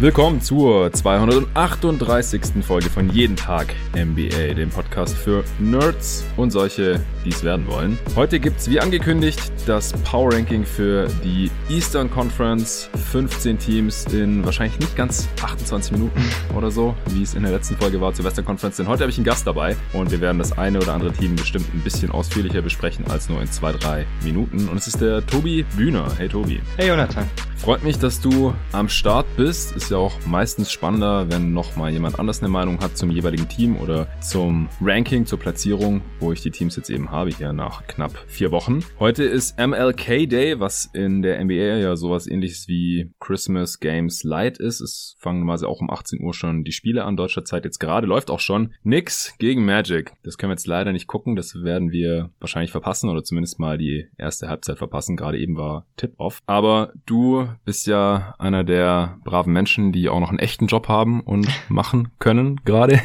Willkommen zur 238. Folge von Jeden Tag NBA, dem Podcast für Nerds und solche, die es werden wollen. Heute gibt's wie angekündigt das Power Ranking für die Eastern Conference. 15 Teams in wahrscheinlich nicht ganz 28 Minuten oder so, wie es in der letzten Folge war zur Western Conference. Denn heute habe ich einen Gast dabei und wir werden das eine oder andere Team bestimmt ein bisschen ausführlicher besprechen als nur in zwei, drei Minuten. Und es ist der Tobi Bühner. Hey Tobi. Hey Jonathan. Freut mich, dass du am Start bist. Ist ja auch meistens spannender, wenn noch mal jemand anders eine Meinung hat zum jeweiligen Team oder zum Ranking, zur Platzierung, wo ich die Teams jetzt eben habe hier nach knapp vier Wochen. Heute ist MLK Day, was in der NBA ja sowas ähnliches wie Christmas Games Light ist. Es fangen mal auch um 18 Uhr schon die Spiele an deutscher Zeit jetzt gerade. Läuft auch schon. Nix gegen Magic. Das können wir jetzt leider nicht gucken. Das werden wir wahrscheinlich verpassen oder zumindest mal die erste Halbzeit verpassen. Gerade eben war Tip-Off. Aber du bist ja einer der braven Menschen, die auch noch einen echten Job haben und machen können gerade.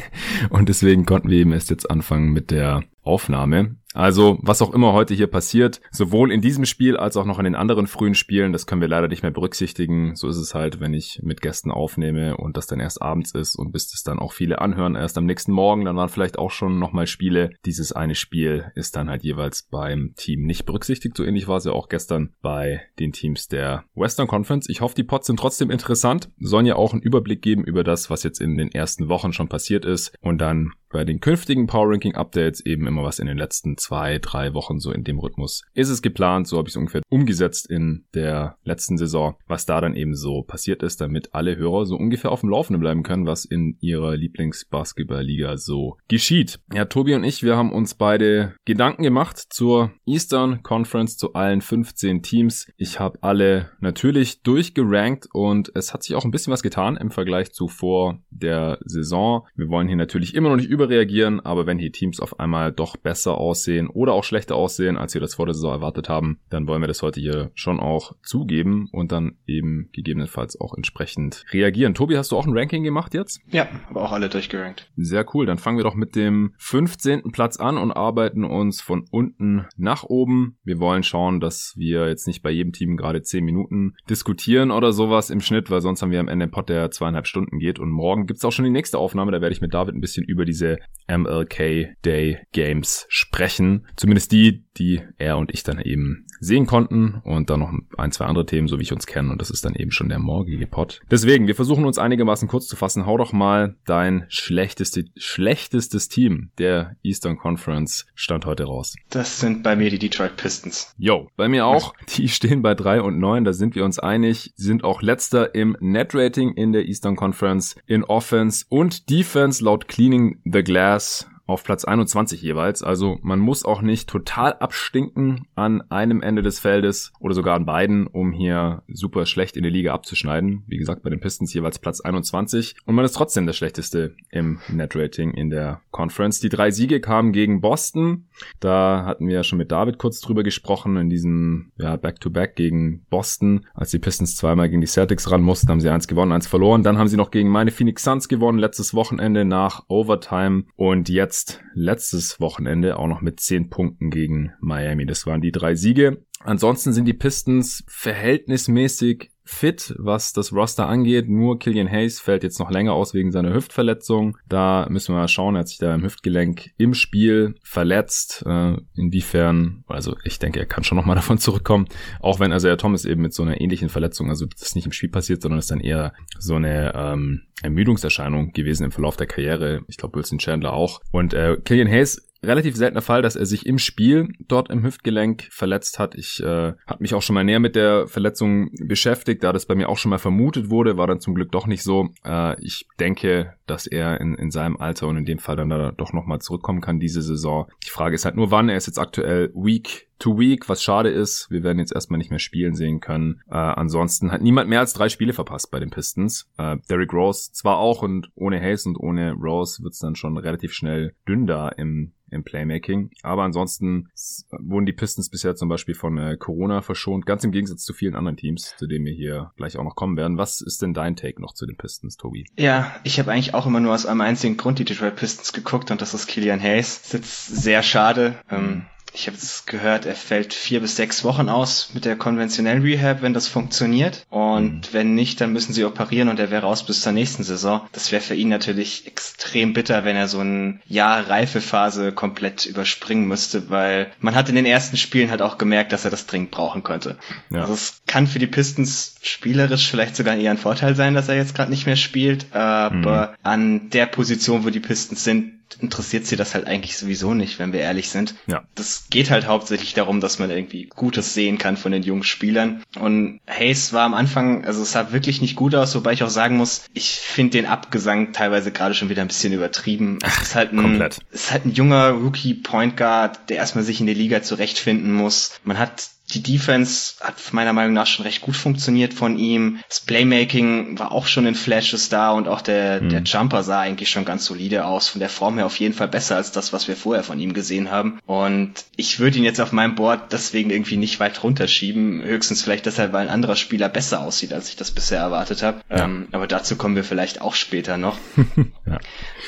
Und deswegen konnten wir eben erst jetzt anfangen mit der Aufnahme. Also, was auch immer heute hier passiert, sowohl in diesem Spiel als auch noch in den anderen frühen Spielen, das können wir leider nicht mehr berücksichtigen. So ist es halt, wenn ich mit Gästen aufnehme und das dann erst abends ist und bis das dann auch viele anhören, erst am nächsten Morgen, dann waren vielleicht auch schon nochmal Spiele. Dieses eine Spiel ist dann halt jeweils beim Team nicht berücksichtigt. So ähnlich war es ja auch gestern bei den Teams der Western Conference. Ich hoffe, die Pots sind trotzdem interessant, sollen ja auch einen Überblick geben über das, was jetzt in den ersten Wochen schon passiert ist und dann bei den künftigen Power Ranking Updates eben immer was in den letzten zwei, drei Wochen so in dem Rhythmus ist es geplant. So habe ich es ungefähr umgesetzt in der letzten Saison, was da dann eben so passiert ist, damit alle Hörer so ungefähr auf dem Laufenden bleiben können, was in ihrer Lieblingsbasketballliga so geschieht. Ja, Tobi und ich, wir haben uns beide Gedanken gemacht zur Eastern Conference, zu allen 15 Teams. Ich habe alle natürlich durchgerankt und es hat sich auch ein bisschen was getan im Vergleich zu vor der Saison. Wir wollen hier natürlich immer noch nicht über überreagieren, aber wenn hier Teams auf einmal doch besser aussehen oder auch schlechter aussehen, als wir das vor der Saison erwartet haben, dann wollen wir das heute hier schon auch zugeben und dann eben gegebenenfalls auch entsprechend reagieren. Tobi, hast du auch ein Ranking gemacht jetzt? Ja, aber auch alle durchgerankt. Sehr cool. Dann fangen wir doch mit dem 15. Platz an und arbeiten uns von unten nach oben. Wir wollen schauen, dass wir jetzt nicht bei jedem Team gerade 10 Minuten diskutieren oder sowas im Schnitt, weil sonst haben wir am Ende einen Pot, der zweieinhalb Stunden geht. Und morgen gibt's auch schon die nächste Aufnahme. Da werde ich mit David ein bisschen über diese MLK Day Games sprechen. Zumindest die, die er und ich dann eben sehen konnten und dann noch ein, zwei andere Themen, so wie ich uns kenne und das ist dann eben schon der morgige Pod. Deswegen, wir versuchen uns einigermaßen kurz zu fassen. Hau doch mal dein schlechteste, schlechtestes Team der Eastern Conference stand heute raus. Das sind bei mir die Detroit Pistons. Yo, bei mir auch. Die stehen bei drei und neun, da sind wir uns einig, sind auch letzter im Net Rating in der Eastern Conference in Offense und Defense laut Cleaning the Glass auf Platz 21 jeweils. Also man muss auch nicht total abstinken an einem Ende des Feldes oder sogar an beiden, um hier super schlecht in der Liga abzuschneiden. Wie gesagt, bei den Pistons jeweils Platz 21. Und man ist trotzdem das Schlechteste im Net-Rating in der Conference. Die drei Siege kamen gegen Boston. Da hatten wir ja schon mit David kurz drüber gesprochen in diesem Back-to-Back -Back gegen Boston. Als die Pistons zweimal gegen die Celtics ran mussten, haben sie eins gewonnen, eins verloren. Dann haben sie noch gegen meine Phoenix Suns gewonnen, letztes Wochenende nach Overtime. Und jetzt jetzt letztes Wochenende auch noch mit 10 Punkten gegen Miami. Das waren die drei Siege. Ansonsten sind die Pistons verhältnismäßig fit, was das Roster angeht. Nur Killian Hayes fällt jetzt noch länger aus wegen seiner Hüftverletzung. Da müssen wir mal schauen. Er hat sich da im Hüftgelenk im Spiel verletzt. Äh, inwiefern, also ich denke, er kann schon nochmal davon zurückkommen. Auch wenn also Thomas eben mit so einer ähnlichen Verletzung, also das ist nicht im Spiel passiert, sondern ist dann eher so eine ähm, Ermüdungserscheinung gewesen im Verlauf der Karriere. Ich glaube, Wilson Chandler auch. Und äh, Killian Hayes relativ seltener Fall, dass er sich im Spiel dort im Hüftgelenk verletzt hat. Ich äh, habe mich auch schon mal näher mit der Verletzung beschäftigt, da das bei mir auch schon mal vermutet wurde, war dann zum Glück doch nicht so. Äh, ich denke, dass er in, in seinem Alter und in dem Fall dann da doch nochmal zurückkommen kann diese Saison. Die Frage ist halt nur wann. Er ist jetzt aktuell weak to week, was schade ist. Wir werden jetzt erstmal nicht mehr spielen sehen können. Äh, ansonsten hat niemand mehr als drei Spiele verpasst bei den Pistons. Äh, Derrick Rose zwar auch und ohne Hayes und ohne Rose wird's dann schon relativ schnell dünn da im im Playmaking. Aber ansonsten wurden die Pistons bisher zum Beispiel von äh, Corona verschont, ganz im Gegensatz zu vielen anderen Teams, zu denen wir hier gleich auch noch kommen werden. Was ist denn dein Take noch zu den Pistons, Tobi? Ja, ich habe eigentlich auch immer nur aus einem einzigen Grund die Detroit Pistons geguckt und das ist Killian Hayes. Das ist jetzt sehr schade. Ähm, Ich habe es gehört, er fällt vier bis sechs Wochen aus mit der konventionellen Rehab, wenn das funktioniert. Und mhm. wenn nicht, dann müssen sie operieren und er wäre raus bis zur nächsten Saison. Das wäre für ihn natürlich extrem bitter, wenn er so ein Jahr Reifephase komplett überspringen müsste, weil man hat in den ersten Spielen halt auch gemerkt, dass er das dringend brauchen könnte. Ja. Also es kann für die Pistons spielerisch vielleicht sogar eher ein Vorteil sein, dass er jetzt gerade nicht mehr spielt, aber mhm. an der Position, wo die Pistons sind, interessiert sie das halt eigentlich sowieso nicht, wenn wir ehrlich sind. Ja. Das geht halt hauptsächlich darum, dass man irgendwie Gutes sehen kann von den jungen Spielern. Und Hayes war am Anfang, also es sah wirklich nicht gut aus, wobei ich auch sagen muss, ich finde den Abgesang teilweise gerade schon wieder ein bisschen übertrieben. Es ist halt ein, Komplett. ist halt ein junger Rookie Point Guard, der erstmal sich in der Liga zurechtfinden muss. Man hat die Defense hat meiner Meinung nach schon recht gut funktioniert von ihm. Das Playmaking war auch schon in Flashes da und auch der, mhm. der Jumper sah eigentlich schon ganz solide aus. Von der Form her auf jeden Fall besser als das, was wir vorher von ihm gesehen haben. Und ich würde ihn jetzt auf meinem Board deswegen irgendwie nicht weit runterschieben. Höchstens vielleicht deshalb, weil ein anderer Spieler besser aussieht, als ich das bisher erwartet habe. Ja. Ähm, aber dazu kommen wir vielleicht auch später noch. ja.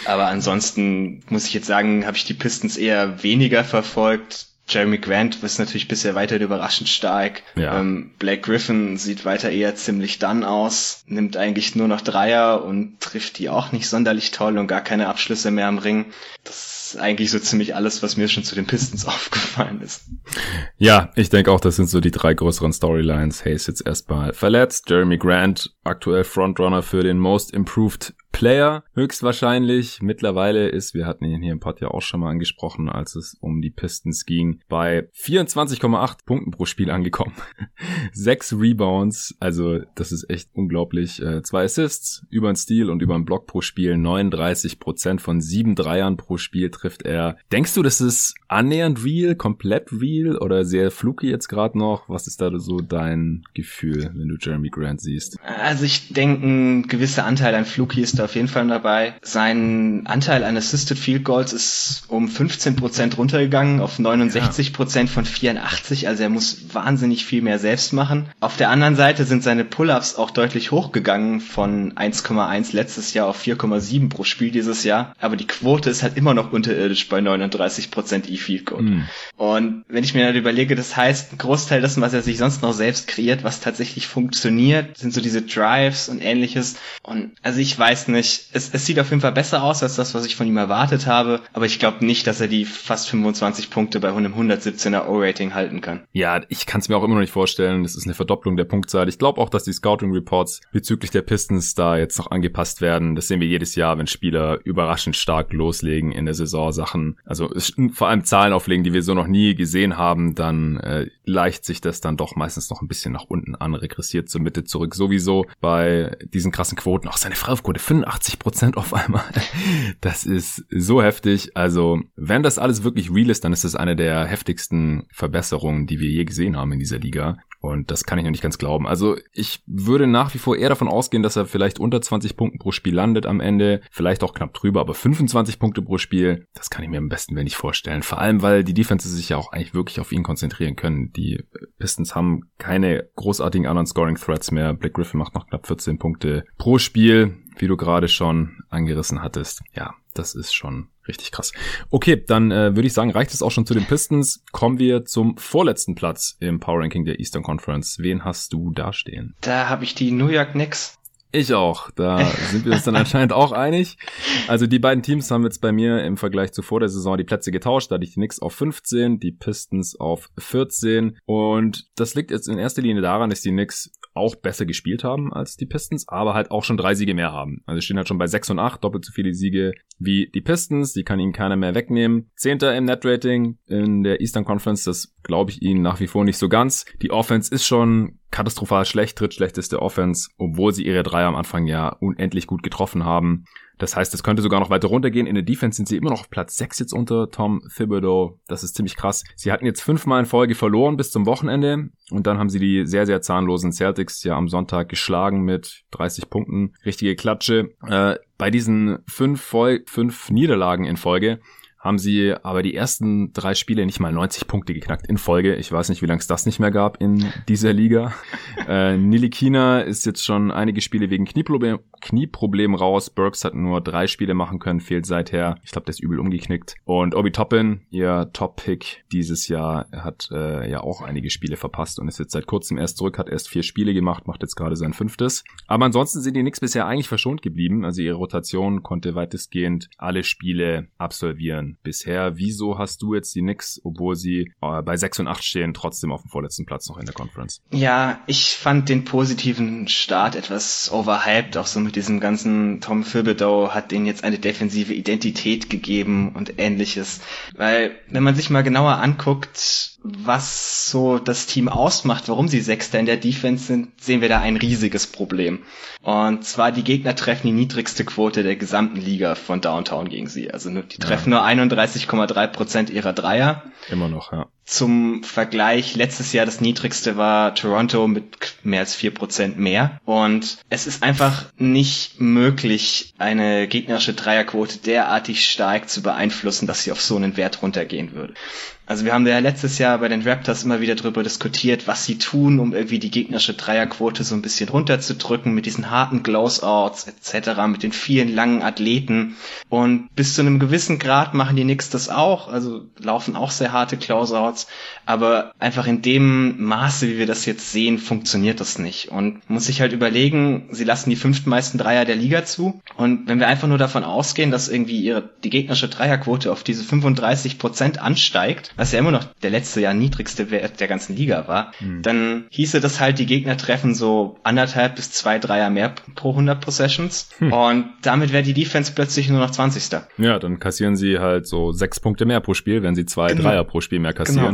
Aber ansonsten muss ich jetzt sagen, habe ich die Pistons eher weniger verfolgt Jeremy Grant ist natürlich bisher weiter überraschend stark. Ja. Ähm, Blake Griffin sieht weiter eher ziemlich dann aus, nimmt eigentlich nur noch Dreier und trifft die auch nicht sonderlich toll und gar keine Abschlüsse mehr am Ring. Das eigentlich so ziemlich alles, was mir schon zu den Pistons aufgefallen ist. Ja, ich denke auch, das sind so die drei größeren Storylines. Hayes jetzt erstmal verletzt, Jeremy Grant aktuell Frontrunner für den Most Improved Player höchstwahrscheinlich. Mittlerweile ist, wir hatten ihn hier im Pod ja auch schon mal angesprochen, als es um die Pistons ging, bei 24,8 Punkten pro Spiel angekommen. Sechs Rebounds, also das ist echt unglaublich. Äh, zwei Assists, über ein Steal und über einen Block pro Spiel. 39 Prozent von sieben Dreiern pro Spiel trifft er. Denkst du, das ist annähernd real, komplett real oder sehr fluky jetzt gerade noch? Was ist da so dein Gefühl, wenn du Jeremy Grant siehst? Also ich denke, ein gewisser Anteil an fluky ist da auf jeden Fall dabei. Sein Anteil an Assisted Field Goals ist um 15 Prozent runtergegangen auf 69 Prozent von 84. Also er muss wahnsinnig viel mehr selbst machen. Auf der anderen Seite sind seine Pull-ups auch deutlich hochgegangen von 1,1 letztes Jahr auf 4,7 pro Spiel dieses Jahr. Aber die Quote ist halt immer noch unterirdisch bei 39 Prozent E-Field Goal. Mhm. Und wenn ich mir dann überlege, das heißt, ein Großteil dessen, was er sich sonst noch selbst kreiert, was tatsächlich funktioniert, sind so diese Drives und ähnliches. Und also ich weiß nicht, nicht. Es, es sieht auf jeden Fall besser aus als das, was ich von ihm erwartet habe, aber ich glaube nicht, dass er die fast 25 Punkte bei einem 117er O-Rating halten kann. Ja, ich kann es mir auch immer noch nicht vorstellen. Das ist eine Verdopplung der Punktzahl. Ich glaube auch, dass die Scouting Reports bezüglich der Pistons da jetzt noch angepasst werden. Das sehen wir jedes Jahr, wenn Spieler überraschend stark loslegen in der Saison Sachen. Also vor allem Zahlen auflegen, die wir so noch nie gesehen haben, dann äh, leicht sich das dann doch meistens noch ein bisschen nach unten an, regressiert zur Mitte zurück. Sowieso bei diesen krassen Quoten. Auch seine Freiwurfquote 85 Prozent auf einmal. Das ist so heftig. Also, wenn das alles wirklich real ist, dann ist das eine der heftigsten Verbesserungen, die wir je gesehen haben in dieser Liga. Und das kann ich noch nicht ganz glauben. Also ich würde nach wie vor eher davon ausgehen, dass er vielleicht unter 20 Punkten pro Spiel landet am Ende. Vielleicht auch knapp drüber, aber 25 Punkte pro Spiel, das kann ich mir am besten nicht vorstellen. Vor allem, weil die Defenses sich ja auch eigentlich wirklich auf ihn konzentrieren können. Die Pistons haben keine großartigen anderen Scoring Threats mehr. Black Griffin macht noch knapp 14 Punkte pro Spiel wie du gerade schon angerissen hattest. Ja, das ist schon richtig krass. Okay, dann äh, würde ich sagen, reicht es auch schon zu den Pistons. Kommen wir zum vorletzten Platz im Power Ranking der Eastern Conference. Wen hast du da stehen? Da habe ich die New York Knicks. Ich auch. Da sind wir uns dann anscheinend auch einig. Also die beiden Teams haben jetzt bei mir im Vergleich zu vor der Saison die Plätze getauscht. Da hatte ich die Knicks auf 15, die Pistons auf 14. Und das liegt jetzt in erster Linie daran, dass die Knicks auch besser gespielt haben als die Pistons, aber halt auch schon drei Siege mehr haben. Also stehen halt schon bei 6 und 8, doppelt so viele Siege wie die Pistons. Die kann ihnen keiner mehr wegnehmen. Zehnter im Net-Rating in der Eastern Conference, das glaube ich ihnen nach wie vor nicht so ganz. Die Offense ist schon katastrophal schlecht, drittschlechteste Offense, obwohl sie ihre drei am Anfang ja unendlich gut getroffen haben. Das heißt, es könnte sogar noch weiter runtergehen. In der Defense sind sie immer noch auf Platz 6 jetzt unter Tom Thibodeau. Das ist ziemlich krass. Sie hatten jetzt fünfmal in Folge verloren bis zum Wochenende. Und dann haben sie die sehr, sehr zahnlosen Celtics ja am Sonntag geschlagen mit 30 Punkten. Richtige Klatsche. Äh, bei diesen fünf, Vol fünf Niederlagen in Folge haben sie aber die ersten drei Spiele nicht mal 90 Punkte geknackt in Folge. Ich weiß nicht, wie lange es das nicht mehr gab in dieser Liga. äh, Nilikina ist jetzt schon einige Spiele wegen Knieproblem, Knieproblem raus. Burks hat nur drei Spiele machen können, fehlt seither. Ich glaube, der ist übel umgeknickt. Und Obi Toppin, ihr Top-Pick dieses Jahr, hat äh, ja auch einige Spiele verpasst und ist jetzt seit kurzem erst zurück, hat erst vier Spiele gemacht, macht jetzt gerade sein fünftes. Aber ansonsten sind die Knicks bisher eigentlich verschont geblieben. Also ihre Rotation konnte weitestgehend alle Spiele absolvieren bisher. Wieso hast du jetzt die Knicks, obwohl sie äh, bei 6 und 8 stehen, trotzdem auf dem vorletzten Platz noch in der Conference? Ja, ich fand den positiven Start etwas overhyped, auch so mit diesem ganzen Tom Thibodeau hat denen jetzt eine defensive Identität gegeben und ähnliches. Weil, wenn man sich mal genauer anguckt, was so das Team ausmacht, warum sie Sechster in der Defense sind, sehen wir da ein riesiges Problem. Und zwar die Gegner treffen die niedrigste Quote der gesamten Liga von Downtown gegen sie. Also die treffen ja. nur 31,3 Prozent ihrer Dreier. Immer noch, ja. Zum Vergleich, letztes Jahr das niedrigste war Toronto mit mehr als vier Prozent mehr. Und es ist einfach nicht möglich, eine gegnerische Dreierquote derartig stark zu beeinflussen, dass sie auf so einen Wert runtergehen würde. Also wir haben ja letztes Jahr bei den Raptors immer wieder darüber diskutiert, was sie tun, um irgendwie die gegnerische Dreierquote so ein bisschen runterzudrücken mit diesen harten Closeouts etc., mit den vielen langen Athleten. Und bis zu einem gewissen Grad machen die Knicks das auch, also laufen auch sehr harte Closeouts, aber einfach in dem Maße, wie wir das jetzt sehen, funktioniert das nicht. Und muss sich halt überlegen, sie lassen die fünftmeisten Dreier der Liga zu. Und wenn wir einfach nur davon ausgehen, dass irgendwie ihre, die gegnerische Dreierquote auf diese 35 Prozent ansteigt, was ja immer noch der letzte Jahr niedrigste Wert der ganzen Liga war, mhm. dann hieße das halt, die Gegner treffen so anderthalb bis zwei Dreier mehr pro 100 Possessions. Hm. Und damit wäre die Defense plötzlich nur noch 20. Ja, dann kassieren sie halt so sechs Punkte mehr pro Spiel, wenn sie zwei genau. Dreier pro Spiel mehr kassieren. Genau.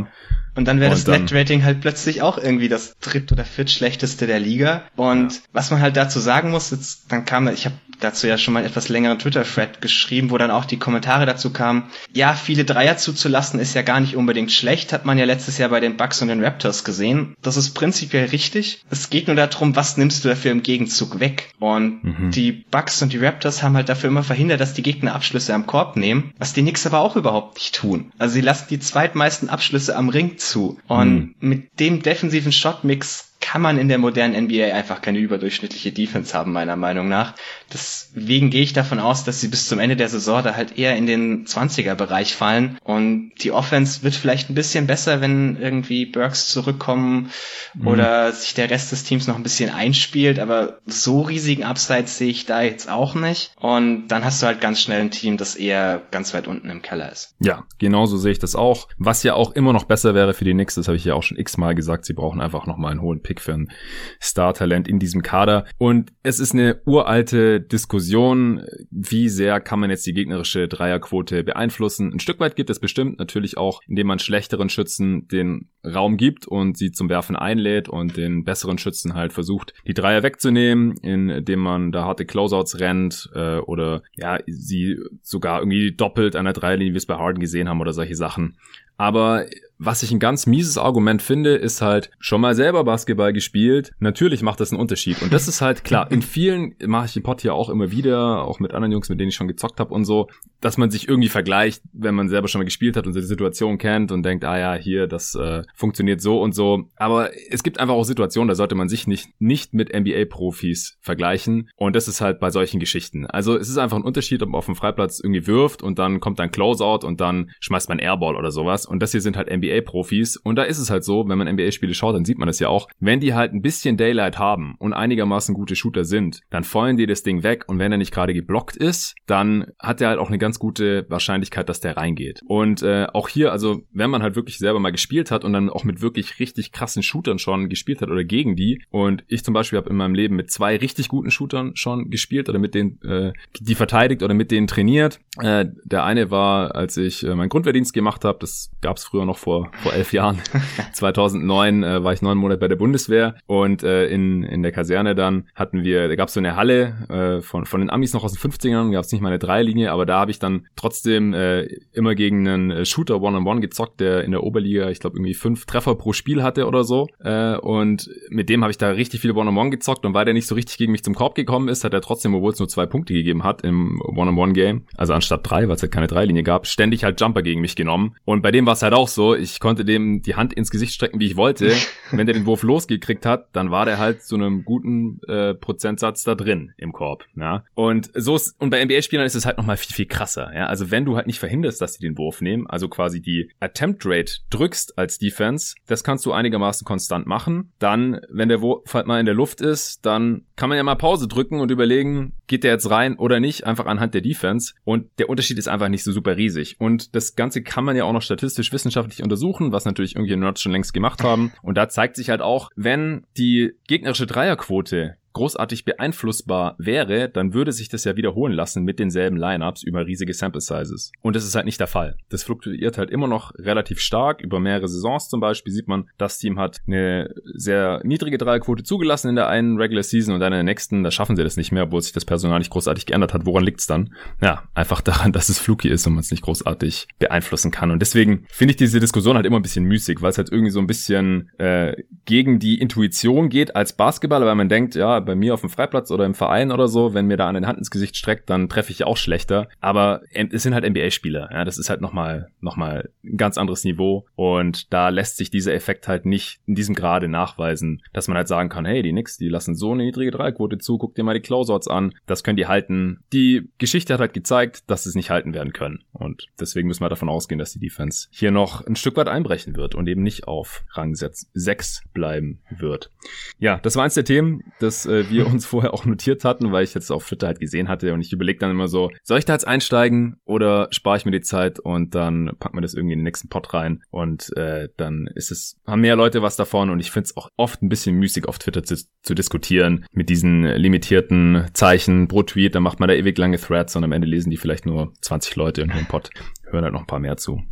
Und dann wäre das Net-Rating halt plötzlich auch irgendwie das dritt- oder viertschlechteste der Liga. Und ja. was man halt dazu sagen muss, jetzt, dann kam, ich habe dazu ja schon mal etwas längeren Twitter-Thread geschrieben, wo dann auch die Kommentare dazu kamen, ja, viele Dreier zuzulassen ist ja gar nicht unbedingt schlecht, hat man ja letztes Jahr bei den Bucks und den Raptors gesehen. Das ist prinzipiell richtig. Es geht nur darum, was nimmst du dafür im Gegenzug weg? Und mhm. die Bucks und die Raptors haben halt dafür immer verhindert, dass die Gegner Abschlüsse am Korb nehmen, was die Knicks aber auch überhaupt nicht tun. Also sie lassen die zweitmeisten Abschlüsse am Ring zu. Und mhm. mit dem defensiven Shotmix kann man in der modernen NBA einfach keine überdurchschnittliche Defense haben, meiner Meinung nach. Deswegen gehe ich davon aus, dass sie bis zum Ende der Saison da halt eher in den 20er-Bereich fallen. Und die Offense wird vielleicht ein bisschen besser, wenn irgendwie Burks zurückkommen mhm. oder sich der Rest des Teams noch ein bisschen einspielt. Aber so riesigen Upsides sehe ich da jetzt auch nicht. Und dann hast du halt ganz schnell ein Team, das eher ganz weit unten im Keller ist. Ja, genauso sehe ich das auch. Was ja auch immer noch besser wäre für die Knicks, das habe ich ja auch schon x-mal gesagt, sie brauchen einfach nochmal einen hohen Pick Pick für ein Star-Talent in diesem Kader. Und es ist eine uralte Diskussion, wie sehr kann man jetzt die gegnerische Dreierquote beeinflussen. Ein Stück weit gibt es bestimmt, natürlich auch, indem man schlechteren Schützen den Raum gibt und sie zum Werfen einlädt und den besseren Schützen halt versucht, die Dreier wegzunehmen, indem man da harte Closeouts rennt äh, oder ja, sie sogar irgendwie doppelt an der Dreierlinie, wie wir es bei Harden gesehen haben oder solche Sachen. Aber was ich ein ganz mieses Argument finde, ist halt schon mal selber Basketball gespielt. Natürlich macht das einen Unterschied. Und das ist halt klar. In vielen mache ich den Pod hier auch immer wieder, auch mit anderen Jungs, mit denen ich schon gezockt habe und so, dass man sich irgendwie vergleicht, wenn man selber schon mal gespielt hat und die Situation kennt und denkt, ah ja, hier, das äh, funktioniert so und so. Aber es gibt einfach auch Situationen, da sollte man sich nicht, nicht mit NBA-Profis vergleichen. Und das ist halt bei solchen Geschichten. Also es ist einfach ein Unterschied, ob man auf dem Freiplatz irgendwie wirft und dann kommt ein Closeout und dann schmeißt man Airball oder sowas. Und das hier sind halt NBA-Profis. Und da ist es halt so, wenn man NBA-Spiele schaut, dann sieht man das ja auch. Wenn die halt ein bisschen Daylight haben und einigermaßen gute Shooter sind, dann feuern die das Ding weg. Und wenn er nicht gerade geblockt ist, dann hat er halt auch eine ganz gute Wahrscheinlichkeit, dass der reingeht. Und äh, auch hier, also wenn man halt wirklich selber mal gespielt hat und dann auch mit wirklich richtig krassen Shootern schon gespielt hat oder gegen die. Und ich zum Beispiel habe in meinem Leben mit zwei richtig guten Shootern schon gespielt oder mit denen äh, die verteidigt oder mit denen trainiert. Äh, der eine war, als ich äh, meinen Grundwehrdienst gemacht habe, das gab es früher noch vor, vor elf Jahren. 2009 äh, war ich neun Monate bei der Bundeswehr und äh, in, in der Kaserne dann hatten wir, da gab es so eine Halle äh, von, von den Amis noch aus den 50ern, gab es nicht mal eine Dreilinie, aber da habe ich dann trotzdem äh, immer gegen einen äh, Shooter One-on-One -on -One gezockt, der in der Oberliga, ich glaube, irgendwie fünf Treffer pro Spiel hatte oder so. Äh, und mit dem habe ich da richtig viele One-on-One -on -One gezockt und weil der nicht so richtig gegen mich zum Korb gekommen ist, hat er trotzdem, obwohl es nur zwei Punkte gegeben hat im One-on-One-Game, also anstatt drei, weil es halt keine Dreilinie gab, ständig halt Jumper gegen mich genommen. Und bei dem war es halt auch so, ich konnte dem die Hand ins Gesicht strecken, wie ich wollte. wenn der den Wurf losgekriegt hat, dann war der halt zu einem guten äh, Prozentsatz da drin im Korb. Ja? Und so ist, und bei NBA-Spielern ist es halt nochmal viel, viel krasser. Ja? Also wenn du halt nicht verhinderst, dass sie den Wurf nehmen, also quasi die Attempt Rate drückst als Defense, das kannst du einigermaßen konstant machen. Dann, wenn der Wurf halt mal in der Luft ist, dann kann man ja mal Pause drücken und überlegen, geht der jetzt rein oder nicht, einfach anhand der Defense. Und der Unterschied ist einfach nicht so super riesig. Und das Ganze kann man ja auch noch statistisch wissenschaftlich untersuchen, was natürlich irgendwelche Nerds schon längst gemacht haben. Und da zeigt sich halt auch, wenn die gegnerische Dreierquote großartig beeinflussbar wäre, dann würde sich das ja wiederholen lassen mit denselben Lineups über riesige Sample Sizes. Und das ist halt nicht der Fall. Das fluktuiert halt immer noch relativ stark. Über mehrere Saisons zum Beispiel sieht man, das Team hat eine sehr niedrige Dreierquote zugelassen in der einen Regular Season und dann in der nächsten, da schaffen sie das nicht mehr, obwohl sich das Personal nicht großartig geändert hat. Woran liegt's dann? Ja, einfach daran, dass es fluky ist und man es nicht großartig beeinflussen kann. Und deswegen finde ich diese Diskussion halt immer ein bisschen müßig, weil es halt irgendwie so ein bisschen äh, gegen die Intuition geht als Basketballer, weil man denkt, ja, bei mir auf dem Freiplatz oder im Verein oder so, wenn mir da eine Hand ins Gesicht streckt, dann treffe ich auch schlechter. Aber es sind halt NBA-Spieler. Ja, das ist halt nochmal noch mal ein ganz anderes Niveau. Und da lässt sich dieser Effekt halt nicht in diesem Grade nachweisen, dass man halt sagen kann, hey, die Knicks, die lassen so eine niedrige Dreierquote zu, guck dir mal die Closeouts an. Das können die halten. Die Geschichte hat halt gezeigt, dass sie es nicht halten werden können. Und deswegen müssen wir davon ausgehen, dass die Defense hier noch ein Stück weit einbrechen wird und eben nicht auf Rang 6 bleiben wird. Ja, das war eins der Themen, das äh, wir uns vorher auch notiert hatten, weil ich jetzt auf Twitter halt gesehen hatte und ich überlege dann immer so, soll ich da jetzt einsteigen oder spare ich mir die Zeit und dann packen wir das irgendwie in den nächsten Pod rein und äh, dann ist es, haben mehr Leute was davon und ich finde es auch oft ein bisschen müßig auf Twitter zu, zu diskutieren mit diesen limitierten Zeichen pro Tweet, dann macht man da ewig lange Threads und am Ende lesen die vielleicht nur 20 Leute und im Pod hören halt noch ein paar mehr zu.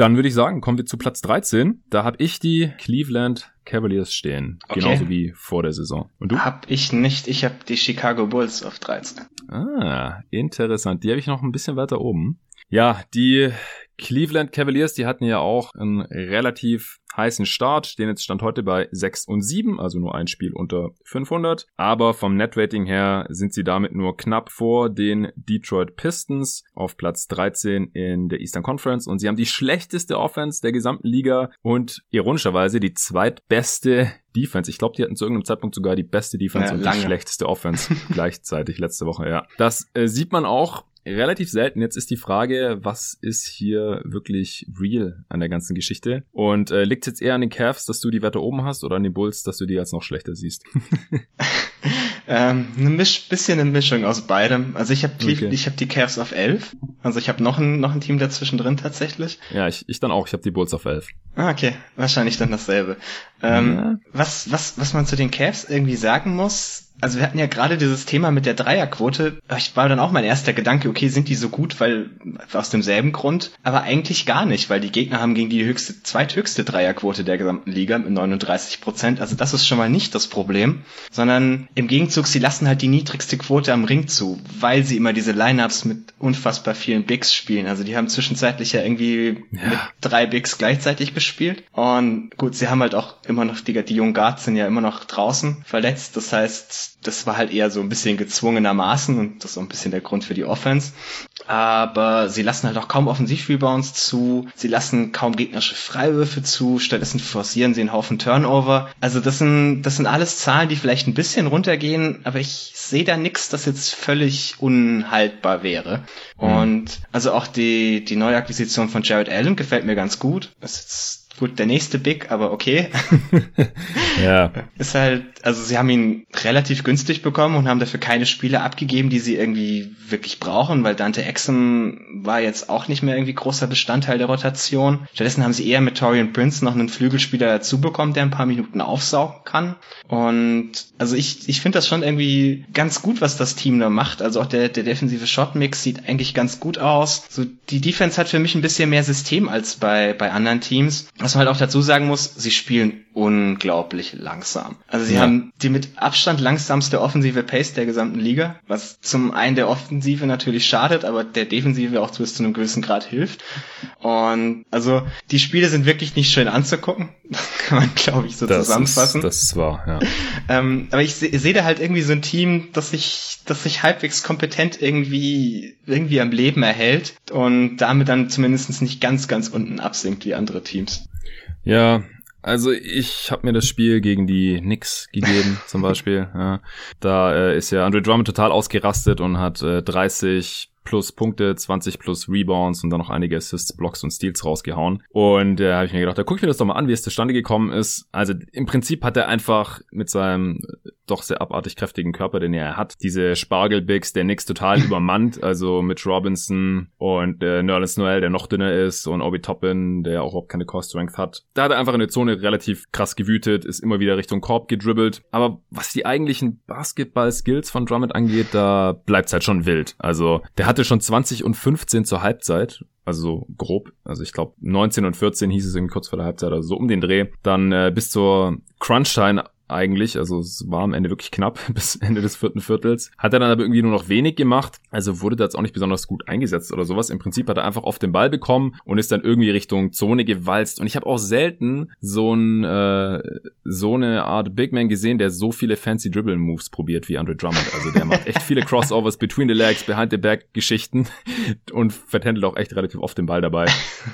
Dann würde ich sagen, kommen wir zu Platz 13. Da habe ich die Cleveland Cavaliers stehen. Okay. Genauso wie vor der Saison. Und du? Hab ich nicht. Ich habe die Chicago Bulls auf 13. Ah, interessant. Die habe ich noch ein bisschen weiter oben. Ja, die Cleveland Cavaliers, die hatten ja auch einen relativ heißen Start, stehen jetzt Stand heute bei 6 und 7, also nur ein Spiel unter 500. Aber vom Netrating her sind sie damit nur knapp vor den Detroit Pistons auf Platz 13 in der Eastern Conference und sie haben die schlechteste Offense der gesamten Liga und ironischerweise die zweitbeste Defense. Ich glaube, die hatten zu irgendeinem Zeitpunkt sogar die beste Defense ja, und lange. die schlechteste Offense gleichzeitig letzte Woche, ja. Das äh, sieht man auch relativ selten. Jetzt ist die Frage, was ist hier wirklich real an der ganzen Geschichte? Und äh, liegt jetzt eher an den Cavs, dass du die Werte oben hast oder an den Bulls, dass du die als noch schlechter siehst? ähm, eine Misch bisschen eine Mischung aus beidem. Also ich habe okay. ich habe die Cavs auf 11. Also ich habe noch ein noch ein Team dazwischen drin tatsächlich. Ja, ich, ich dann auch. Ich habe die Bulls auf 11. Ah, okay. Wahrscheinlich dann dasselbe. Ähm, ja. was, was, was man zu den Cavs irgendwie sagen muss, also wir hatten ja gerade dieses Thema mit der Dreierquote. Ich war dann auch mein erster Gedanke, okay, sind die so gut, weil aus demselben Grund, aber eigentlich gar nicht, weil die Gegner haben gegen die höchste, zweithöchste Dreierquote der gesamten Liga mit 39 Prozent. Also das ist schon mal nicht das Problem, sondern im Gegenzug, sie lassen halt die niedrigste Quote am Ring zu, weil sie immer diese Lineups mit unfassbar vielen Bigs spielen. Also die haben zwischenzeitlich ja irgendwie ja. mit drei Bigs gleichzeitig gespielt. Und gut, sie haben halt auch immer noch, die, die jungen Guards sind ja immer noch draußen verletzt. Das heißt, das war halt eher so ein bisschen gezwungenermaßen und das ist so ein bisschen der Grund für die Offense. Aber sie lassen halt auch kaum Offensivrebounds zu, sie lassen kaum gegnerische Freiwürfe zu, stattdessen forcieren sie einen Haufen Turnover. Also das sind, das sind alles Zahlen, die vielleicht ein bisschen runtergehen, aber ich sehe da nichts, das jetzt völlig unhaltbar wäre. Mhm. Und also auch die, die Neuakquisition von Jared Allen gefällt mir ganz gut. Das ist jetzt gut, der nächste Big, aber okay. ja. Ist halt, also sie haben ihn relativ günstig bekommen und haben dafür keine Spiele abgegeben, die sie irgendwie wirklich brauchen, weil Dante Exum war jetzt auch nicht mehr irgendwie großer Bestandteil der Rotation. Stattdessen haben sie eher mit Torian Prince noch einen Flügelspieler dazu bekommen, der ein paar Minuten aufsaugen kann. Und also ich, ich finde das schon irgendwie ganz gut, was das Team da macht. Also auch der, der defensive Shotmix sieht eigentlich ganz gut aus. So die Defense hat für mich ein bisschen mehr System als bei, bei anderen Teams. Was man halt auch dazu sagen muss, sie spielen unglaublich langsam. Also sie ja. haben die mit Abstand langsamste offensive Pace der gesamten Liga, was zum einen der Offensive natürlich schadet, aber der Defensive auch zu einem gewissen Grad hilft. Und also die Spiele sind wirklich nicht schön anzugucken. Das kann man, glaube ich, so das zusammenfassen. Ist, das ist wahr, ja. ähm, aber ich sehe seh da halt irgendwie so ein Team, das sich, das sich halbwegs kompetent irgendwie, irgendwie am Leben erhält und damit dann zumindest nicht ganz, ganz unten absinkt wie andere Teams. Ja, also ich habe mir das Spiel gegen die Knicks gegeben, zum Beispiel. Ja. Da äh, ist ja Andre Drummond total ausgerastet und hat äh, 30 plus Punkte, 20 plus Rebounds und dann noch einige Assists, Blocks und Steals rausgehauen. Und äh, habe ich mir gedacht, da guck ich mir das doch mal an, wie es zustande gekommen ist. Also im Prinzip hat er einfach mit seinem doch sehr abartig kräftigen Körper, den er hat, diese Spargelbigs, der nix total übermannt, also mit Robinson und äh, Nerlens Noel, der noch dünner ist und Obi Toppin, der auch überhaupt keine Core Strength hat. Da hat er einfach in der Zone relativ krass gewütet, ist immer wieder Richtung Korb gedribbelt. Aber was die eigentlichen Basketball-Skills von Drummond angeht, da bleibt's halt schon wild. Also der hatte schon 20 und 15 zur Halbzeit also so grob, also ich glaube 19 und 14 hieß es irgendwie kurz vor der Halbzeit, also so um den Dreh, dann äh, bis zur Crunch-Time eigentlich. Also es war am Ende wirklich knapp bis Ende des vierten Viertels. Hat er dann aber irgendwie nur noch wenig gemacht. Also wurde da jetzt auch nicht besonders gut eingesetzt oder sowas. Im Prinzip hat er einfach oft den Ball bekommen und ist dann irgendwie Richtung Zone gewalzt. Und ich habe auch selten so ein äh, so eine Art Big Man gesehen, der so viele fancy Dribble Moves probiert wie Andre Drummond. Also der macht echt viele Crossovers between the legs, behind the back Geschichten und vertändelt auch echt relativ oft den Ball dabei.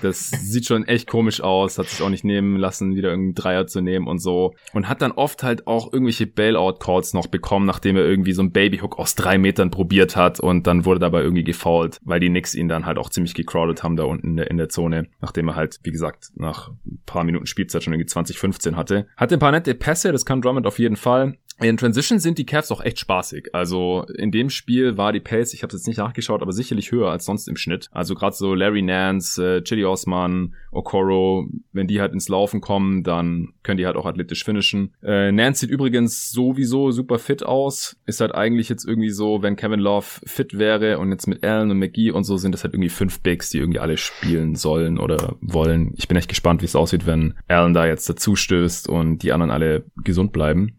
Das sieht schon echt komisch aus. Hat sich auch nicht nehmen lassen, wieder irgendeinen Dreier zu nehmen und so. Und hat dann oft halt auch irgendwelche Bailout-Calls noch bekommen, nachdem er irgendwie so ein Babyhook aus drei Metern probiert hat und dann wurde dabei irgendwie gefoult, weil die Knicks ihn dann halt auch ziemlich gecrowded haben da unten in der, in der Zone, nachdem er halt, wie gesagt, nach ein paar Minuten Spielzeit schon irgendwie 2015 hatte. Hatte ein paar nette Pässe, das kann Drummond auf jeden Fall. In Transition sind die Cavs auch echt spaßig. Also in dem Spiel war die Pace, ich habe jetzt nicht nachgeschaut, aber sicherlich höher als sonst im Schnitt. Also gerade so Larry Nance, äh, Chili Osman, Okoro, wenn die halt ins Laufen kommen, dann können die halt auch athletisch finishen. Äh, Nance sieht übrigens sowieso super fit aus. Ist halt eigentlich jetzt irgendwie so, wenn Kevin Love fit wäre und jetzt mit Allen und McGee und so sind das halt irgendwie fünf Bigs, die irgendwie alle spielen sollen oder wollen. Ich bin echt gespannt, wie es aussieht, wenn Allen da jetzt dazu stößt und die anderen alle gesund bleiben.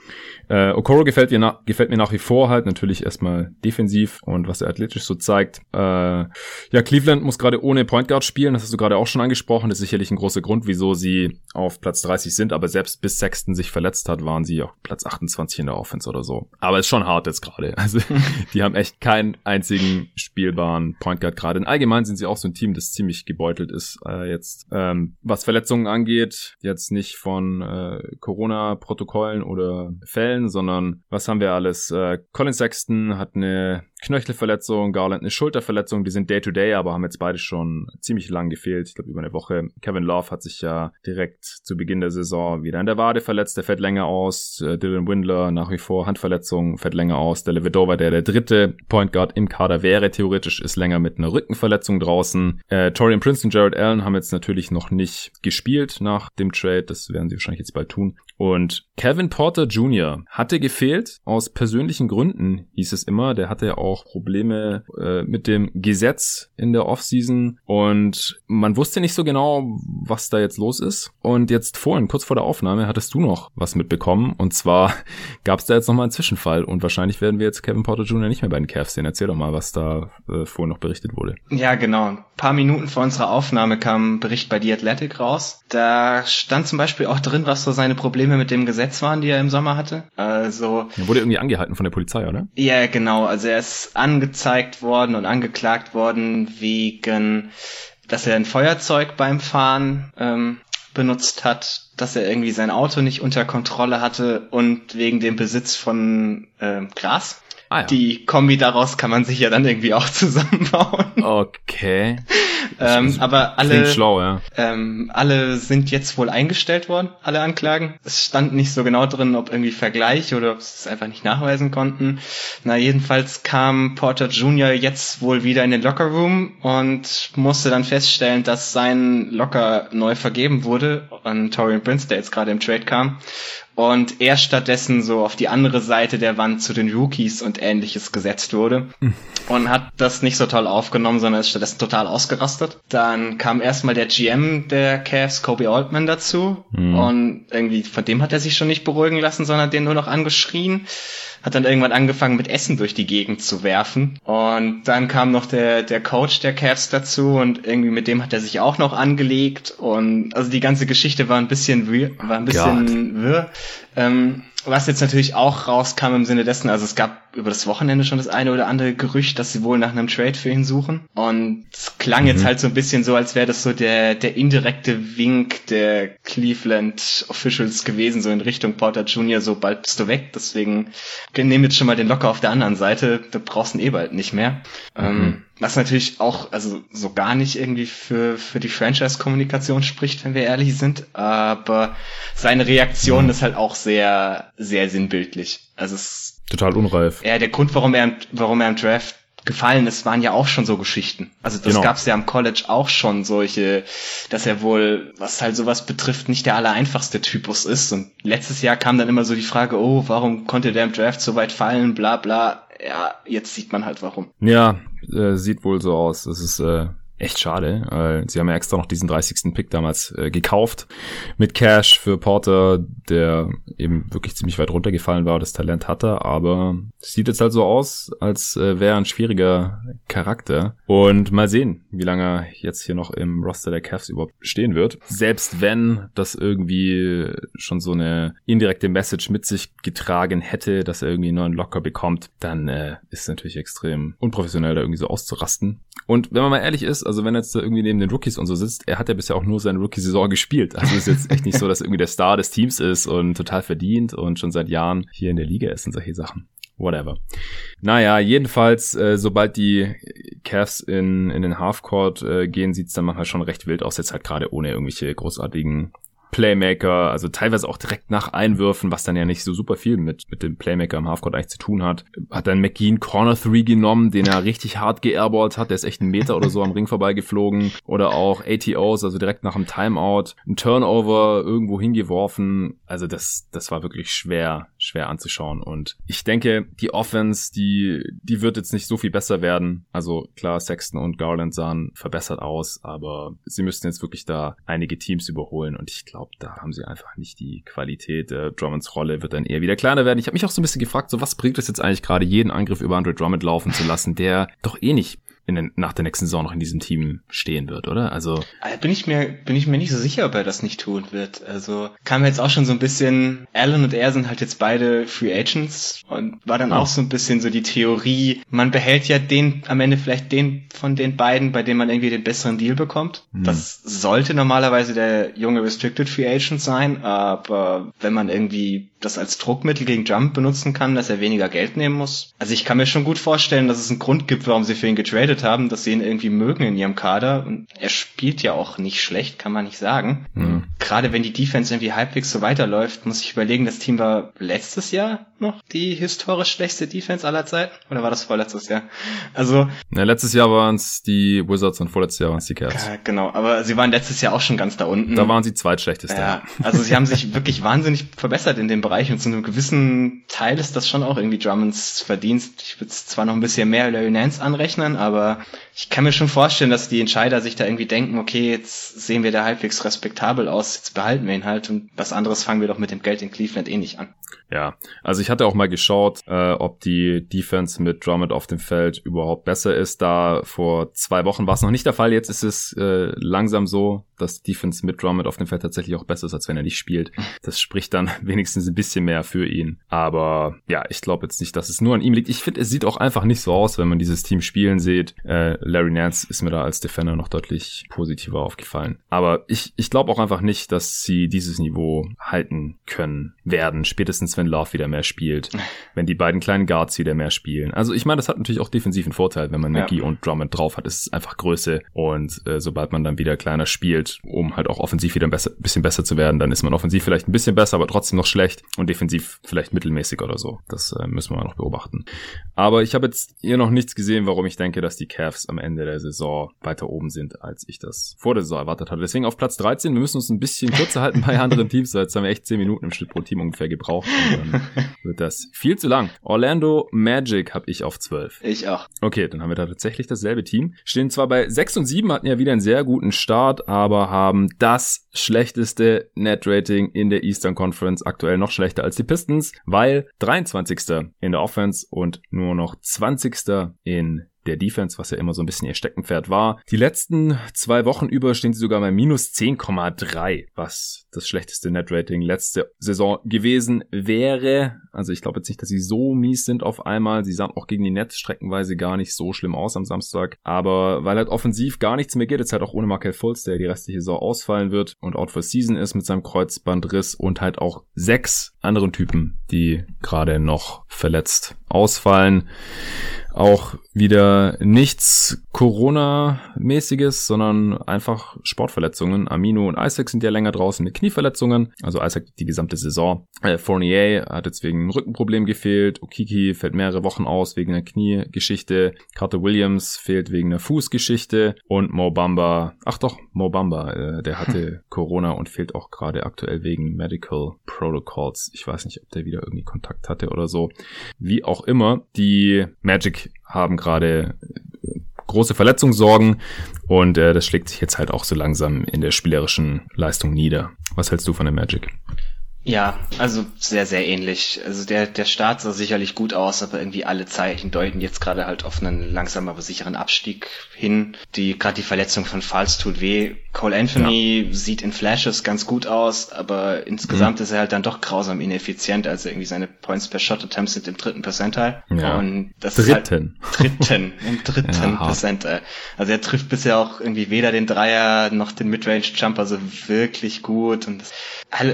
Äh, Okoro gefällt mir, na, gefällt mir nach wie vor halt natürlich erstmal defensiv und was er athletisch so zeigt. Äh, ja, Cleveland muss gerade ohne Point Guard spielen, das hast du gerade auch schon angesprochen. Das ist sicherlich ein großer Grund, wieso sie auf Platz 30 sind, aber selbst bis Sexton sich verletzt hat, waren sie auf Platz 28 in der Offense oder so. Aber ist schon hart jetzt gerade. Also die haben echt keinen einzigen spielbaren Point Guard gerade. Allgemein sind sie auch so ein Team, das ziemlich gebeutelt ist äh, jetzt, ähm, was Verletzungen angeht. Jetzt nicht von äh, Corona-Protokollen oder Fällen, sondern was haben wir alles? Äh, Colin Sexton hat eine Knöchelverletzung, Garland eine Schulterverletzung, die sind Day-to-Day, -Day, aber haben jetzt beide schon ziemlich lang gefehlt. Ich glaube, über eine Woche. Kevin Love hat sich ja direkt zu Beginn der Saison wieder in der Wade verletzt, der fährt länger aus. Äh, Dylan Windler nach wie vor Handverletzung, fährt länger aus. Der Levedova, der der dritte Point Guard im Kader wäre, theoretisch ist länger mit einer Rückenverletzung draußen. Äh, Torian Prince und Jared Allen haben jetzt natürlich noch nicht gespielt nach dem Trade, das werden sie wahrscheinlich jetzt bald tun. Und Kevin Porter Jr. hatte gefehlt, aus persönlichen Gründen, hieß es immer. Der hatte ja auch Probleme äh, mit dem Gesetz in der Offseason und man wusste nicht so genau, was da jetzt los ist. Und jetzt vorhin, kurz vor der Aufnahme, hattest du noch was mitbekommen. Und zwar gab es da jetzt nochmal einen Zwischenfall und wahrscheinlich werden wir jetzt Kevin Porter Jr. nicht mehr bei den Cavs sehen. Erzähl doch mal, was da äh, vorhin noch berichtet wurde. Ja, genau. Ein paar Minuten vor unserer Aufnahme kam ein Bericht bei The Athletic raus. Da stand zum Beispiel auch drin, was so seine Probleme Probleme mit dem Gesetz waren, die er im Sommer hatte. Also. Er wurde irgendwie angehalten von der Polizei, oder? Ja, genau. Also er ist angezeigt worden und angeklagt worden wegen, dass er ein Feuerzeug beim Fahren ähm, benutzt hat, dass er irgendwie sein Auto nicht unter Kontrolle hatte und wegen dem Besitz von äh, Gras. Ah, ja. Die Kombi daraus kann man sich ja dann irgendwie auch zusammenbauen. Okay. ähm, aber alle, schlau, ja. ähm, alle sind jetzt wohl eingestellt worden, alle Anklagen. Es stand nicht so genau drin, ob irgendwie Vergleich oder ob sie es einfach nicht nachweisen konnten. Na, jedenfalls kam Porter Jr. jetzt wohl wieder in den Lockerroom und musste dann feststellen, dass sein Locker neu vergeben wurde an Torian Prince, der jetzt gerade im Trade kam und er stattdessen so auf die andere Seite der Wand zu den Rookies und ähnliches gesetzt wurde mhm. und hat das nicht so toll aufgenommen, sondern ist stattdessen total ausgerastet. Dann kam erstmal der GM der Cavs, Kobe Altman, dazu mhm. und irgendwie von dem hat er sich schon nicht beruhigen lassen, sondern den nur noch angeschrien hat dann irgendwann angefangen mit Essen durch die Gegend zu werfen. Und dann kam noch der, der Coach der Cavs dazu und irgendwie mit dem hat er sich auch noch angelegt. Und also die ganze Geschichte war ein bisschen wirr, war ein bisschen God. wirr. Ähm, was jetzt natürlich auch rauskam im Sinne dessen, also es gab über das Wochenende schon das eine oder andere Gerücht, dass sie wohl nach einem Trade für ihn suchen. Und es klang mhm. jetzt halt so ein bisschen so, als wäre das so der, der indirekte Wink der Cleveland Officials gewesen, so in Richtung Porter Jr., so bald bist du weg. Deswegen nehmen jetzt schon mal den Locker auf der anderen Seite, da brauchst du ihn eh bald nicht mehr. Mhm. Ähm, was natürlich auch, also so gar nicht irgendwie für, für die Franchise-Kommunikation spricht, wenn wir ehrlich sind. Aber seine Reaktion mhm. ist halt auch sehr, sehr sinnbildlich. Also es Total unreif. Ja, der Grund, warum er, warum er im Draft gefallen ist, waren ja auch schon so Geschichten. Also das genau. gab es ja am College auch schon solche, dass er wohl, was halt sowas betrifft, nicht der allereinfachste Typus ist. Und letztes Jahr kam dann immer so die Frage, oh, warum konnte der im Draft so weit fallen, bla bla. Ja, jetzt sieht man halt warum. Ja, äh, sieht wohl so aus. Das ist äh, echt schade. Äh, sie haben ja extra noch diesen 30. Pick damals äh, gekauft mit Cash für Porter, der eben wirklich ziemlich weit runtergefallen war, das Talent hatte, aber sieht jetzt halt so aus, als äh, wäre ein schwieriger Charakter. Und mal sehen, wie lange er jetzt hier noch im Roster der Cavs überhaupt stehen wird. Selbst wenn das irgendwie schon so eine indirekte Message mit sich getragen hätte, dass er irgendwie einen neuen Locker bekommt, dann äh, ist natürlich extrem unprofessionell, da irgendwie so auszurasten. Und wenn man mal ehrlich ist, also wenn er jetzt irgendwie neben den Rookies und so sitzt, er hat ja bisher auch nur seine Rookie-Saison gespielt. Also ist jetzt echt nicht so, dass irgendwie der Star des Teams ist und total verdient und schon seit Jahren hier in der Liga ist und solche Sachen. Whatever. Naja, jedenfalls, äh, sobald die Cavs in, in den Halfcourt äh, gehen, sieht's dann manchmal schon recht wild aus, jetzt halt gerade ohne irgendwelche großartigen Playmaker, also teilweise auch direkt nach Einwürfen, was dann ja nicht so super viel mit, mit dem Playmaker im Halfcourt eigentlich zu tun hat. Hat dann McGinn Corner 3 genommen, den er richtig hart geairballt hat, der ist echt einen Meter oder so am Ring vorbeigeflogen. Oder auch ATOs, also direkt nach dem Timeout, ein Turnover irgendwo hingeworfen. Also das, das war wirklich schwer, schwer anzuschauen. Und ich denke, die Offense, die, die wird jetzt nicht so viel besser werden. Also klar, Sexton und Garland sahen verbessert aus, aber sie müssten jetzt wirklich da einige Teams überholen und ich glaube, da haben sie einfach nicht die Qualität. Äh, Drummonds Rolle wird dann eher wieder kleiner werden. Ich habe mich auch so ein bisschen gefragt, so was bringt es jetzt eigentlich gerade, jeden Angriff über Andre Drummond laufen zu lassen, der doch eh nicht den, nach der nächsten Saison noch in diesem Team stehen wird, oder? Also äh, bin ich mir bin ich mir nicht so sicher, ob er das nicht tun wird. Also kam jetzt auch schon so ein bisschen. Allen und er sind halt jetzt beide Free Agents und war dann oh. auch so ein bisschen so die Theorie. Man behält ja den am Ende vielleicht den von den beiden, bei dem man irgendwie den besseren Deal bekommt. Hm. Das sollte normalerweise der junge Restricted Free Agent sein, aber wenn man irgendwie das als Druckmittel gegen Jump benutzen kann, dass er weniger Geld nehmen muss. Also ich kann mir schon gut vorstellen, dass es einen Grund gibt, warum sie für ihn getradet haben, dass sie ihn irgendwie mögen in ihrem Kader. Und er spielt ja auch nicht schlecht, kann man nicht sagen. Mhm. Gerade wenn die Defense irgendwie halbwegs so weiterläuft, muss ich überlegen, das Team war letztes Jahr noch die historisch schlechteste Defense aller Zeiten? Oder war das vorletztes Jahr? Also. Ja, letztes Jahr waren es die Wizards und vorletztes Jahr waren es die Cavs. Genau, aber sie waren letztes Jahr auch schon ganz da unten. Da waren sie zweitschlechteste. Ja, also sie haben sich wirklich wahnsinnig verbessert in dem Bereich und zu einem gewissen Teil ist das schon auch irgendwie Drummonds Verdienst. Ich würde zwar noch ein bisschen mehr Larry Nance anrechnen, aber ich kann mir schon vorstellen, dass die Entscheider sich da irgendwie denken, okay, jetzt sehen wir da halbwegs respektabel aus, jetzt behalten wir ihn halt und was anderes fangen wir doch mit dem Geld in Cleveland eh nicht an. Ja, also ich hatte auch mal geschaut, äh, ob die Defense mit Drummond auf dem Feld überhaupt besser ist. Da vor zwei Wochen war es noch nicht der Fall, jetzt ist es äh, langsam so. Dass Defense mit Drummond auf dem Feld tatsächlich auch besser ist, als wenn er nicht spielt. Das spricht dann wenigstens ein bisschen mehr für ihn. Aber ja, ich glaube jetzt nicht, dass es nur an ihm liegt. Ich finde, es sieht auch einfach nicht so aus, wenn man dieses Team spielen sieht. Äh, Larry Nance ist mir da als Defender noch deutlich positiver aufgefallen. Aber ich, ich glaube auch einfach nicht, dass sie dieses Niveau halten können werden. Spätestens, wenn Love wieder mehr spielt. Wenn die beiden kleinen Guards wieder mehr spielen. Also ich meine, das hat natürlich auch defensiv einen Vorteil, wenn man Maggie ja. und Drummond drauf hat. Es ist einfach Größe. Und äh, sobald man dann wieder kleiner spielt, um halt auch offensiv wieder ein besser, bisschen besser zu werden, dann ist man offensiv vielleicht ein bisschen besser, aber trotzdem noch schlecht und defensiv vielleicht mittelmäßig oder so. Das äh, müssen wir noch beobachten. Aber ich habe jetzt hier noch nichts gesehen, warum ich denke, dass die Cavs am Ende der Saison weiter oben sind, als ich das vor der Saison erwartet hatte. Deswegen auf Platz 13. Wir müssen uns ein bisschen kürzer halten bei anderen Teams. Jetzt haben wir echt 10 Minuten im Schnitt pro Team ungefähr gebraucht. Und dann wird das viel zu lang. Orlando Magic habe ich auf 12. Ich auch. Okay, dann haben wir da tatsächlich dasselbe Team. Stehen zwar bei 6 und 7, hatten ja wieder einen sehr guten Start, aber haben das schlechteste Net-Rating in der Eastern Conference, aktuell noch schlechter als die Pistons, weil 23. in der Offense und nur noch 20. in der Defense, was ja immer so ein bisschen ihr Steckenpferd war. Die letzten zwei Wochen über stehen sie sogar bei minus 10,3, was das schlechteste Net-Rating letzte Saison gewesen wäre. Also ich glaube jetzt nicht, dass sie so mies sind auf einmal. Sie sahen auch gegen die Nets streckenweise gar nicht so schlimm aus am Samstag. Aber weil halt offensiv gar nichts mehr geht, jetzt halt auch ohne Markel Fultz, der die restliche Saison ausfallen wird und out for season ist mit seinem Kreuzbandriss und halt auch sechs anderen Typen, die gerade noch verletzt ausfallen auch wieder nichts Corona-mäßiges, sondern einfach Sportverletzungen. Amino und Isaac sind ja länger draußen mit Knieverletzungen. Also Isaac die gesamte Saison. Äh, Fournier hat jetzt wegen einem Rückenproblem gefehlt. Okiki fällt mehrere Wochen aus wegen einer Kniegeschichte. Carter Williams fehlt wegen einer Fußgeschichte. Und Mo Bamba, ach doch, Mo Bamba, äh, der hatte Corona und fehlt auch gerade aktuell wegen Medical Protocols. Ich weiß nicht, ob der wieder irgendwie Kontakt hatte oder so. Wie auch immer, die Magic haben gerade große Verletzungssorgen und äh, das schlägt sich jetzt halt auch so langsam in der spielerischen Leistung nieder. Was hältst du von der Magic? Ja, also sehr, sehr ähnlich. Also der, der Start sah sicherlich gut aus, aber irgendwie alle Zeichen deuten jetzt gerade halt auf einen langsam aber sicheren Abstieg hin. Die, gerade die Verletzung von Falls tut weh. Cole Anthony ja. sieht in Flashes ganz gut aus, aber insgesamt mhm. ist er halt dann doch grausam ineffizient. Also irgendwie seine Points per Shot Attempts sind im dritten Percentile. Ja. Und das dritten. ist halt dritten, im dritten ja, Percentile. Also er trifft bisher auch irgendwie weder den Dreier noch den Midrange Jumper so wirklich gut und das,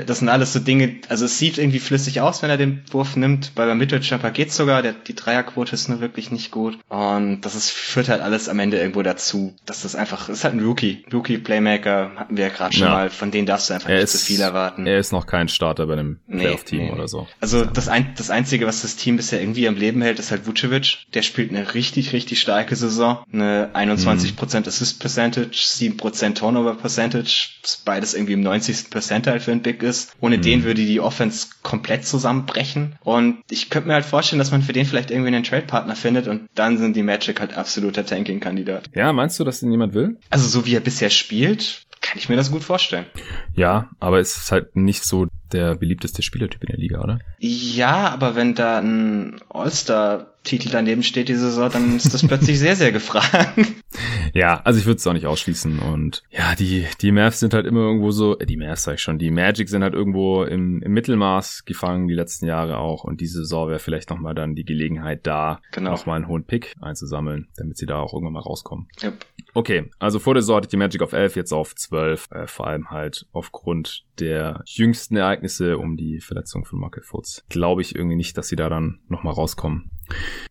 das sind alles so Dinge, also es sieht irgendwie flüssig aus, wenn er den Wurf nimmt. Bei beim Mitteljumper geht's sogar, der, die Dreierquote ist nur wirklich nicht gut. Und das ist, führt halt alles am Ende irgendwo dazu, dass das einfach, ist halt ein Rookie. Rookie-Playmaker hatten wir ja gerade schon ja. mal, von denen darfst du einfach er nicht ist, zu viel erwarten. Er ist noch kein Starter bei einem Playoff-Team nee, nee, oder so. Also das, ein, das Einzige, was das Team bisher irgendwie am Leben hält, ist halt Vucevic. Der spielt eine richtig, richtig starke Saison. Eine 21% mhm. Assist Percentage, 7% Turnover Percentage, beides irgendwie im 90. Percentile für ein Big ist. Ohne mhm. den würde die Offense komplett zusammenbrechen. Und ich könnte mir halt vorstellen, dass man für den vielleicht irgendwie einen Trade-Partner findet und dann sind die Magic halt absoluter Tanking-Kandidat. Ja, meinst du, dass den jemand will? Also so wie er bisher spielt, kann ich mir das gut vorstellen. Ja, aber es ist halt nicht so der beliebteste Spielertyp in der Liga, oder? Ja, aber wenn da ein All-Star Titel daneben steht diese Saison, dann ist das plötzlich sehr, sehr gefragt. Ja, also ich würde es auch nicht ausschließen. Und ja, die, die Mavs sind halt immer irgendwo so, äh, die Mavs sag ich schon, die Magic sind halt irgendwo im, im Mittelmaß gefangen, die letzten Jahre auch. Und diese Saison wäre vielleicht nochmal dann die Gelegenheit da, genau. nochmal einen hohen Pick einzusammeln, damit sie da auch irgendwann mal rauskommen. Yep. Okay, also vor der Saison hatte ich die Magic auf 11, jetzt auf 12, äh, vor allem halt aufgrund der jüngsten Ereignisse um die Verletzung von Markel Fultz. Glaube ich irgendwie nicht, dass sie da dann nochmal rauskommen.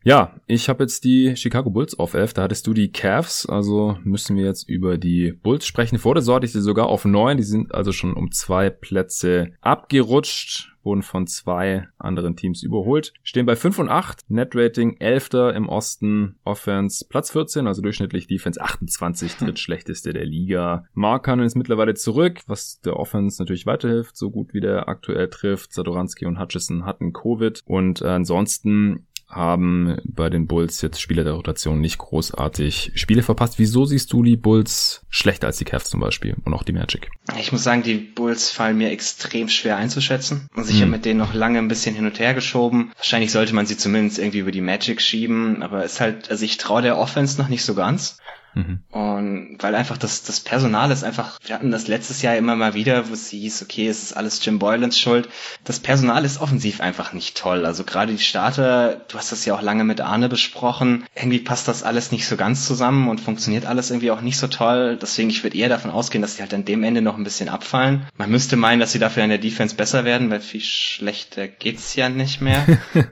Ja, ich habe jetzt die Chicago Bulls auf 11, da hattest du die Cavs, also müssen wir jetzt über die Bulls sprechen. Vor der hatte ich sie sogar auf 9, die sind also schon um zwei Plätze abgerutscht wurden von zwei anderen Teams überholt. Stehen bei 5 und 8, Net-Rating 11. im Osten, Offense Platz 14, also durchschnittlich Defense 28, drittschlechteste der Liga. Markanen ist mittlerweile zurück, was der Offense natürlich weiterhilft, so gut wie der aktuell trifft. Sadoranski und Hutchison hatten Covid und ansonsten haben bei den Bulls jetzt Spieler der Rotation nicht großartig Spiele verpasst. Wieso siehst du die Bulls schlechter als die Cavs zum Beispiel und auch die Magic? Ich muss sagen, die Bulls fallen mir extrem schwer einzuschätzen. Also ich hm. habe mit denen noch lange ein bisschen hin und her geschoben. Wahrscheinlich sollte man sie zumindest irgendwie über die Magic schieben, aber es ist halt, also ich traue der Offense noch nicht so ganz. Mhm. Und weil einfach das, das Personal ist einfach, wir hatten das letztes Jahr immer mal wieder, wo es hieß, okay, es ist alles Jim Boylans Schuld. Das Personal ist offensiv einfach nicht toll. Also gerade die Starter, du hast das ja auch lange mit Arne besprochen, irgendwie passt das alles nicht so ganz zusammen und funktioniert alles irgendwie auch nicht so toll. Deswegen, ich würde eher davon ausgehen, dass sie halt an dem Ende noch ein bisschen abfallen. Man müsste meinen, dass sie dafür in der Defense besser werden, weil viel schlechter geht's ja nicht mehr.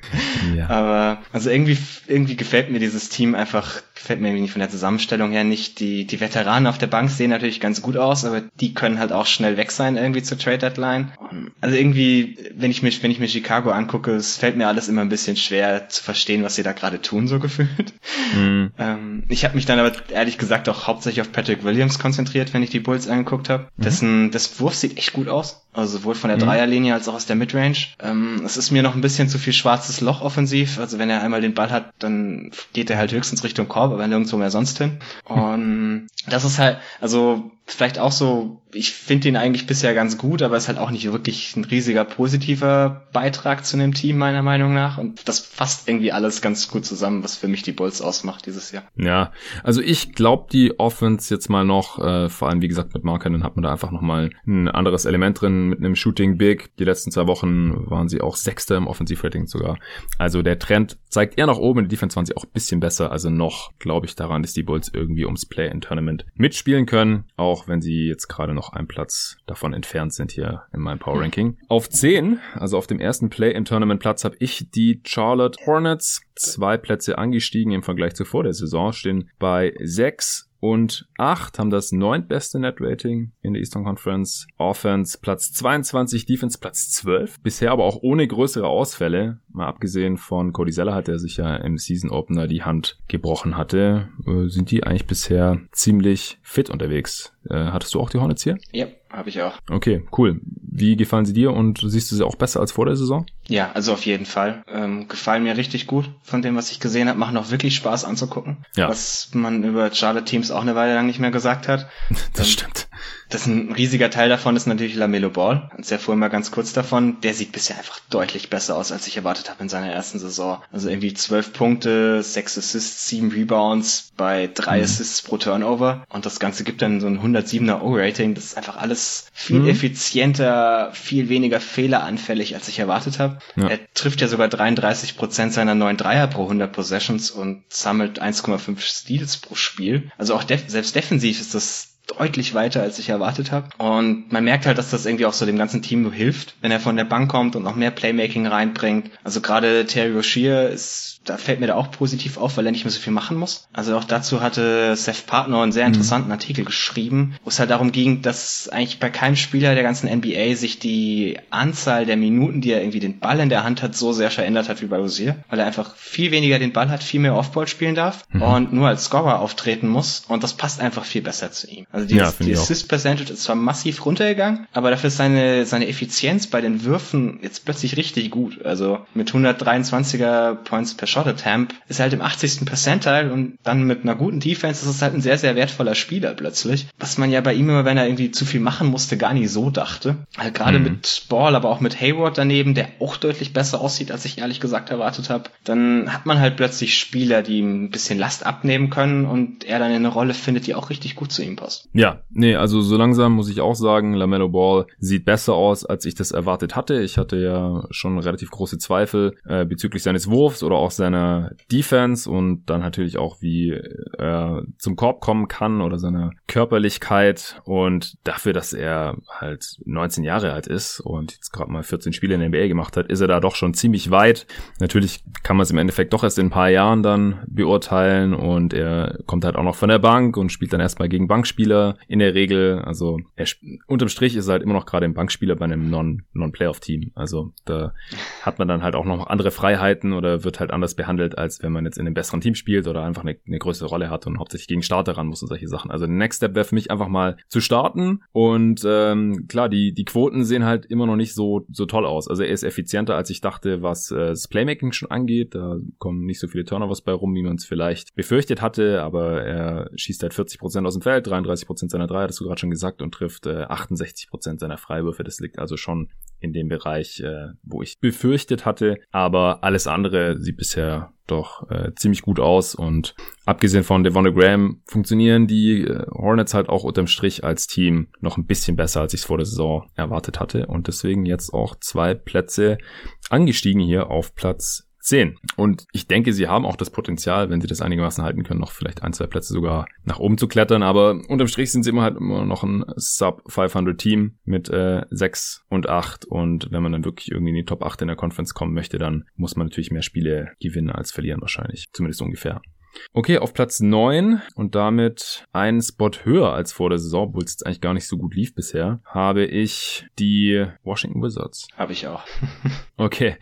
ja. Aber also irgendwie, irgendwie gefällt mir dieses Team einfach, gefällt mir irgendwie nicht von der Zusammenstellung her nicht. Die, die Veteranen auf der Bank sehen natürlich ganz gut aus, aber die können halt auch schnell weg sein irgendwie zur Trade Deadline. Also irgendwie, wenn ich mich, wenn ich mir Chicago angucke, es fällt mir alles immer ein bisschen schwer zu verstehen, was sie da gerade tun, so gefühlt. Mhm. Ähm, ich habe mich dann aber ehrlich gesagt auch hauptsächlich auf Patrick Williams konzentriert, wenn ich die Bulls angeguckt habe. Mhm. Dessen, das Wurf sieht echt gut aus. Also sowohl von der mhm. Dreierlinie als auch aus der Midrange. Ähm, es ist mir noch ein bisschen zu viel schwarzes Loch offensiv. Also wenn er einmal den Ball hat, dann geht er halt höchstens Richtung Korb, aber nirgendwo mehr sonst hin. Und das ist halt, also vielleicht auch so, ich finde ihn eigentlich bisher ganz gut, aber ist halt auch nicht wirklich ein riesiger positiver Beitrag zu einem Team, meiner Meinung nach. Und das fasst irgendwie alles ganz gut zusammen, was für mich die Bulls ausmacht dieses Jahr. Ja, also ich glaube, die Offense jetzt mal noch, äh, vor allem wie gesagt mit Markern, hat man da einfach nochmal ein anderes Element drin mit einem Shooting Big. Die letzten zwei Wochen waren sie auch Sechster im Offensivrating sogar. Also der Trend zeigt eher nach oben, der Defense waren sie auch ein bisschen besser. Also noch glaube ich daran, dass die Bulls irgendwie ums Play-in-Tournament mitspielen können, auch wenn sie jetzt gerade noch einen Platz davon entfernt sind hier in meinem Power Ranking. Auf 10, also auf dem ersten Play-in-Tournament-Platz, habe ich die Charlotte Hornets. Zwei Plätze angestiegen im Vergleich zu vor der Saison, stehen bei 6 und 8 haben das neuntbeste Net-Rating in der Eastern Conference. Offense Platz 22, Defense Platz 12. Bisher aber auch ohne größere Ausfälle. Mal abgesehen von Cody Zeller hat, der sich ja im Season Opener die Hand gebrochen hatte, äh, sind die eigentlich bisher ziemlich fit unterwegs. Äh, hattest du auch die Hornets hier? Ja, habe ich auch. Okay, cool. Wie gefallen sie dir und siehst du sie auch besser als vor der Saison? Ja, also auf jeden Fall. Ähm, gefallen mir richtig gut von dem, was ich gesehen habe. Machen auch wirklich Spaß anzugucken. Ja. Was man über Charlotte Teams auch eine Weile lang nicht mehr gesagt hat. das ähm, stimmt. Das ist ein riesiger Teil davon ist natürlich Lamelo Ball. Und sehr vorhin mal ganz kurz davon. Der sieht bisher einfach deutlich besser aus, als ich erwartet habe in seiner ersten Saison. Also irgendwie zwölf Punkte, sechs Assists, sieben Rebounds bei drei mhm. Assists pro Turnover. Und das Ganze gibt dann so ein 107er O-Rating. Das ist einfach alles viel mhm. effizienter, viel weniger fehleranfällig, als ich erwartet habe. Ja. Er trifft ja sogar 33 Prozent seiner neuen Dreier pro 100 Possessions und sammelt 1,5 Steals pro Spiel. Also auch def selbst defensiv ist das deutlich weiter, als ich erwartet habe. Und man merkt halt, dass das irgendwie auch so dem ganzen Team nur hilft, wenn er von der Bank kommt und noch mehr Playmaking reinbringt. Also gerade Terry Rozier ist da fällt mir da auch positiv auf, weil er nicht mehr so viel machen muss. Also auch dazu hatte Seth Partner einen sehr mhm. interessanten mhm. Artikel geschrieben, wo es halt darum ging, dass eigentlich bei keinem Spieler der ganzen NBA sich die Anzahl der Minuten, die er irgendwie den Ball in der Hand hat, so sehr verändert hat wie bei Rozier, weil er einfach viel weniger den Ball hat, viel mehr Offball spielen darf mhm. und nur als Scorer auftreten muss und das passt einfach viel besser zu ihm. Also die, ja, die Assist Percentage ist zwar massiv runtergegangen, aber dafür ist seine, seine Effizienz bei den Würfen jetzt plötzlich richtig gut. Also mit 123er Points per Shot Attempt ist halt im 80. Percentile und dann mit einer guten Defense ist es halt ein sehr, sehr wertvoller Spieler plötzlich. Was man ja bei ihm immer, wenn er irgendwie zu viel machen musste, gar nicht so dachte. Halt gerade mhm. mit Ball, aber auch mit Hayward daneben, der auch deutlich besser aussieht, als ich ehrlich gesagt erwartet habe. Dann hat man halt plötzlich Spieler, die ihm ein bisschen Last abnehmen können und er dann in eine Rolle findet, die auch richtig gut zu ihm passt. Ja, nee, also so langsam muss ich auch sagen, LaMelo Ball sieht besser aus, als ich das erwartet hatte. Ich hatte ja schon relativ große Zweifel äh, bezüglich seines Wurfs oder auch seiner Defense und dann natürlich auch, wie er zum Korb kommen kann oder seiner Körperlichkeit und dafür, dass er halt 19 Jahre alt ist und jetzt gerade mal 14 Spiele in der NBA gemacht hat, ist er da doch schon ziemlich weit. Natürlich kann man es im Endeffekt doch erst in ein paar Jahren dann beurteilen und er kommt halt auch noch von der Bank und spielt dann erstmal gegen Bankspieler in der Regel. Also er, unterm Strich ist er halt immer noch gerade ein Bankspieler bei einem Non-Playoff-Team. also da hat man dann halt auch noch andere Freiheiten oder wird halt anders behandelt, als wenn man jetzt in einem besseren Team spielt oder einfach eine, eine größere Rolle hat und hauptsächlich gegen Starter ran muss und solche Sachen. Also der Next Step wäre für mich einfach mal zu starten und ähm, klar, die, die Quoten sehen halt immer noch nicht so, so toll aus. Also er ist effizienter, als ich dachte, was äh, das Playmaking schon angeht. Da kommen nicht so viele Turnovers bei rum, wie man es vielleicht befürchtet hatte, aber er schießt halt 40% aus dem Feld, 33% seiner Dreier, hast du gerade schon gesagt, und trifft äh, 68% seiner Freiwürfe. Das liegt also schon in dem Bereich, äh, wo ich befürchtet hatte. Aber alles andere sieht bisher doch äh, ziemlich gut aus und abgesehen von Devon Graham funktionieren die äh, Hornets halt auch unterm Strich als Team noch ein bisschen besser, als ich es vor der Saison erwartet hatte und deswegen jetzt auch zwei Plätze angestiegen hier auf Platz 10. Und ich denke, sie haben auch das Potenzial, wenn sie das einigermaßen halten können, noch vielleicht ein, zwei Plätze sogar nach oben zu klettern. Aber unterm Strich sind sie immer halt immer noch ein Sub 500 Team mit äh, 6 und 8. Und wenn man dann wirklich irgendwie in die Top 8 in der Conference kommen möchte, dann muss man natürlich mehr Spiele gewinnen als verlieren wahrscheinlich. Zumindest ungefähr. Okay, auf Platz 9 und damit einen Spot höher als vor der Saison, obwohl es eigentlich gar nicht so gut lief bisher, habe ich die Washington Wizards. Habe ich auch. okay,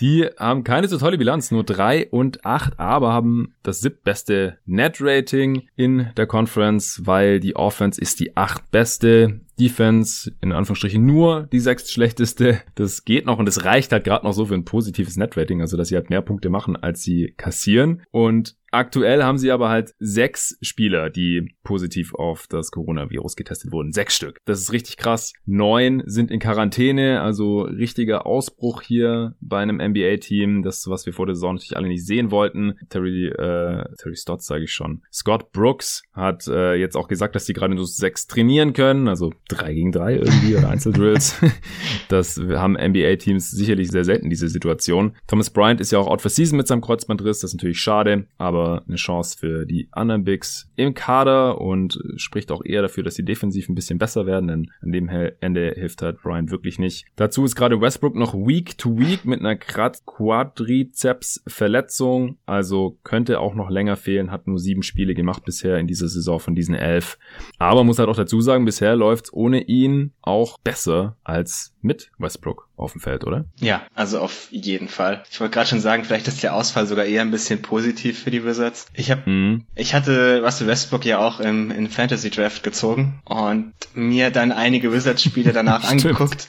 die haben keine so tolle Bilanz, nur 3 und 8, aber haben das siebtbeste Net-Rating in der Conference, weil die Offense ist die acht beste. Defense in Anführungsstrichen nur die sechst schlechteste. Das geht noch und es reicht halt gerade noch so für ein positives Net-Rating, also dass sie halt mehr Punkte machen, als sie kassieren. Und Aktuell haben sie aber halt sechs Spieler, die positiv auf das Coronavirus getestet wurden. Sechs Stück. Das ist richtig krass. Neun sind in Quarantäne, also richtiger Ausbruch hier bei einem NBA-Team. Das, was wir vor der Saison natürlich alle nicht sehen wollten. Terry, äh, Terry Stotts sage ich schon. Scott Brooks hat äh, jetzt auch gesagt, dass die gerade nur sechs trainieren können, also drei gegen drei irgendwie oder Einzeldrills. das haben NBA-Teams sicherlich sehr selten diese Situation. Thomas Bryant ist ja auch out for season mit seinem Kreuzbandriss, das ist natürlich schade, aber aber eine Chance für die anderen Bigs im Kader und spricht auch eher dafür, dass sie defensiv ein bisschen besser werden, denn an dem Ende hilft halt Brian wirklich nicht. Dazu ist gerade Westbrook noch Week to Week mit einer Quadrizeps-Verletzung, also könnte auch noch länger fehlen, hat nur sieben Spiele gemacht bisher in dieser Saison von diesen elf. Aber muss halt auch dazu sagen, bisher läuft's ohne ihn auch besser als mit Westbrook auf dem Feld, oder? Ja, also auf jeden Fall. Ich wollte gerade schon sagen, vielleicht ist der Ausfall sogar eher ein bisschen positiv für die Wizards. Ich habe, mhm. ich hatte Russell Westbrook ja auch im, im Fantasy Draft gezogen und mir dann einige Wizards-Spiele danach angeguckt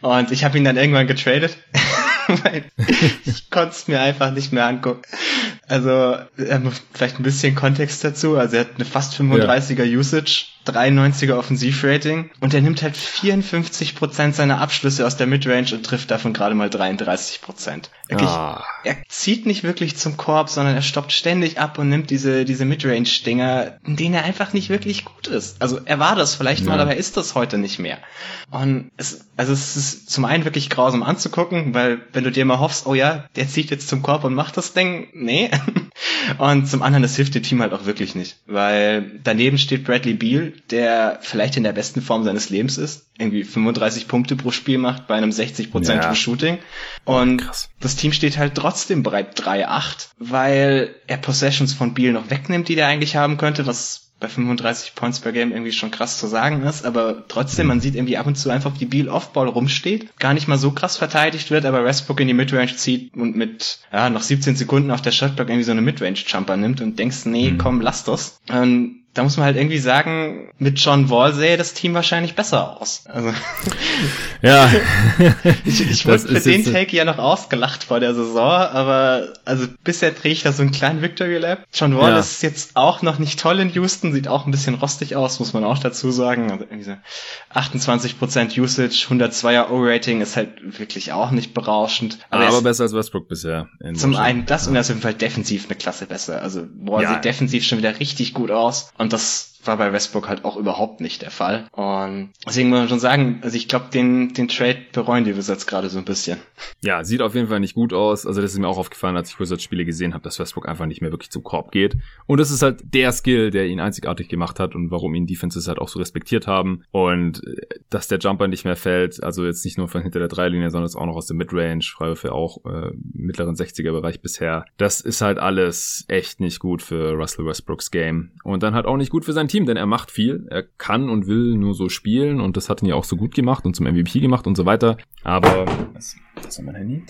und ich habe ihn dann irgendwann getradet. ich konnte es mir einfach nicht mehr angucken. Also ähm, vielleicht ein bisschen Kontext dazu. Also er hat eine fast 35er ja. Usage 93er Offensivrating und er nimmt halt 54% seiner Abschlüsse aus der Midrange und trifft davon gerade mal 33%. Wirklich, ah. Er zieht nicht wirklich zum Korb, sondern er stoppt ständig ab und nimmt diese, diese Midrange-Dinger, in denen er einfach nicht wirklich gut ist. Also er war das vielleicht ja. mal, aber er ist das heute nicht mehr. Und es, also es ist zum einen wirklich grausam anzugucken, weil wenn du dir mal hoffst, oh ja, der zieht jetzt zum Korb und macht das Ding, nee. Und zum anderen, das hilft dem Team halt auch wirklich nicht, weil daneben steht Bradley Beal, der vielleicht in der besten Form seines Lebens ist, irgendwie 35 Punkte pro Spiel macht bei einem 60% ja. Shooting. Und Krass. das Team steht halt trotzdem bereit 3-8, weil er Possessions von Beal noch wegnimmt, die der eigentlich haben könnte, was bei 35 Points per Game irgendwie schon krass zu sagen ist, aber trotzdem, man sieht irgendwie ab und zu einfach, wie Beal Offball rumsteht, gar nicht mal so krass verteidigt wird, aber Westbrook in die Midrange zieht und mit, ja, noch 17 Sekunden auf der Shotblock irgendwie so eine Midrange-Jumper nimmt und denkst, nee, mhm. komm, lass das. Und da muss man halt irgendwie sagen, mit John Wall sähe das Team wahrscheinlich besser aus. Also ja. ich ich wurde für den Take ja noch ausgelacht vor der Saison, aber also bisher drehe ich da so einen kleinen Victory Lab. John Wall ja. ist jetzt auch noch nicht toll in Houston, sieht auch ein bisschen rostig aus, muss man auch dazu sagen. Also irgendwie so 28% Usage, 102er O-Rating ist halt wirklich auch nicht berauschend. Aber, aber besser als Westbrook bisher. Zum einen das und er ist auf jeden Fall defensiv eine Klasse besser. Also Wall ja. sieht defensiv schon wieder richtig gut aus. Und das war bei Westbrook halt auch überhaupt nicht der Fall. Und deswegen muss man schon sagen, also ich glaube, den, den Trade bereuen die Wizards gerade so ein bisschen. Ja, sieht auf jeden Fall nicht gut aus. Also das ist mir auch aufgefallen, als ich Wizards-Spiele gesehen habe, dass Westbrook einfach nicht mehr wirklich zum Korb geht. Und das ist halt der Skill, der ihn einzigartig gemacht hat und warum ihn Defenses halt auch so respektiert haben. Und äh, dass der Jumper nicht mehr fällt, also jetzt nicht nur von hinter der Dreilinie, sondern auch noch aus der Midrange, Freiwürfe auch äh, mittleren 60er-Bereich bisher. Das ist halt alles echt nicht gut für Russell Westbrooks Game. Und dann halt auch nicht gut für sein Team, denn er macht viel. Er kann und will nur so spielen und das hat ihn ja auch so gut gemacht und zum MVP gemacht und so weiter. Aber, was, was ist mein Handy?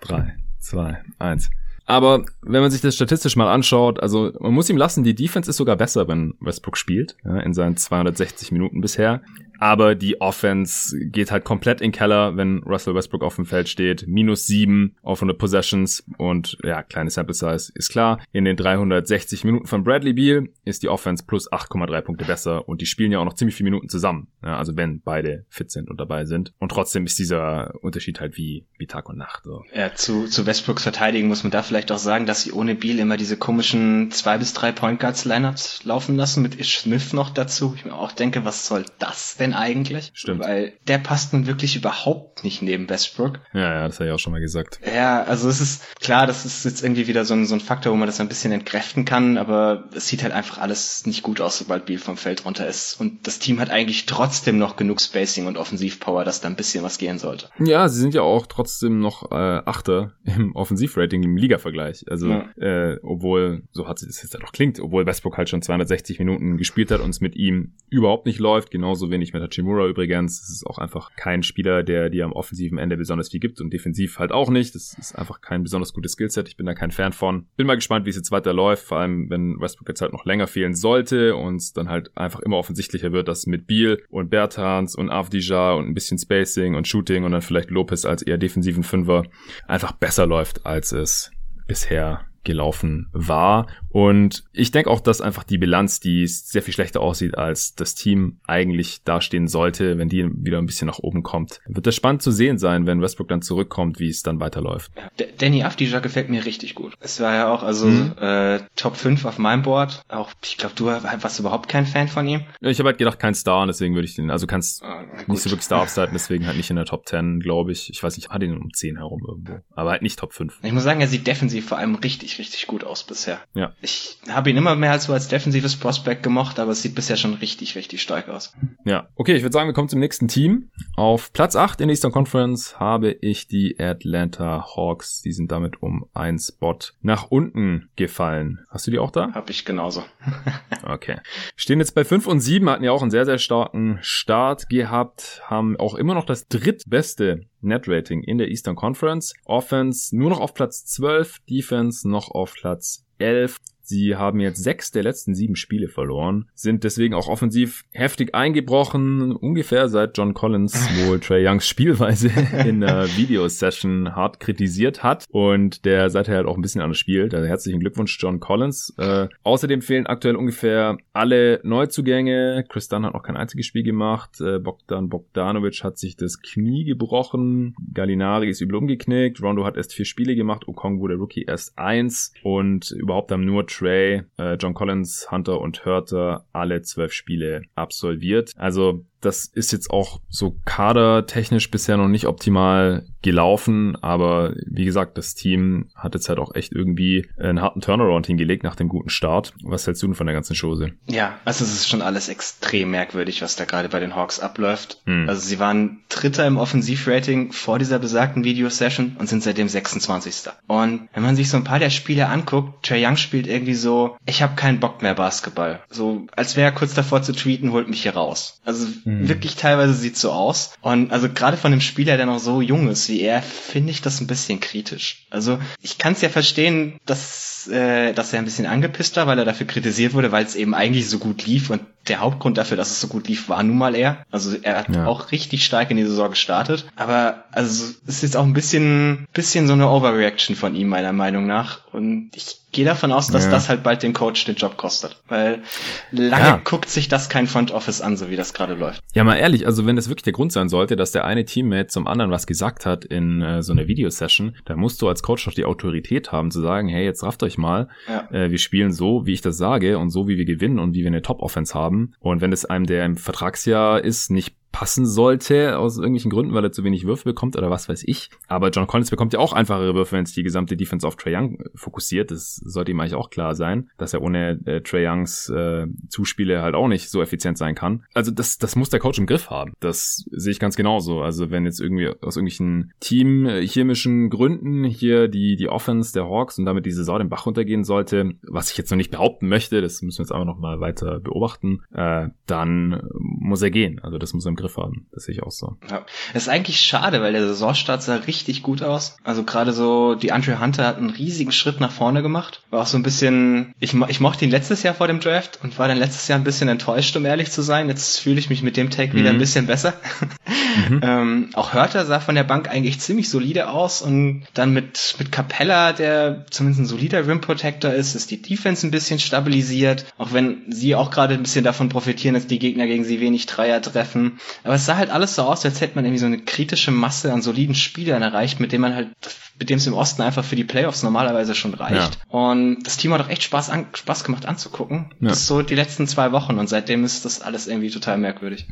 Drei, zwei, eins. Aber wenn man sich das statistisch mal anschaut, also man muss ihm lassen, die Defense ist sogar besser, wenn Westbrook spielt, ja, in seinen 260 Minuten bisher. Aber die Offense geht halt komplett in Keller, wenn Russell Westbrook auf dem Feld steht. Minus sieben auf 100 Possessions und ja, kleine Sample Size ist klar. In den 360 Minuten von Bradley Beal ist die Offense plus 8,3 Punkte besser und die spielen ja auch noch ziemlich viele Minuten zusammen. Ja, also wenn beide fit sind und dabei sind. Und trotzdem ist dieser Unterschied halt wie, wie Tag und Nacht. So. Ja, zu, zu Westbrooks Verteidigung muss man da vielleicht auch sagen, dass sie ohne Beal immer diese komischen zwei bis drei Point Guards Lineups laufen lassen mit Ish Smith noch dazu. Ich mir auch denke, was soll das denn eigentlich? Stimmt. Weil der passt nun wirklich überhaupt nicht neben Westbrook. Ja, ja, das habe ich auch schon mal gesagt. Ja, also es ist klar, das ist jetzt irgendwie wieder so ein, so ein Faktor, wo man das ein bisschen entkräften kann, aber es sieht halt einfach alles nicht gut aus, sobald Beal vom Feld runter ist. Und das Team hat eigentlich trotzdem noch genug Spacing und Offensivpower, dass da ein bisschen was gehen sollte. Ja, sie sind ja auch trotzdem noch äh, Achter im Offensivrating im Liga-Vergleich. Also, ja. äh, obwohl, so hat das jetzt ja doch klingt, obwohl Westbrook halt schon 260 Minuten gespielt hat und es mit ihm überhaupt nicht läuft, genauso wenig mit Hachimura übrigens. Es ist auch einfach kein Spieler, der dir am offensiven Ende besonders viel gibt und defensiv halt auch nicht. Das ist einfach kein besonders gutes Skillset. Ich bin da kein Fan von. Bin mal gespannt, wie es jetzt weiter läuft, vor allem wenn Westbrook jetzt halt noch länger fehlen sollte und dann halt einfach immer offensichtlicher wird, dass mit Beal und Bertans und Avdija und ein bisschen Spacing und Shooting und dann vielleicht Lopez als eher defensiven Fünfer einfach besser läuft, als es bisher gelaufen war. Und ich denke auch, dass einfach die Bilanz, die sehr viel schlechter aussieht, als das Team eigentlich dastehen sollte, wenn die wieder ein bisschen nach oben kommt. Wird das spannend zu sehen sein, wenn Westbrook dann zurückkommt, wie es dann weiterläuft. D Danny Afdija gefällt mir richtig gut. Es war ja auch also mhm. äh, Top 5 auf meinem Board. Auch ich glaube, du warst überhaupt kein Fan von ihm. Ich habe halt gedacht, kein Star, und deswegen würde ich den, also kannst ah, nicht so wirklich Star upside, deswegen halt nicht in der Top 10, glaube ich. Ich weiß nicht, hat ihn um 10 herum irgendwo. Aber halt nicht Top 5. Ich muss sagen, er sieht defensiv vor allem richtig, richtig gut aus bisher. Ja. Ich habe ihn immer mehr als so als defensives Prospect gemocht, aber es sieht bisher schon richtig, richtig stark aus. Ja. Okay, ich würde sagen, wir kommen zum nächsten Team. Auf Platz 8 in der Eastern Conference habe ich die Atlanta Hawks. Die sind damit um einen Spot nach unten gefallen. Hast du die auch da? Hab ich genauso. okay. Stehen jetzt bei 5 und 7, hatten ja auch einen sehr, sehr starken Start gehabt, haben auch immer noch das drittbeste Net-Rating in der Eastern Conference. Offense nur noch auf Platz 12, Defense noch auf Platz 11. Sie haben jetzt sechs der letzten sieben Spiele verloren, sind deswegen auch offensiv heftig eingebrochen, ungefähr seit John Collins wohl Trey Youngs Spielweise in der Videosession hart kritisiert hat und der seither halt auch ein bisschen anders spielt. Also herzlichen Glückwunsch John Collins. Äh, außerdem fehlen aktuell ungefähr alle Neuzugänge. Chris Dunn hat noch kein einziges Spiel gemacht. Äh, Bogdan Bogdanovic hat sich das Knie gebrochen. Gallinari ist übel umgeknickt. Rondo hat erst vier Spiele gemacht. Okong wurde Rookie erst eins und überhaupt haben nur Trey, äh, John Collins, Hunter und Hörter alle zwölf Spiele absolviert. Also das ist jetzt auch so kadertechnisch bisher noch nicht optimal gelaufen, aber wie gesagt, das Team hat jetzt halt auch echt irgendwie einen harten Turnaround hingelegt nach dem guten Start. Was hältst du denn von der ganzen Chose? Ja, also es ist schon alles extrem merkwürdig, was da gerade bei den Hawks abläuft. Hm. Also sie waren Dritter im Offensivrating vor dieser besagten Videosession und sind seitdem 26. Und wenn man sich so ein paar der Spiele anguckt, Trey Young spielt irgendwie so, ich habe keinen Bock mehr Basketball. So, als wäre er kurz davor zu tweeten, holt mich hier raus. Also hm. wirklich teilweise sieht so aus. Und also gerade von einem Spieler, der noch so jung ist wie er, finde ich das ein bisschen kritisch. Also ich kann es ja verstehen, dass, äh, dass er ein bisschen angepisst war, weil er dafür kritisiert wurde, weil es eben eigentlich so gut lief und der Hauptgrund dafür, dass es so gut lief, war nun mal er. Also er hat ja. auch richtig stark in die Saison gestartet. Aber also es ist jetzt auch ein bisschen, bisschen so eine Overreaction von ihm, meiner Meinung nach. Und ich gehe davon aus, dass ja. das halt bald den Coach den Job kostet. Weil lange ja. guckt sich das kein Front Office an, so wie das gerade läuft. Ja, mal ehrlich, also wenn es wirklich der Grund sein sollte, dass der eine Teammate zum anderen was gesagt hat in äh, so einer Videosession, da musst du als Coach doch die Autorität haben zu sagen, hey, jetzt rafft euch mal, ja. äh, wir spielen so, wie ich das sage und so, wie wir gewinnen und wie wir eine Top-Offense haben. Und wenn es einem, der im Vertragsjahr ist, nicht passen sollte, aus irgendwelchen Gründen, weil er zu wenig Würfe bekommt oder was weiß ich. Aber John Collins bekommt ja auch einfachere Würfe, wenn es die gesamte Defense auf Trey Young fokussiert. Das sollte ihm eigentlich auch klar sein, dass er ohne äh, Trey Youngs äh, Zuspiele halt auch nicht so effizient sein kann. Also das, das muss der Coach im Griff haben. Das sehe ich ganz genauso. Also wenn jetzt irgendwie aus irgendwelchen team-chemischen Gründen hier die, die Offense der Hawks und damit die Saison den Bach runtergehen sollte, was ich jetzt noch nicht behaupten möchte, das müssen wir jetzt aber noch mal weiter beobachten, äh, dann muss er gehen. Also das muss er im Griff Griff haben. Das sehe ich auch so. Ja. Das ist eigentlich schade, weil der Saisonstart sah richtig gut aus. Also gerade so, die Andre Hunter hat einen riesigen Schritt nach vorne gemacht. War auch so ein bisschen, ich, ich mochte ihn letztes Jahr vor dem Draft und war dann letztes Jahr ein bisschen enttäuscht, um ehrlich zu sein. Jetzt fühle ich mich mit dem Take mhm. wieder ein bisschen besser. Mhm. ähm, auch Hörter sah von der Bank eigentlich ziemlich solide aus und dann mit, mit Capella, der zumindest ein solider Rim Protector ist, ist die Defense ein bisschen stabilisiert. Auch wenn sie auch gerade ein bisschen davon profitieren, dass die Gegner gegen sie wenig Dreier treffen. Aber es sah halt alles so aus, als hätte man irgendwie so eine kritische Masse an soliden Spielern erreicht, mit dem man halt mit dem es im Osten einfach für die Playoffs normalerweise schon reicht. Ja. Und das Team hat auch echt Spaß, an, Spaß gemacht anzugucken. Ja. Das ist so die letzten zwei Wochen und seitdem ist das alles irgendwie total merkwürdig.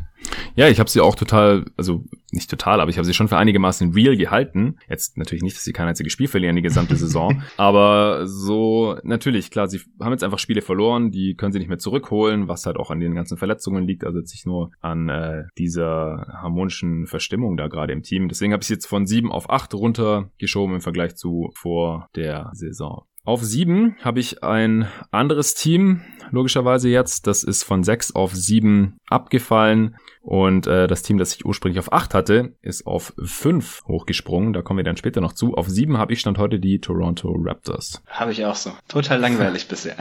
Ja, ich habe sie auch total, also nicht total, aber ich habe sie schon für einigermaßen real gehalten. Jetzt natürlich nicht, dass sie kein einziges Spiel verlieren die gesamte Saison, aber so natürlich, klar, sie haben jetzt einfach Spiele verloren, die können sie nicht mehr zurückholen, was halt auch an den ganzen Verletzungen liegt, also jetzt nicht nur an äh, dieser harmonischen Verstimmung da gerade im Team. Deswegen habe ich jetzt von sieben auf acht runtergeschoben im Vergleich zu vor der Saison. Auf sieben habe ich ein anderes Team, logischerweise jetzt. Das ist von sechs auf sieben abgefallen. Und äh, das Team, das ich ursprünglich auf 8 hatte, ist auf 5 hochgesprungen. Da kommen wir dann später noch zu. Auf 7 habe ich stand heute die Toronto Raptors. Habe ich auch so. Total langweilig bisher.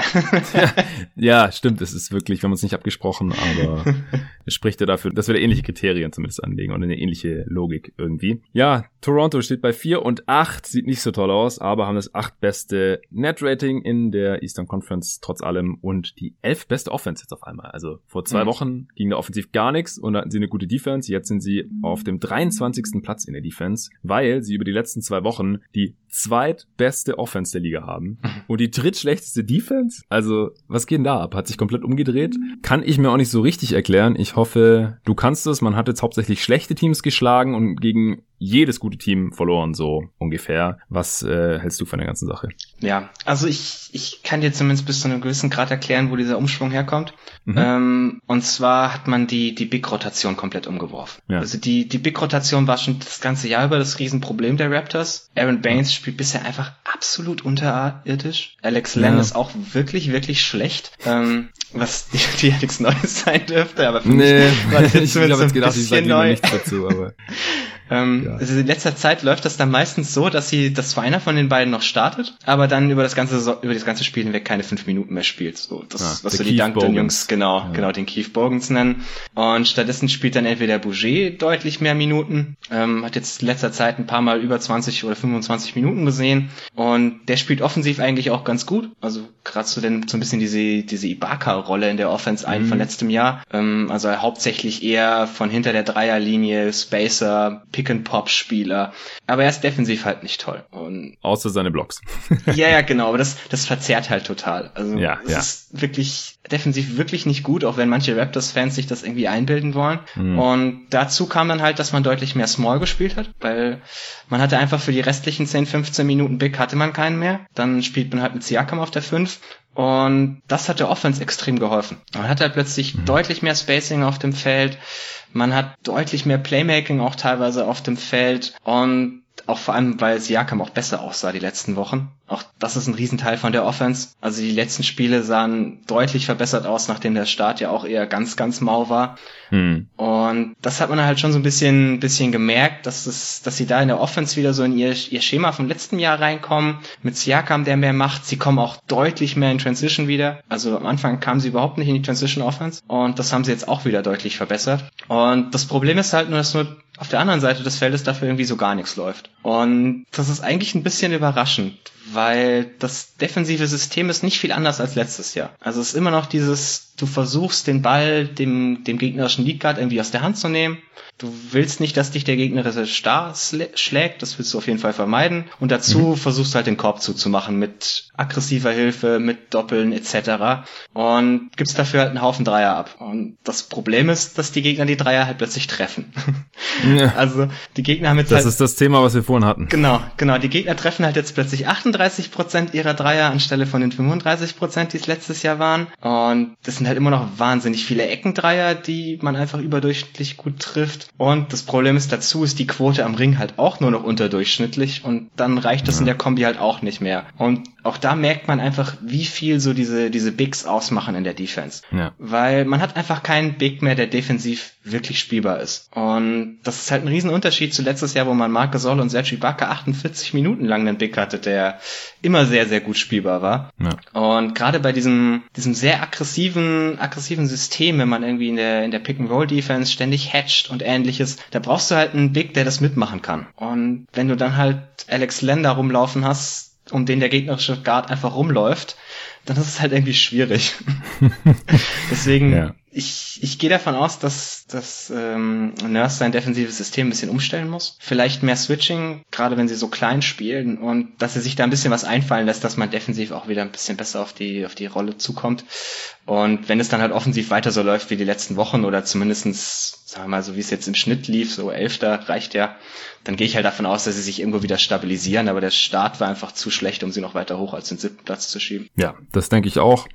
ja, ja, stimmt. Es ist wirklich, wir haben uns nicht abgesprochen, aber es spricht ja dafür, dass wir da ähnliche Kriterien zumindest anlegen und eine ähnliche Logik irgendwie. Ja, Toronto steht bei 4 und 8. Sieht nicht so toll aus, aber haben das 8 beste Net-Rating in der Eastern Conference trotz allem und die 11 beste Offense jetzt auf einmal. Also vor zwei mhm. Wochen ging da offensiv gar nichts und und hatten sie eine gute Defense. Jetzt sind sie auf dem 23. Platz in der Defense, weil sie über die letzten zwei Wochen die zweitbeste Offense der Liga haben und die drittschlechteste Defense. Also, was geht denn da ab? Hat sich komplett umgedreht? Kann ich mir auch nicht so richtig erklären. Ich hoffe, du kannst es. Man hat jetzt hauptsächlich schlechte Teams geschlagen und gegen jedes gute Team verloren, so ungefähr. Was äh, hältst du von der ganzen Sache? Ja, also ich, ich kann dir zumindest bis zu einem gewissen Grad erklären, wo dieser Umschwung herkommt. Mhm. Ähm, und zwar hat man die, die Big-Rotation komplett umgeworfen. Ja. Also die, die Big-Rotation war schon das ganze Jahr über das Riesenproblem der Raptors. Aaron Baines spielt bisher einfach absolut unterirdisch. Alex Len ja. ist auch wirklich, wirklich schlecht. Ähm, was die, die nichts Neues sein dürfte, aber für nee, mich war das jetzt ich habe jetzt gedacht, ich sage neu. nichts dazu, aber ähm, ja. also in letzter Zeit läuft das dann meistens so, dass sie, dass zwar einer von den beiden noch startet, aber dann über das ganze über das ganze Spiel hinweg keine fünf Minuten mehr spielt. So das, ja, was so die Duncan-Jungs genau, ja. genau den Keith Bogans nennen. Und stattdessen spielt dann entweder Bouger deutlich mehr Minuten, ähm, hat jetzt in letzter Zeit ein paar Mal über 20 oder 25 Minuten gesehen und der spielt offensiv eigentlich auch ganz gut. Also gerade so denn so ein bisschen diese diese Ibaka-Rolle in der Offense ein mhm. von letztem Jahr. Ähm, also hauptsächlich eher von hinter der Dreierlinie, Spacer, Pick-and-Pop-Spieler. Aber er ist defensiv halt nicht toll. Und Außer seine Blocks. ja, ja, genau. Aber das, das verzerrt halt total. Also ja, es ja. ist wirklich defensiv wirklich nicht gut, auch wenn manche Raptors-Fans sich das irgendwie einbilden wollen. Mhm. Und dazu kam dann halt, dass man deutlich mehr Small gespielt hat, weil man hatte einfach für die restlichen 10, 15 Minuten Big hatte man keinen mehr. Dann spielt man halt mit Siakam auf der 5 und das hat der Offense extrem geholfen. Man hat halt plötzlich mhm. deutlich mehr Spacing auf dem Feld. Man hat deutlich mehr Playmaking auch teilweise auf dem Feld. Und auch vor allem, weil Siakam auch besser aussah die letzten Wochen. Auch das ist ein Riesenteil von der Offense. Also die letzten Spiele sahen deutlich verbessert aus, nachdem der Start ja auch eher ganz, ganz mau war. Hm. Und das hat man halt schon so ein bisschen, bisschen gemerkt, dass es, dass sie da in der Offense wieder so in ihr, ihr Schema vom letzten Jahr reinkommen. Mit Siakam, der mehr macht. Sie kommen auch deutlich mehr in Transition wieder. Also am Anfang kamen sie überhaupt nicht in die Transition Offense. Und das haben sie jetzt auch wieder deutlich verbessert. Und das Problem ist halt nur, dass nur auf der anderen Seite des Feldes dafür irgendwie so gar nichts läuft. Und das ist eigentlich ein bisschen überraschend, weil das defensive System ist nicht viel anders als letztes Jahr. Also es ist immer noch dieses, du versuchst den Ball dem, dem gegnerischen League Guard irgendwie aus der Hand zu nehmen. Du willst nicht, dass dich der gegnerische Star schlägt, das willst du auf jeden Fall vermeiden. Und dazu mhm. versuchst du halt den Korb zuzumachen mit aggressiver Hilfe, mit Doppeln etc. Und gibst dafür halt einen Haufen Dreier ab. Und das Problem ist, dass die Gegner die Dreier halt plötzlich treffen. Ja. Also die Gegner haben jetzt Das halt, ist das Thema, was wir vorhin hatten. Genau, genau. Die Gegner treffen halt jetzt plötzlich 38 Prozent ihrer Dreier anstelle von den 35 Prozent, die es letztes Jahr waren. Und das sind halt immer noch wahnsinnig viele Eckendreier, die man einfach überdurchschnittlich gut trifft. Und das Problem ist, dazu ist die Quote am Ring halt auch nur noch unterdurchschnittlich und dann reicht das ja. in der Kombi halt auch nicht mehr. Und auch da merkt man einfach, wie viel so diese, diese Bigs ausmachen in der Defense. Ja. Weil man hat einfach keinen Big mehr, der defensiv wirklich spielbar ist. Und das ist halt ein Riesenunterschied zu letztes Jahr, wo man Marc Gasol und Sergi Ibaka 48 Minuten lang einen Big hatte, der immer sehr, sehr gut spielbar war. Ja. Und gerade bei diesem, diesem sehr aggressiven, aggressiven System, wenn man irgendwie in der, in der Pick-and-Roll-Defense ständig hatcht und ähnliches, da brauchst du halt einen Big, der das mitmachen kann. Und wenn du dann halt Alex Lender rumlaufen hast, um den der gegnerische Guard einfach rumläuft, dann ist es halt irgendwie schwierig. Deswegen, Ja. Ich, ich gehe davon aus, dass, dass ähm, Nurse sein defensives System ein bisschen umstellen muss. Vielleicht mehr Switching, gerade wenn sie so klein spielen und dass er sich da ein bisschen was einfallen lässt, dass man defensiv auch wieder ein bisschen besser auf die, auf die Rolle zukommt. Und wenn es dann halt offensiv weiter so läuft wie die letzten Wochen oder zumindestens, sagen wir mal, so wie es jetzt im Schnitt lief, so Elfter reicht ja, dann gehe ich halt davon aus, dass sie sich irgendwo wieder stabilisieren, aber der Start war einfach zu schlecht, um sie noch weiter hoch als den siebten Platz zu schieben. Ja, das denke ich auch.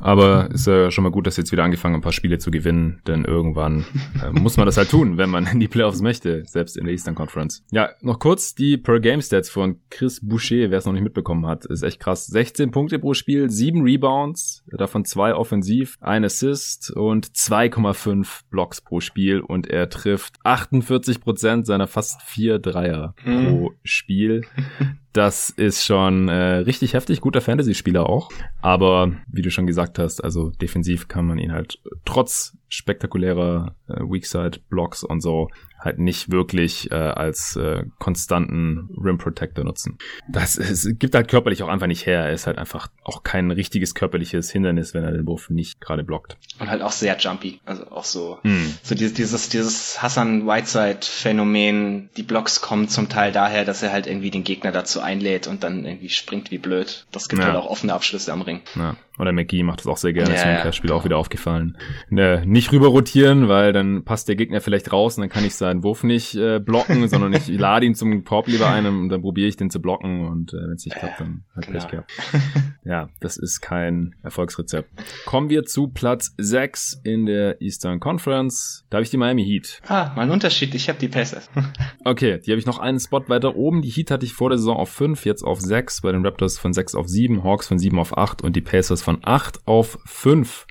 Aber ist ja schon mal gut, dass sie jetzt wieder angefangen haben, ein paar Spiele zu gewinnen, denn irgendwann äh, muss man das halt tun, wenn man in die Playoffs möchte, selbst in der Eastern Conference. Ja, noch kurz die Per-Game-Stats von Chris Boucher, wer es noch nicht mitbekommen hat, ist echt krass. 16 Punkte pro Spiel, 7 Rebounds, davon 2 offensiv, 1 Assist und 2,5 Blocks pro Spiel und er trifft 48 Prozent seiner fast 4 Dreier pro Spiel. Das ist schon äh, richtig heftig, guter Fantasy-Spieler auch. Aber wie du schon gesagt hast, also defensiv kann man ihn halt trotz spektakulärer äh, Weakside-Blocks und so halt nicht wirklich äh, als äh, konstanten Rim Protector nutzen. Das ist, gibt halt körperlich auch einfach nicht her. Er ist halt einfach auch kein richtiges körperliches Hindernis, wenn er den Wurf nicht gerade blockt. Und halt auch sehr jumpy. Also auch so, Hm. so dieses, dieses, dieses Hassan Whiteside-Phänomen. Die Blocks kommen zum Teil daher, dass er halt irgendwie den Gegner dazu einlädt und dann irgendwie springt wie blöd. Das gibt Ja. halt auch offene Abschlüsse am Ring. Ja. Oder McGee macht das auch sehr gerne, Ja, ist mir im ja. Testspiel auch wieder aufgefallen. Ne, nicht rüber rotieren, weil dann passt der Gegner vielleicht raus und dann kann ich seinen Wurf nicht äh, blocken, sondern ich lade ihn zum Korb lieber ein und dann probiere ich den zu blocken und äh, wenn es nicht klappt, dann halt Genau. Pech gehabt. Ja, das ist kein Erfolgsrezept. Kommen wir zu Platz 6 in der Eastern Conference. Da habe ich die Miami Heat. Ah, mal ein Unterschied. Ich habe die Pacers. Okay, die habe ich noch einen Spot weiter oben. Die Heat hatte ich vor der Saison auf 5, jetzt auf 6. Bei den Raptors von 6 auf 7, Hawks von 7 auf 8 und die Pacers von 8 auf 5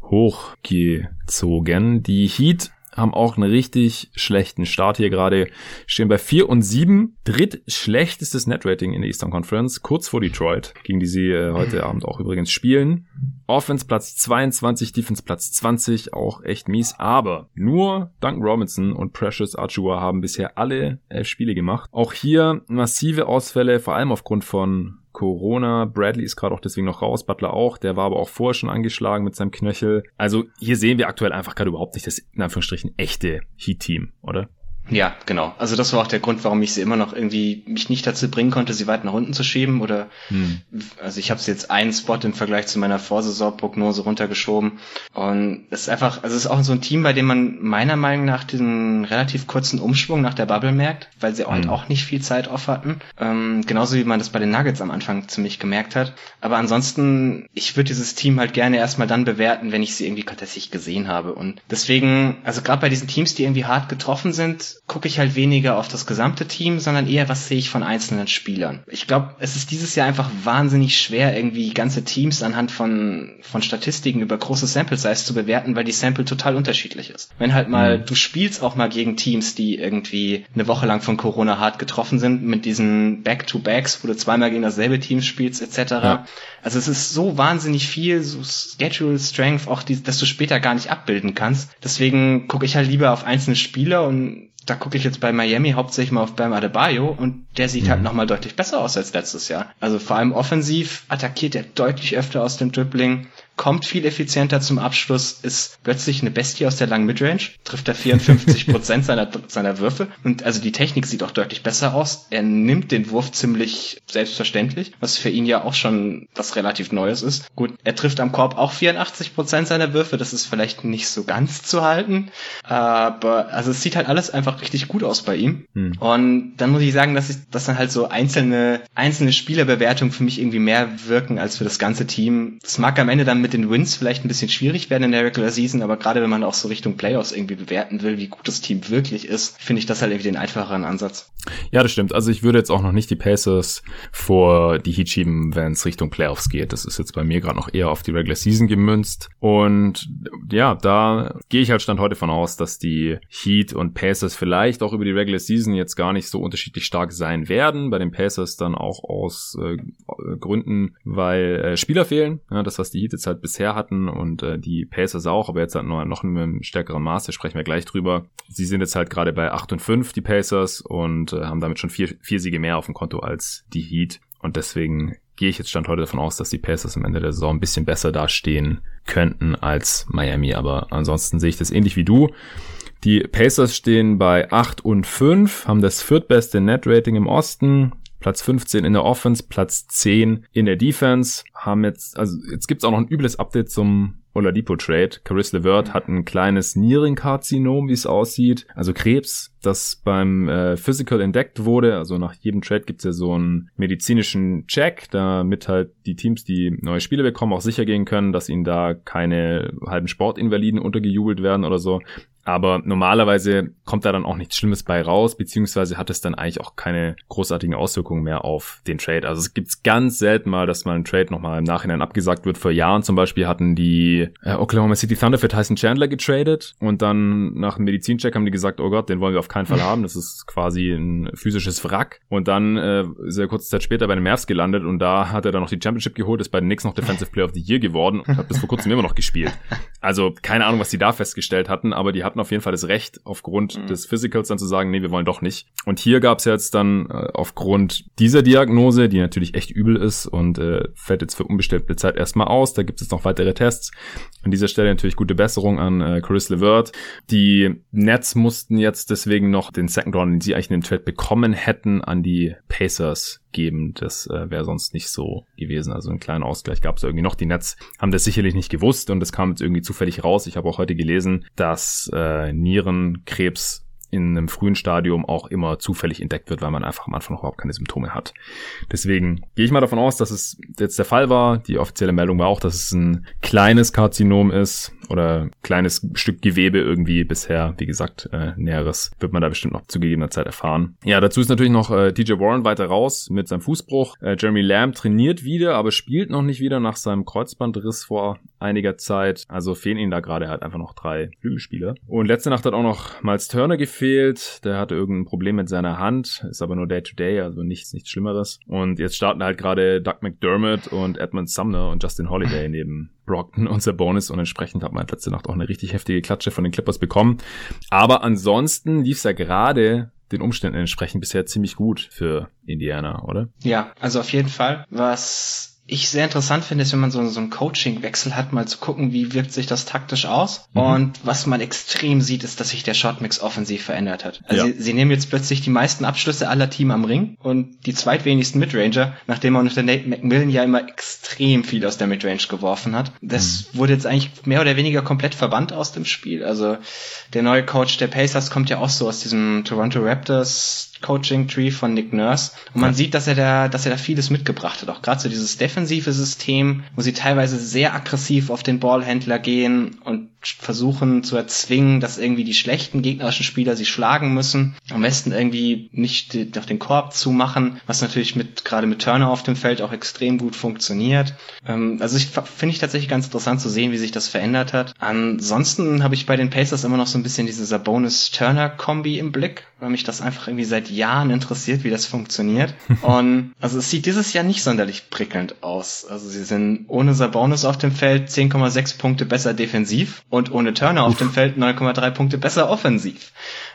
hochgezogen. Die Heat haben auch einen richtig schlechten Start hier gerade. Stehen bei 4 und 7. Drittschlechtestes Netrating in der Eastern Conference. Kurz vor Detroit, gegen die sie äh, heute Abend auch übrigens spielen. Offense Platz 22, Defense Platz 20, auch echt mies. Aber nur Duncan Robinson und Precious Achua haben bisher alle elf Spiele gemacht. Auch hier massive Ausfälle, vor allem aufgrund von Corona. Bradley ist gerade auch deswegen noch raus, Butler auch. Der war aber auch vorher schon angeschlagen mit seinem Knöchel. Also hier sehen wir aktuell einfach gerade überhaupt nicht das in Anführungsstrichen echte Heat-Team, oder? Ja, genau. Also das war auch der Grund, warum ich sie immer noch irgendwie mich nicht dazu bringen konnte, sie weit nach unten zu schieben. Oder Hm. also ich habe sie jetzt einen Spot im Vergleich zu meiner Vorsaisonprognose runtergeschoben. Und es ist einfach, also es ist auch so ein Team, bei dem man meiner Meinung nach diesen relativ kurzen Umschwung nach der Bubble merkt, weil sie halt Mhm. auch nicht viel Zeit off hatten. Ähm, genauso wie man das bei den Nuggets am Anfang ziemlich gemerkt hat. Aber ansonsten, ich würde dieses Team halt gerne erstmal dann bewerten, wenn ich sie irgendwie tatsächlich gesehen habe. Und deswegen, also gerade bei diesen Teams, die irgendwie hart getroffen sind, gucke ich halt weniger auf das gesamte Team, sondern eher, was sehe ich von einzelnen Spielern. Ich glaube, es ist dieses Jahr einfach wahnsinnig schwer, irgendwie ganze Teams anhand von, von Statistiken über große Sample Size zu bewerten, weil die Sample total unterschiedlich ist. Wenn halt mal, du spielst auch mal gegen Teams, die irgendwie eine Woche lang von Corona hart getroffen sind, mit diesen Back-to-Backs, wo du zweimal gegen dasselbe Team spielst, etc. Ja. Also es ist so wahnsinnig viel, so Schedule Strength, auch die, dass du später gar nicht abbilden kannst. Deswegen gucke ich halt lieber auf einzelne Spieler und da gucke ich jetzt bei Miami hauptsächlich mal auf Bam Adebayo und der sieht halt nochmal deutlich besser aus als letztes Jahr. Also vor allem offensiv attackiert er deutlich öfter aus dem Dribbling, kommt viel effizienter zum Abschluss, ist plötzlich eine Bestie aus der langen Midrange, trifft er 54 Prozent seiner, seiner Würfe und also die Technik sieht auch deutlich besser aus. Er nimmt den Wurf ziemlich selbstverständlich, was für ihn ja auch schon was relativ Neues ist. Gut, er trifft am Korb auch 84 Prozent seiner Würfe, das ist vielleicht nicht so ganz zu halten, aber also es sieht halt alles einfach richtig gut aus bei ihm. Hm. Und dann muss ich sagen, dass ich, dass dann halt so einzelne, einzelne Spielerbewertungen für mich irgendwie mehr wirken als für das ganze Team. Das mag am Ende dann mit mit den Wins vielleicht ein bisschen schwierig werden in der Regular Season, aber gerade wenn man auch so Richtung Playoffs irgendwie bewerten will, wie gut das Team wirklich ist, finde ich das halt irgendwie den einfacheren Ansatz. Ja, das stimmt. Also ich würde jetzt auch noch nicht die Pacers vor die Heat schieben, wenn es Richtung Playoffs geht. Das ist jetzt bei mir gerade noch eher auf die Regular Season gemünzt. Und ja, da gehe ich halt Stand heute von aus, dass die Heat und Pacers vielleicht auch über die Regular Season jetzt gar nicht so unterschiedlich stark sein werden. Bei den Pacers dann auch aus äh, Gründen, weil äh, Spieler fehlen. Ja, das, was die Heat jetzt halt bisher hatten und äh, die Pacers auch, aber jetzt halt noch, noch in einem stärkeren Maße, sprechen wir gleich drüber. Sie sind jetzt halt gerade bei 8 und 5, die Pacers, und äh, haben damit schon vier, vier Siege mehr auf dem Konto als die Heat. Und deswegen gehe ich jetzt Stand heute davon aus, dass die Pacers am Ende der Saison ein bisschen besser dastehen könnten als Miami. Aber ansonsten sehe ich das ähnlich wie du. Die Pacers stehen bei 8 und 5, haben das viertbeste Net-Rating im Osten, Platz 15 in der Offense, Platz 10 in der Defense, haben jetzt, also jetzt gibt's auch noch ein übles Update zum Oladipo Trade. Caris LeVert hat ein kleines Nierenkarzinom, wie es aussieht, also Krebs, das beim äh, Physical entdeckt wurde. Also nach jedem Trade gibt's ja so einen medizinischen Check, damit halt die Teams, die neue Spiele bekommen, auch sicher gehen können, dass ihnen da keine halben Sportinvaliden untergejubelt werden oder so. Aber normalerweise kommt da dann auch nichts Schlimmes bei raus, beziehungsweise hat es dann eigentlich auch keine großartigen Auswirkungen mehr auf den Trade. Also es gibt ganz selten mal, dass mal ein Trade nochmal im Nachhinein abgesagt wird. Vor Jahren zum Beispiel hatten die äh, Oklahoma City Thunder für Tyson Chandler getradet und dann nach einem Medizincheck haben die gesagt, oh Gott, den wollen wir auf keinen Fall haben. Das ist quasi ein physisches Wrack. Und dann äh, er kurze Zeit später bei den Mavs gelandet und da hat er dann noch die Championship geholt, ist bei den Knicks noch Defensive Player of the Year geworden und hat bis vor kurzem immer noch gespielt. Also keine Ahnung, was die da festgestellt hatten, aber die hatten hatten auf jeden Fall das Recht, aufgrund mhm. des Physicals dann zu sagen, nee, wir wollen doch nicht. Und hier gab es jetzt dann äh, aufgrund dieser Diagnose, die natürlich echt übel ist und äh, fällt jetzt für unbestimmte Zeit erstmal aus. Da gibt es noch weitere Tests. An dieser Stelle natürlich gute Besserung an äh, Chris LeVert. Die Nets mussten jetzt deswegen noch den Second Round, den sie eigentlich in den Trade bekommen hätten, an die Pacers geben. Das äh, wäre sonst nicht so gewesen. Also einen kleinen Ausgleich gab es irgendwie noch. Die Nets haben das sicherlich nicht gewusst und das kam jetzt irgendwie zufällig raus. Ich habe auch heute gelesen, dass äh, Nierenkrebs in einem frühen Stadium auch immer zufällig entdeckt wird, weil man einfach am Anfang noch überhaupt keine Symptome hat. Deswegen gehe ich mal davon aus, dass es jetzt der Fall war. Die offizielle Meldung war auch, dass es ein kleines Karzinom ist oder kleines Stück Gewebe irgendwie bisher. Wie gesagt, äh, Näheres wird man da bestimmt noch zu gegebener Zeit erfahren. Ja, dazu ist natürlich noch äh, DJ Warren weiter raus mit seinem Fußbruch. Äh, Jeremy Lamb trainiert wieder, aber spielt noch nicht wieder nach seinem Kreuzbandriss vor einiger Zeit. Also fehlen ihm da gerade halt einfach noch drei Flügelspieler. Und letzte Nacht hat auch noch Miles Turner gefehlt. Der hatte irgendein Problem mit seiner Hand, ist aber nur Day-to-Day, -Day, also nichts, nichts Schlimmeres. Und jetzt starten halt gerade Doug McDermott und Edmund Sumner und Justin Holiday neben Brockton und Sabonis und entsprechend hat man letzte Nacht auch eine richtig heftige Klatsche von den Clippers bekommen. Aber ansonsten lief es ja gerade den Umständen entsprechend bisher ziemlich gut für Indiana, oder? Ja, also auf jeden Fall. Was ich sehr interessant finde, ist, wenn man so, so einen Coaching-Wechsel hat, mal zu gucken, wie wirkt sich das taktisch aus. Mhm. Und was man extrem sieht, ist, dass sich der Shotmix offensiv verändert hat. Also ja. sie, sie, nehmen jetzt plötzlich die meisten Abschlüsse aller Team am Ring und die zweitwenigsten Midranger, nachdem man unter Nate McMillan ja immer extrem viel aus der Midrange geworfen hat. Das mhm. wurde jetzt eigentlich mehr oder weniger komplett verbannt aus dem Spiel. Also der neue Coach der Pacers kommt ja auch so aus diesem Toronto Raptors Coaching Tree von Nick Nurse. Und man ja. sieht, dass er da, dass er da vieles mitgebracht hat. Auch gerade so dieses defensive System, wo sie teilweise sehr aggressiv auf den Ballhändler gehen und versuchen zu erzwingen, dass irgendwie die schlechten gegnerischen Spieler sie schlagen müssen. Am besten irgendwie nicht auf den Korb zu machen, was natürlich mit, gerade mit Turner auf dem Feld auch extrem gut funktioniert. Ähm, also ich finde ich tatsächlich ganz interessant zu sehen, wie sich das verändert hat. Ansonsten habe ich bei den Pacers immer noch so ein bisschen diese Sabonis-Turner-Kombi im Blick, weil mich das einfach irgendwie seit Jahren interessiert, wie das funktioniert. Und also es sieht dieses Jahr nicht sonderlich prickelnd aus. Also sie sind ohne Sabonis auf dem Feld 10,6 Punkte besser defensiv und ohne Turner auf dem Feld 9,3 Punkte besser offensiv.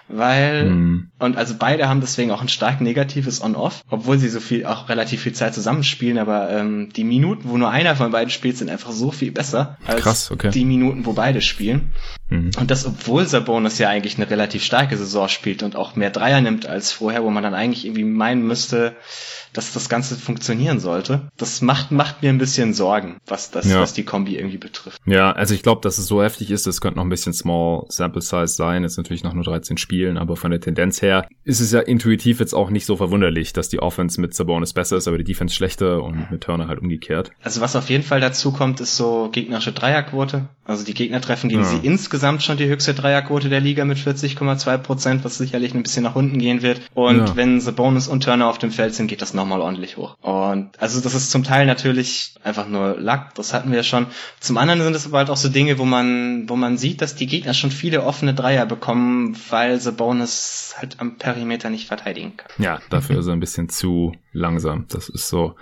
Weil, mhm. und also beide haben deswegen auch ein stark negatives On-Off, obwohl sie so viel, auch relativ viel Zeit zusammenspielen, aber ähm, die Minuten, wo nur einer von beiden spielt, sind einfach so viel besser als Krass, okay. die Minuten, wo beide spielen. Mhm. Und das, obwohl Sabonis ja eigentlich eine relativ starke Saison spielt und auch mehr Dreier nimmt als vorher, wo man dann eigentlich irgendwie meinen müsste, dass das Ganze funktionieren sollte. Das macht, macht mir ein bisschen Sorgen, was das, ja. was die Kombi irgendwie betrifft. Ja, also ich glaube, dass es so heftig ist, das könnte noch ein bisschen Small Sample Size sein. Ist natürlich noch nur 13 Spielen, aber von der Tendenz her ist es ja intuitiv jetzt auch nicht so verwunderlich, dass die Offense mit Sabonis besser ist, aber die Defense schlechter und mit Turner halt umgekehrt. Also was auf jeden Fall dazu kommt, ist so gegnerische Dreierquote. Also die Gegner treffen gegen ja. sie insgesamt schon die höchste Dreierquote der Liga mit 40,2 Prozent, was sicherlich ein bisschen nach unten gehen wird. Und ja. wenn Sabonis und Turner auf dem Feld sind, geht das nochmal ordentlich hoch. Und also das ist zum Teil natürlich einfach nur Lack, das hatten wir ja schon. Zum anderen sind es aber halt auch so Dinge, wo man, wo man sieht, dass die Gegner schon viele offene Dreier bekommen, weil Sabonis halt am Perimeter nicht verteidigen kann. Ja, dafür ist er ein bisschen zu langsam. Das ist so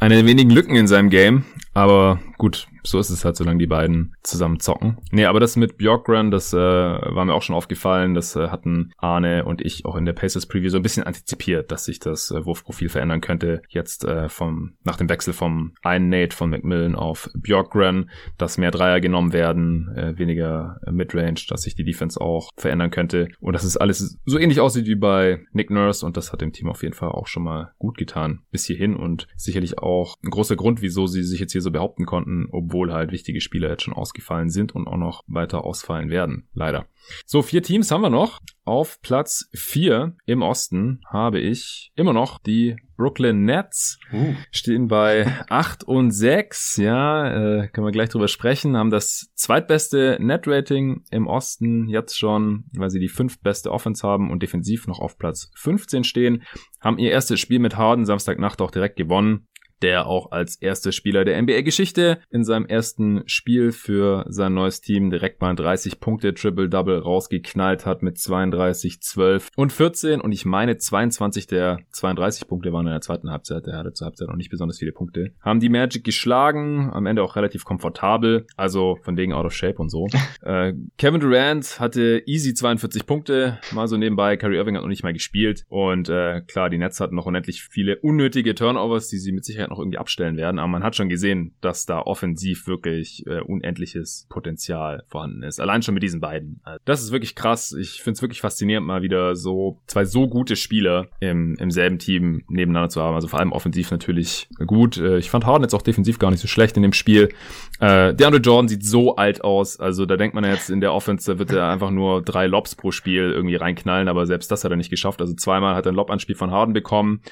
eine der wenigen Lücken in seinem Game. Aber gut, so ist es halt, solange die beiden zusammen zocken. Nee, aber das mit Bjorkgren, das äh, war mir auch schon aufgefallen. Das äh, hatten Arne und ich auch in der Pacers Preview so ein bisschen antizipiert, dass sich das äh, Wurfprofil verändern könnte. Jetzt äh, vom nach dem Wechsel vom einen Nate von McMillan auf Bjorkgren, dass mehr Dreier genommen werden, äh, weniger äh, Midrange, dass sich die Defense auch verändern könnte. Und dass es alles so ähnlich aussieht wie bei Nick Nurse und das hat dem Team auf jeden Fall auch schon mal gut getan bis hierhin und sicherlich auch ein großer Grund, wieso sie sich jetzt hier so behaupten konnten, obwohl halt wichtige Spieler jetzt schon ausgefallen sind und auch noch weiter ausfallen werden. Leider. So, vier Teams haben wir noch. Auf Platz vier im Osten habe ich immer noch die Brooklyn Nets. Uh. Stehen bei acht und sechs. Ja, äh, können wir gleich drüber sprechen. Haben das zweitbeste Net-Rating im Osten jetzt schon, weil sie die fünftbeste Offense haben und defensiv noch auf Platz 15 stehen. Haben ihr erstes Spiel mit Harden Samstagnacht auch direkt gewonnen der auch als erster Spieler der NBA-Geschichte in seinem ersten Spiel für sein neues Team direkt mal 30 Punkte Triple-Double rausgeknallt hat mit 32, 12 und 14 und ich meine 22 der 32 Punkte waren in der zweiten Halbzeit, der hatte zur Halbzeit noch nicht besonders viele Punkte. Haben die Magic geschlagen, am Ende auch relativ komfortabel, also von wegen out of shape und so. äh, Kevin Durant hatte easy 42 Punkte, mal so nebenbei, Kyrie Irving hat noch nicht mal gespielt. Und äh, klar, die Nets hatten noch unendlich viele unnötige Turnovers, die sie mit Sicherheit noch irgendwie abstellen werden. Aber man hat schon gesehen, dass da offensiv wirklich äh, unendliches Potenzial vorhanden ist. Allein schon mit diesen beiden. Also das ist wirklich krass. Ich finde es wirklich faszinierend, mal wieder so zwei so gute Spieler im, im selben Team nebeneinander zu haben. Also vor allem offensiv natürlich gut. Äh, ich fand Harden jetzt auch defensiv gar nicht so schlecht in dem Spiel. Äh, DeAndre Jordan sieht so alt aus. Also da denkt man jetzt in der Offense, wird er einfach nur drei Lobs pro Spiel irgendwie reinknallen. Aber selbst das hat er nicht geschafft. Also zweimal hat er ein Lob-Anspiel von Harden bekommen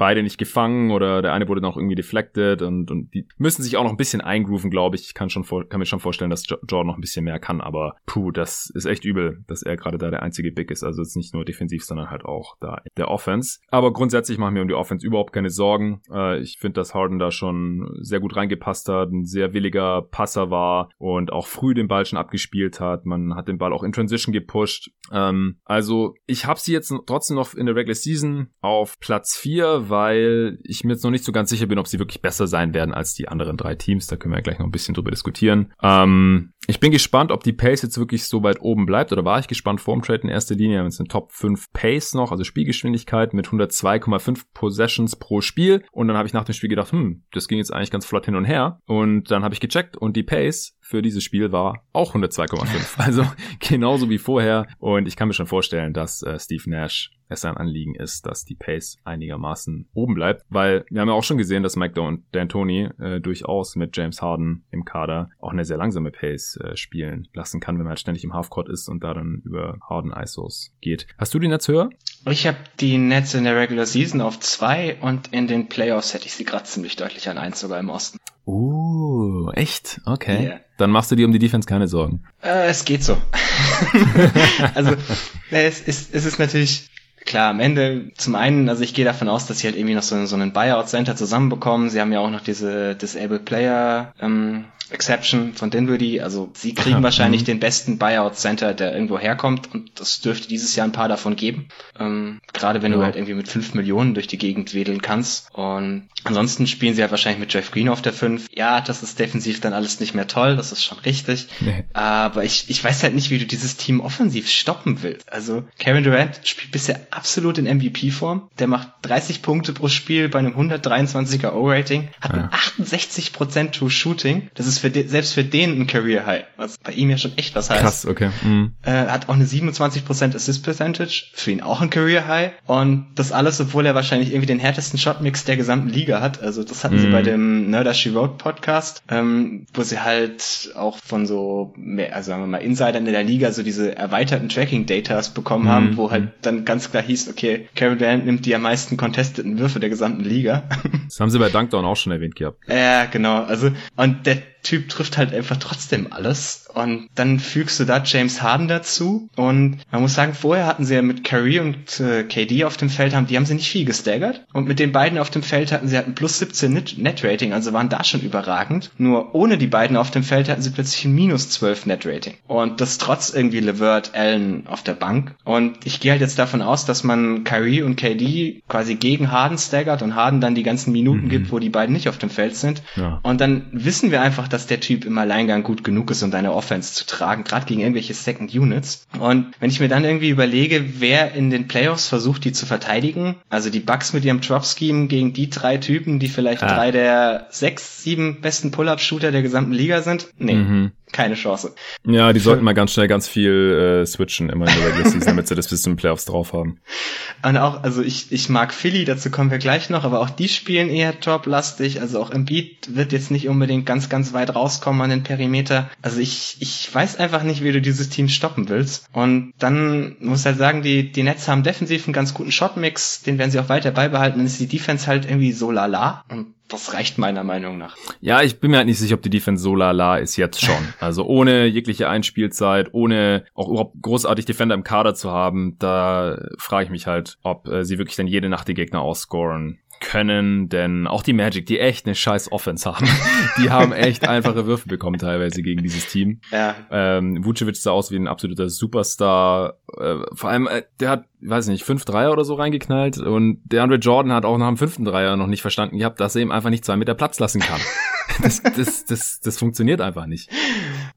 beide nicht gefangen oder der eine wurde noch irgendwie deflected und, und die müssen sich auch noch ein bisschen eingrooven, glaube ich. Ich kann schon vor, kann mir schon vorstellen, dass Jordan noch ein bisschen mehr kann, aber puh, das ist echt übel, dass er gerade da der einzige Big ist. Also jetzt nicht nur defensiv, sondern halt auch da der Offense. Aber grundsätzlich machen wir um die Offense überhaupt keine Sorgen. Äh, ich finde, dass Harden da schon sehr gut reingepasst hat, ein sehr williger Passer war und auch früh den Ball schon abgespielt hat. Man hat den Ball auch in Transition gepusht. Ähm, also ich habe sie jetzt trotzdem noch in der Regular Season auf Platz 4, weil ich mir jetzt noch nicht so ganz sicher bin, ob sie wirklich besser sein werden als die anderen drei Teams. Da können wir ja gleich noch ein bisschen drüber diskutieren. Ähm, ich bin gespannt, ob die Pace jetzt wirklich so weit oben bleibt oder war ich gespannt vor dem Trade in erster Linie. Wir haben jetzt eine Top 5 Pace noch, also Spielgeschwindigkeit mit 102,5 Possessions pro Spiel. Und dann habe ich nach dem Spiel gedacht, hm, das ging jetzt eigentlich ganz flott hin und her. Und dann habe ich gecheckt und die Pace für dieses Spiel war auch 102,5. Also genauso wie vorher. Und ich kann mir schon vorstellen, dass äh, Steve Nash es ein Anliegen ist, dass die Pace einigermaßen oben bleibt, weil wir haben ja auch schon gesehen, dass Mike und D'Antoni äh, durchaus mit James Harden im Kader auch eine sehr langsame Pace äh, spielen lassen kann, wenn man halt ständig im Halfcourt ist und da dann über Harden ISOs geht. Hast du die Nets höher? Ich habe die Nets in der Regular Season auf zwei und in den Playoffs hätte ich sie gerade ziemlich deutlich an eins sogar im Osten. Uh, echt? Okay. Yeah. Dann machst du dir um die Defense keine Sorgen. Äh, es geht so. also es ist, es ist natürlich klar, am Ende zum einen, also ich gehe davon aus, dass sie halt irgendwie noch so, so einen Buyout-Center zusammenbekommen. Sie haben ja auch noch diese Disabled Player ähm, Exception von Dinwiddie. Also sie kriegen Aha, wahrscheinlich mhm. den besten Buyout Center, der irgendwo herkommt und das dürfte dieses Jahr ein paar davon geben. Ähm, Gerade wenn ja. du halt irgendwie mit fünf Millionen durch die Gegend wedeln kannst. Und ansonsten spielen sie halt wahrscheinlich mit Jeff Green auf der fünf. Ja, das ist defensiv dann alles nicht mehr toll, das ist schon richtig. Nee. Aber ich, ich weiß halt nicht, wie du dieses Team offensiv stoppen willst. Also Kevin Durant spielt bisher absolut in MVP-Form. Der macht 30 Punkte pro Spiel bei einem 123er O-Rating, hat ja. ein 68% True Shooting. Das ist für selbst für den ein Career High, was bei ihm ja schon echt was heißt. Krass, okay. Mhm. Äh, hat auch eine 27% Assist Percentage, für ihn auch ein Career High. Und das alles, obwohl er wahrscheinlich irgendwie den härtesten Shotmix der gesamten Liga hat. Also das hatten mhm. sie bei dem Nerder She Wrote Podcast, ähm, wo sie halt auch von so, mehr, also sagen wir mal, Insidern in der Liga so diese erweiterten Tracking-Datas bekommen mhm. haben, wo halt dann ganz klar hieß, okay, Carol Durant nimmt die am meisten contesteten Würfe der gesamten Liga. Das haben sie bei Dunkdown auch schon erwähnt gehabt. Ja, genau. Also, und der Typ trifft halt einfach trotzdem alles. Und dann fügst du da James Harden dazu. Und man muss sagen, vorher hatten sie ja mit Curry und äh, KD auf dem Feld, haben, die haben sie nicht viel gestaggert. Und mit den beiden auf dem Feld hatten sie halt ein plus 17 Net-Rating, also waren da schon überragend. Nur ohne die beiden auf dem Feld hatten sie plötzlich ein minus 12 Net-Rating. Und das trotz irgendwie Levert Allen auf der Bank. Und ich gehe halt jetzt davon aus, dass man Kyrie und KD quasi gegen Harden staggert und Harden dann die ganzen Minuten mhm. gibt, wo die beiden nicht auf dem Feld sind. Ja. Und dann wissen wir einfach, dass der Typ im Alleingang gut genug ist, um deine Offense zu tragen, gerade gegen irgendwelche Second Units. Und wenn ich mir dann irgendwie überlege, wer in den Playoffs versucht, die zu verteidigen, also die Bucks mit ihrem Drop Scheme gegen die drei Typen, die vielleicht ah. drei der sechs, sieben besten Pull-up-Shooter der gesamten Liga sind, nee. Mhm keine Chance. Ja, die sollten mal ganz schnell ganz viel äh, switchen immer in der Regular Season, damit sie das bis zum Playoffs drauf haben. Und auch, also ich, ich mag Philly, dazu kommen wir gleich noch, aber auch die spielen eher top-lastig. Also auch Embiid wird jetzt nicht unbedingt ganz, ganz weit rauskommen an den Perimeter. Also ich, ich weiß einfach nicht, wie du dieses Team stoppen willst. Und dann muss halt sagen, die, die Nets haben defensiv einen ganz guten Shotmix, den werden sie auch weiter beibehalten. Dann ist die Defense halt irgendwie so lala. Und das reicht meiner Meinung nach. Ja, ich bin mir halt nicht sicher, ob die Defense so lala ist jetzt schon. Also ohne jegliche Einspielzeit, ohne auch überhaupt großartig Defender im Kader zu haben, da frage ich mich halt, ob äh, sie wirklich dann jede Nacht die Gegner ausscoren können, denn auch die Magic, die echt eine scheiß Offense haben, die haben echt einfache Würfe bekommen teilweise gegen dieses Team. Ja. Ähm, Vucevic sah aus wie ein absoluter Superstar. Äh, vor allem, äh, der hat, weiß nicht, fünf Dreier oder so reingeknallt und der Andre Jordan hat auch nach dem fünften Dreier noch nicht verstanden gehabt, dass er ihm einfach nicht zwei Meter Platz lassen kann. das, das, das, das funktioniert einfach nicht.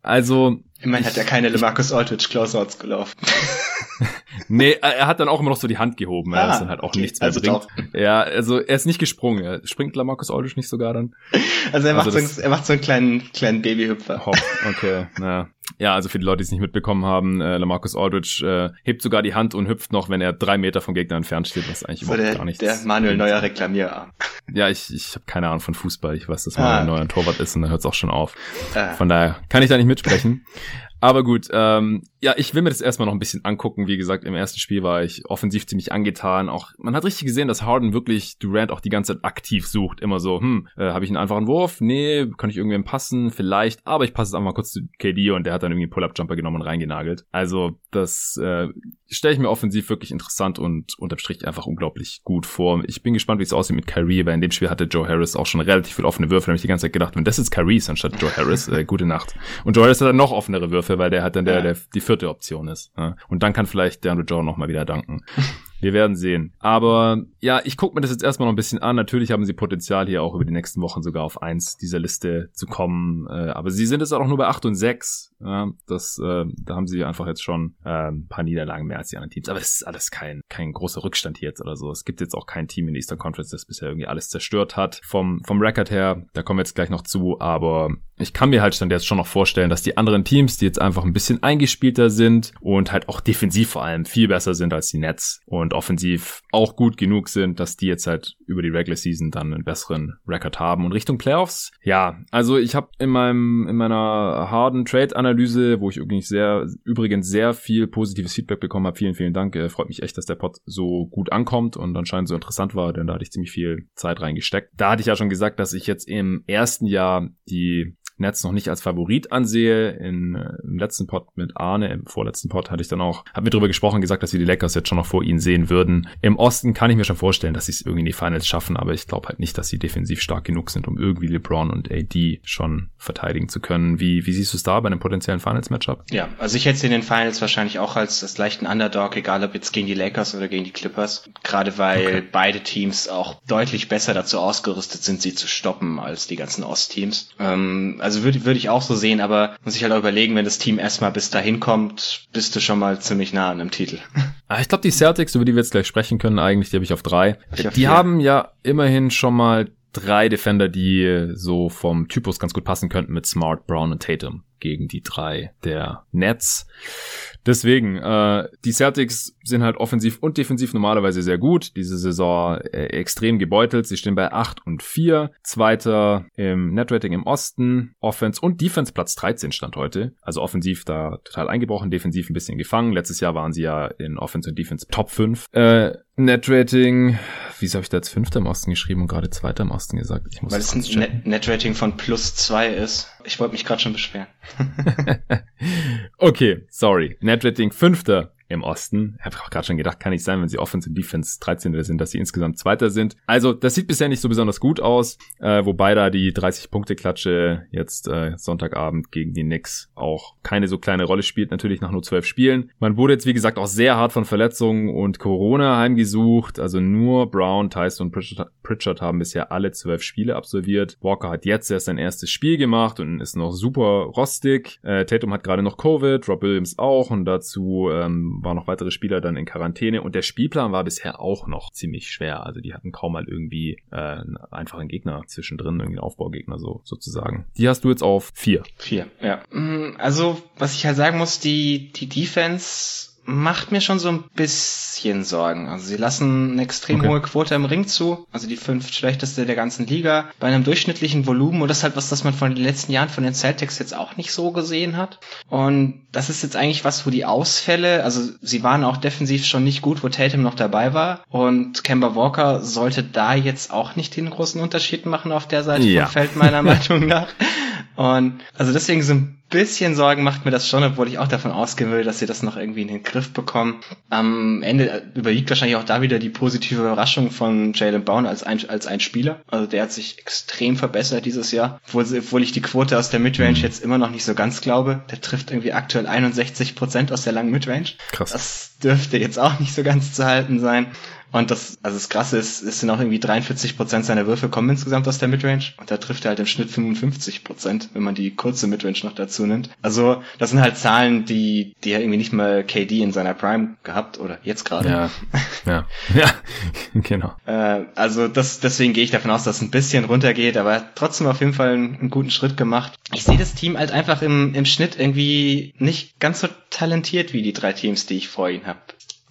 Also. Immerhin hat er keine LeMarcus Aldridge Closeouts gelaufen. nee, er hat dann auch immer noch so die Hand gehoben, ah, das dann halt auch okay, nichts mehr also bringt. Doch. Ja, also er ist nicht gesprungen. Er springt LaMarcus Aldridge nicht sogar dann? Also er macht, also so, er macht so einen kleinen, kleinen Babyhüpfer. Hopp, okay, naja. Ja, also für die Leute, die es nicht mitbekommen haben, äh, LaMarcus Aldridge äh, hebt sogar die Hand und hüpft noch, wenn er drei Meter vom Gegner entfernt steht, was eigentlich so überhaupt der, gar nichts Der Manuel Neuer Reklamierarm. Ja, ich, ich habe keine Ahnung von Fußball. Ich weiß, dass Manuel ah. Neuer ein Torwart ist und da hört es auch schon auf. Ah. Von daher kann ich da nicht mitsprechen. Aber gut, ähm, ja, ich will mir das erstmal noch ein bisschen angucken. Wie gesagt, im ersten Spiel war ich offensiv ziemlich angetan. Auch man hat richtig gesehen, dass Harden wirklich Durant auch die ganze Zeit aktiv sucht. Immer so, hm, äh, habe ich einen einfachen Wurf? Nee, kann ich irgendwem passen? Vielleicht, aber ich passe es einfach mal kurz zu KD und der hat dann irgendwie einen Pull-Up-Jumper genommen und reingenagelt. Also das äh, stelle ich mir offensiv wirklich interessant und unterm Strich einfach unglaublich gut vor. Ich bin gespannt, wie es aussieht mit Kyrie, weil in dem Spiel hatte Joe Harris auch schon relativ viel offene Würfe. Da habe ich die ganze Zeit gedacht, wenn das jetzt Kyrie ist anstatt Joe Harris, äh, gute Nacht. Und Joe Harris hat dann noch offenere Würfe weil der halt dann der, der die vierte Option ist. Und dann kann vielleicht der Joe noch mal wieder danken. Wir werden sehen. Aber ja, ich gucke mir das jetzt erstmal noch ein bisschen an. Natürlich haben sie Potenzial hier auch über die nächsten Wochen sogar auf eins dieser Liste zu kommen. Äh, aber sie sind jetzt auch nur bei acht und sechs. Ja, das, äh, da haben sie einfach jetzt schon äh, ein paar Niederlagen mehr als die anderen Teams. Aber es ist alles kein, kein großer Rückstand hier jetzt oder so. Es gibt jetzt auch kein Team in der Eastern Conference, das bisher irgendwie alles zerstört hat. Vom, vom Record her, da kommen wir jetzt gleich noch zu. Aber ich kann mir halt dann jetzt schon noch vorstellen, dass die anderen Teams, die jetzt einfach ein bisschen eingespielter sind und halt auch defensiv vor allem viel besser sind als die Nets und offensiv auch gut genug sind, dass die jetzt halt über die Regular Season dann einen besseren Record haben. Und Richtung Playoffs, ja, also ich habe in meinem in meiner harden Trade Analyse, wo ich übrigens sehr übrigens sehr viel positives Feedback bekommen habe. Vielen vielen Dank. Äh, freut mich echt, dass der Pod so gut ankommt und anscheinend so interessant war, denn da hatte ich ziemlich viel Zeit reingesteckt. Da hatte ich ja schon gesagt, dass ich jetzt im ersten Jahr die Nets noch nicht als Favorit ansehe. In, äh, Im letzten Pod mit Arne, im vorletzten Pod hatte ich dann auch, haben wir darüber gesprochen, gesagt, dass wir die Lakers jetzt schon noch vor ihnen sehen würden. Im Osten kann ich mir schon vorstellen, dass sie es irgendwie in die Finals schaffen, aber ich glaube halt nicht, dass sie defensiv stark genug sind, um irgendwie LeBron und AD schon verteidigen zu können. Wie, wie siehst du es da bei einem potenziellen Finals-Matchup? Ja, also ich hätte sie in den Finals wahrscheinlich auch als das leichten Underdog, egal ob jetzt gegen die Lakers oder gegen die Clippers. Gerade weil okay. beide Teams auch deutlich besser dazu ausgerüstet sind, sie zu stoppen als die ganzen Ostteams. Ähm, also würde würde ich auch so sehen, aber muss ich halt auch überlegen, wenn das Team erstmal bis dahin kommt, bist du schon mal ziemlich nah an einem Titel. Ah, ich glaube, die Celtics, über die wir jetzt gleich sprechen können, eigentlich, die habe ich auf drei. Ich auf die vier. haben ja immerhin schon mal drei Defender, die so vom Typus ganz gut passen könnten mit Smart, Brown und Tatum gegen die drei der Nets. Deswegen, äh, die Celtics sind halt offensiv und defensiv normalerweise sehr gut. Diese Saison äh, extrem gebeutelt. Sie stehen bei 8 und 4. Zweiter im Netrating im Osten. Offense und Defense Platz 13 stand heute. Also offensiv da total eingebrochen, defensiv ein bisschen gefangen. Letztes Jahr waren sie ja in Offense und Defense Top 5. Äh, Netrating, wieso habe ich da jetzt Fünfter im Osten geschrieben und gerade Zweiter im Osten gesagt? Ich muss Weil es ein Net Netrating von plus 2 ist. Ich wollte mich gerade schon beschweren. okay, sorry. Netrating Fünfter im Osten. Ich habe auch gerade schon gedacht, kann nicht sein, wenn sie Offense und Defense 13. sind, dass sie insgesamt Zweiter sind. Also das sieht bisher nicht so besonders gut aus, äh, wobei da die 30-Punkte-Klatsche jetzt äh, Sonntagabend gegen die Knicks auch keine so kleine Rolle spielt, natürlich nach nur zwölf Spielen. Man wurde jetzt, wie gesagt, auch sehr hart von Verletzungen und Corona heimgesucht. Also nur Brown, Tyson und Pritchard, Pritchard haben bisher alle zwölf Spiele absolviert. Walker hat jetzt erst sein erstes Spiel gemacht und ist noch super rostig. Äh, Tatum hat gerade noch Covid, Rob Williams auch und dazu ähm, waren noch weitere Spieler dann in Quarantäne und der Spielplan war bisher auch noch ziemlich schwer. Also die hatten kaum mal irgendwie äh, einen einfachen Gegner zwischendrin, irgendwie einen Aufbaugegner so sozusagen. Die hast du jetzt auf vier. Vier, ja. Mm, also was ich halt sagen muss, die die Defense macht mir schon so ein bisschen Sorgen. Also sie lassen eine extrem okay. hohe Quote im Ring zu, also die fünf schlechteste der ganzen Liga, bei einem durchschnittlichen Volumen und das ist halt was, das man von den letzten Jahren von den Celtics jetzt auch nicht so gesehen hat. Und das ist jetzt eigentlich was, wo die Ausfälle, also sie waren auch defensiv schon nicht gut, wo Tatum noch dabei war und Kemba Walker sollte da jetzt auch nicht den großen Unterschied machen auf der Seite ja. vom Feld meiner Meinung nach. Und also deswegen so ein bisschen Sorgen macht mir das schon, obwohl ich auch davon ausgehen will, dass sie das noch irgendwie in den Griff bekommen. Am Ende überwiegt wahrscheinlich auch da wieder die positive Überraschung von Jalen Brown als ein, als ein Spieler. Also der hat sich extrem verbessert dieses Jahr, obwohl, obwohl ich die Quote aus der Midrange mhm. jetzt immer noch nicht so ganz glaube. Der trifft irgendwie aktuell 61 Prozent aus der langen Midrange. Krass. Das dürfte jetzt auch nicht so ganz zu halten sein. Und das, also das Krasse ist, es sind auch irgendwie 43 Prozent seiner Würfe kommen insgesamt aus der Midrange. Und da trifft er halt im Schnitt 55 Prozent, wenn man die kurze Midrange noch dazu nimmt. Also, das sind halt Zahlen, die, die er irgendwie nicht mal KD in seiner Prime gehabt oder jetzt gerade. Ja, ja, ja, genau. Äh, also, das, deswegen gehe ich davon aus, dass es ein bisschen runtergeht, aber trotzdem auf jeden Fall einen, einen guten Schritt gemacht. Ich sehe das Team halt einfach im, im Schnitt irgendwie nicht ganz so talentiert wie die drei Teams, die ich vor ihnen habe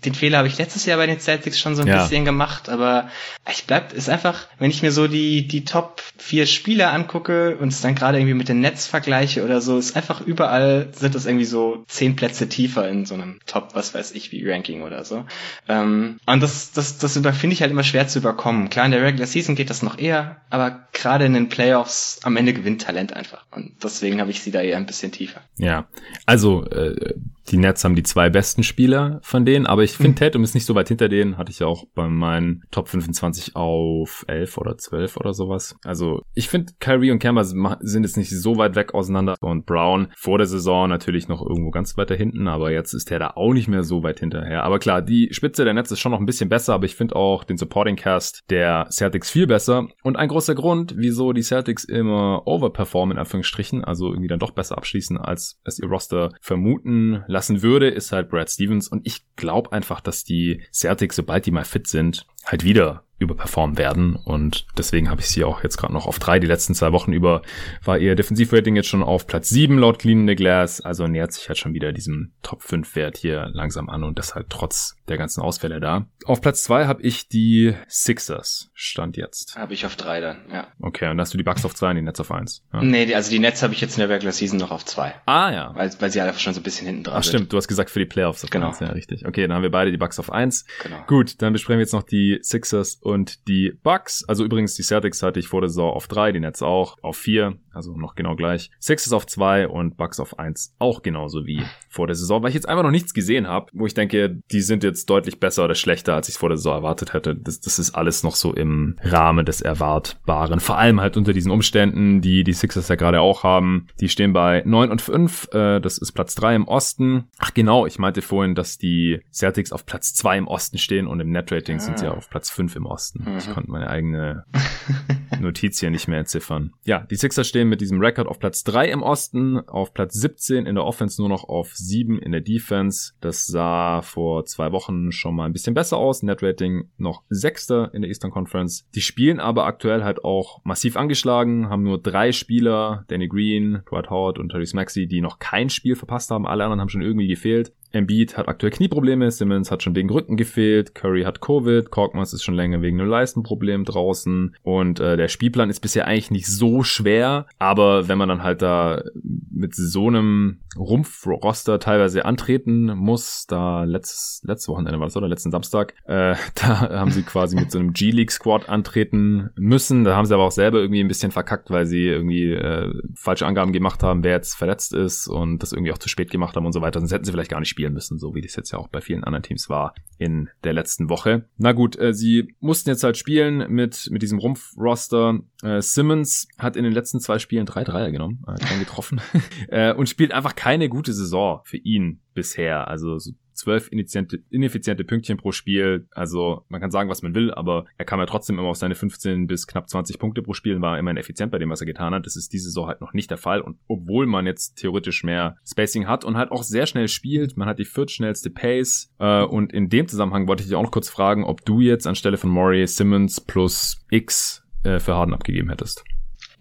den Fehler habe ich letztes Jahr bei den Celtics schon so ein ja. bisschen gemacht, aber ich bleib, ist einfach, wenn ich mir so die, die Top vier Spieler angucke und es dann gerade irgendwie mit den Netz vergleiche oder so, ist einfach überall sind das irgendwie so zehn Plätze tiefer in so einem Top, was weiß ich, wie Ranking oder so. Ähm, und das, das, das finde ich halt immer schwer zu überkommen. Klar, in der Regular Season geht das noch eher, aber gerade in den Playoffs am Ende gewinnt Talent einfach. Und deswegen habe ich sie da eher ein bisschen tiefer. Ja, also äh, die Nets haben die zwei besten Spieler von denen, aber ich finde, mhm. Tatum ist nicht so weit hinter denen. Hatte ich ja auch bei meinen Top 25 auf 11 oder 12 oder sowas. Also ich finde, Kyrie und Kemba sind jetzt nicht so weit weg auseinander. Und Brown vor der Saison natürlich noch irgendwo ganz weiter hinten, aber jetzt ist er da auch nicht mehr so weit hinterher. Aber klar, die Spitze der Nets ist schon noch ein bisschen besser, aber ich finde auch den Supporting Cast der Celtics viel besser. Und ein großer Grund, wieso die Celtics immer overperformen, in Anführungsstrichen, also irgendwie dann doch besser abschließen, als es ihr Roster vermuten lassen würde, ist halt Brad Stevens. Und ich glaube einfach, dass die Celtics, sobald die mal fit sind, halt wieder überperformen werden. Und deswegen habe ich sie auch jetzt gerade noch auf drei. Die letzten zwei Wochen über war ihr Defensivrating jetzt schon auf Platz sieben laut Clean the Glass. Also nähert sich halt schon wieder diesem Top 5 Wert hier langsam an und das halt trotz der ganzen Ausfälle da. Auf Platz zwei habe ich die Sixers. Stand jetzt. Habe ich auf drei dann, ja. Okay, und hast du die Bucks auf zwei und die Nets auf eins? Ja. Nee, also die Nets habe ich jetzt in der Regular Season noch auf zwei. Ah, ja. Weil, weil sie einfach schon so ein bisschen hinten dran Ach, sind. stimmt. Du hast gesagt für die Playoffs. genau. Eins. Ja, richtig. Okay, dann haben wir beide die Bucks auf eins. Genau. Gut, dann besprechen wir jetzt noch die Sixers und die Bucks. Also übrigens, die Celtics hatte ich vor der Saison auf drei, die Nets auch auf vier, also noch genau gleich. Sixers auf zwei und Bucks auf eins, auch genauso wie vor der Saison, weil ich jetzt einfach noch nichts gesehen habe, wo ich denke, die sind jetzt deutlich besser oder schlechter, als ich vor der Saison erwartet hätte. Das, das ist alles noch so im Rahmen des Erwartbaren. Vor allem halt unter diesen Umständen, die die Sixers ja gerade auch haben. Die stehen bei neun und fünf. Äh, das ist Platz drei im Osten. Ach genau, ich meinte vorhin, dass die Celtics auf Platz zwei im Osten stehen und im Netrating ah. sind sie auf Platz fünf im Osten. Mhm. Ich konnte meine eigene Notiz hier nicht mehr entziffern. Ja, die Sixers stehen stehen mit diesem Rekord auf Platz 3 im Osten, auf Platz 17 in der Offense nur noch auf 7 in der Defense. Das sah vor zwei Wochen schon mal ein bisschen besser aus. Net Rating noch Sechster in der Eastern Conference. Die spielen aber aktuell halt auch massiv angeschlagen, haben nur drei Spieler, Danny Green, Dwight Howard und Therese Maxey, die noch kein Spiel verpasst haben. Alle anderen haben schon irgendwie gefehlt. Embiid hat aktuell Knieprobleme, Simmons hat schon wegen Rücken gefehlt, Curry hat Covid, Korkmaz ist schon länger wegen einem Leistenproblem draußen und äh, der Spielplan ist bisher eigentlich nicht so schwer, aber wenn man dann halt da mit so einem Rumpfroster teilweise antreten muss, da letztes, letztes Wochenende war das oder? Letzten Samstag, äh, da haben sie quasi mit so einem G-League-Squad antreten müssen, da haben sie aber auch selber irgendwie ein bisschen verkackt, weil sie irgendwie äh, falsche Angaben gemacht haben, wer jetzt verletzt ist und das irgendwie auch zu spät gemacht haben und so weiter, sonst hätten sie vielleicht gar nicht spielen spielen müssen, so wie das jetzt ja auch bei vielen anderen Teams war in der letzten Woche. Na gut, äh, sie mussten jetzt halt spielen mit, mit diesem Rumpf-Roster. Äh, Simmons hat in den letzten zwei Spielen drei Dreier genommen, äh, keinen getroffen äh, und spielt einfach keine gute Saison für ihn bisher. Also so zwölf ineffiziente Pünktchen pro Spiel. Also man kann sagen, was man will, aber er kam ja trotzdem immer auf seine 15 bis knapp 20 Punkte pro Spiel und war immerhin effizient bei dem, was er getan hat. Das ist diese Saison halt noch nicht der Fall. Und obwohl man jetzt theoretisch mehr Spacing hat und halt auch sehr schnell spielt, man hat die viertschnellste Pace. Äh, und in dem Zusammenhang wollte ich dich auch noch kurz fragen, ob du jetzt anstelle von Maury Simmons plus X äh, für Harden abgegeben hättest.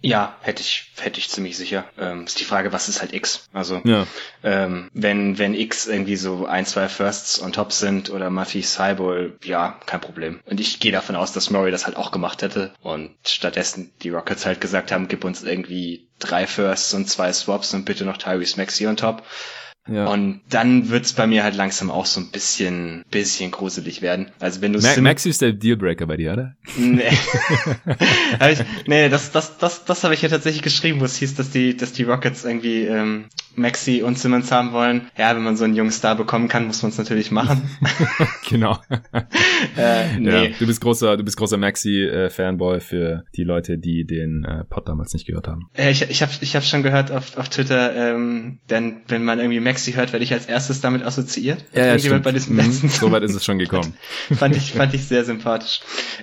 Ja, hätte ich, hätte ich ziemlich sicher. Ähm, ist die Frage, was ist halt X? Also, ja. ähm, wenn, wenn X irgendwie so ein, zwei Firsts on top sind oder Muffy Cyborg, ja, kein Problem. Und ich gehe davon aus, dass Murray das halt auch gemacht hätte und stattdessen die Rockets halt gesagt haben, gib uns irgendwie drei Firsts und zwei Swaps und bitte noch Tyrese Maxi on top. Ja. Und dann wird's bei mir halt langsam auch so ein bisschen, bisschen gruselig werden. Also wenn du Ma Maxi ist der Dealbreaker bei dir, oder? Nee. ich, nee, das, das, das, das habe ich ja tatsächlich geschrieben, wo es hieß, dass die, dass die Rockets irgendwie ähm, Maxi und Simmons haben wollen. Ja, wenn man so einen jungen Star bekommen kann, muss man es natürlich machen. genau. äh, nee. Ja, du bist großer, du bist großer Maxi-Fanboy äh, für die Leute, die den äh, Pod damals nicht gehört haben. Äh, ich ich habe ich hab schon gehört auf, auf Twitter, ähm, denn wenn man irgendwie Maxi hört, werde ich als erstes damit assoziiert. Ja, ja stimmt. bei diesem letzten mhm, so weit ist es schon gekommen. fand ich fand ich sehr sympathisch.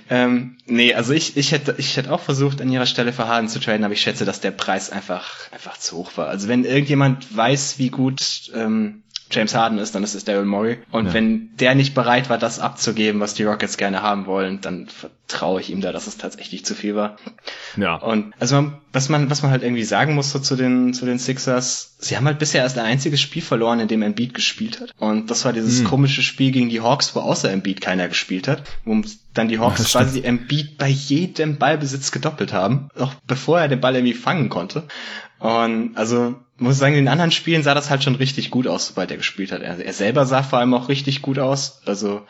Ähm, nee, also ich ich hätte ich hätte auch versucht an ihrer Stelle für Harden zu traden, aber ich schätze, dass der Preis einfach einfach zu hoch war. Also wenn irgendjemand weiß, wie gut ähm, James Harden ist, dann ist es Daryl Morey. Und ja. wenn der nicht bereit war, das abzugeben, was die Rockets gerne haben wollen, dann vertraue ich ihm da, dass es tatsächlich zu viel war. Ja. Und also man, was man, was man halt irgendwie sagen muss so zu den, zu den Sixers, sie haben halt bisher erst ein einziges Spiel verloren, in dem Embiid gespielt hat. Und das war dieses hm. komische Spiel gegen die Hawks, wo außer Embiid keiner gespielt hat, wo dann die Hawks ja, quasi Embiid bei jedem Ballbesitz gedoppelt haben, auch bevor er den Ball irgendwie fangen konnte. Und also muss sagen, in den anderen Spielen sah das halt schon richtig gut aus, sobald er gespielt hat. Er, er selber sah vor allem auch richtig gut aus. Also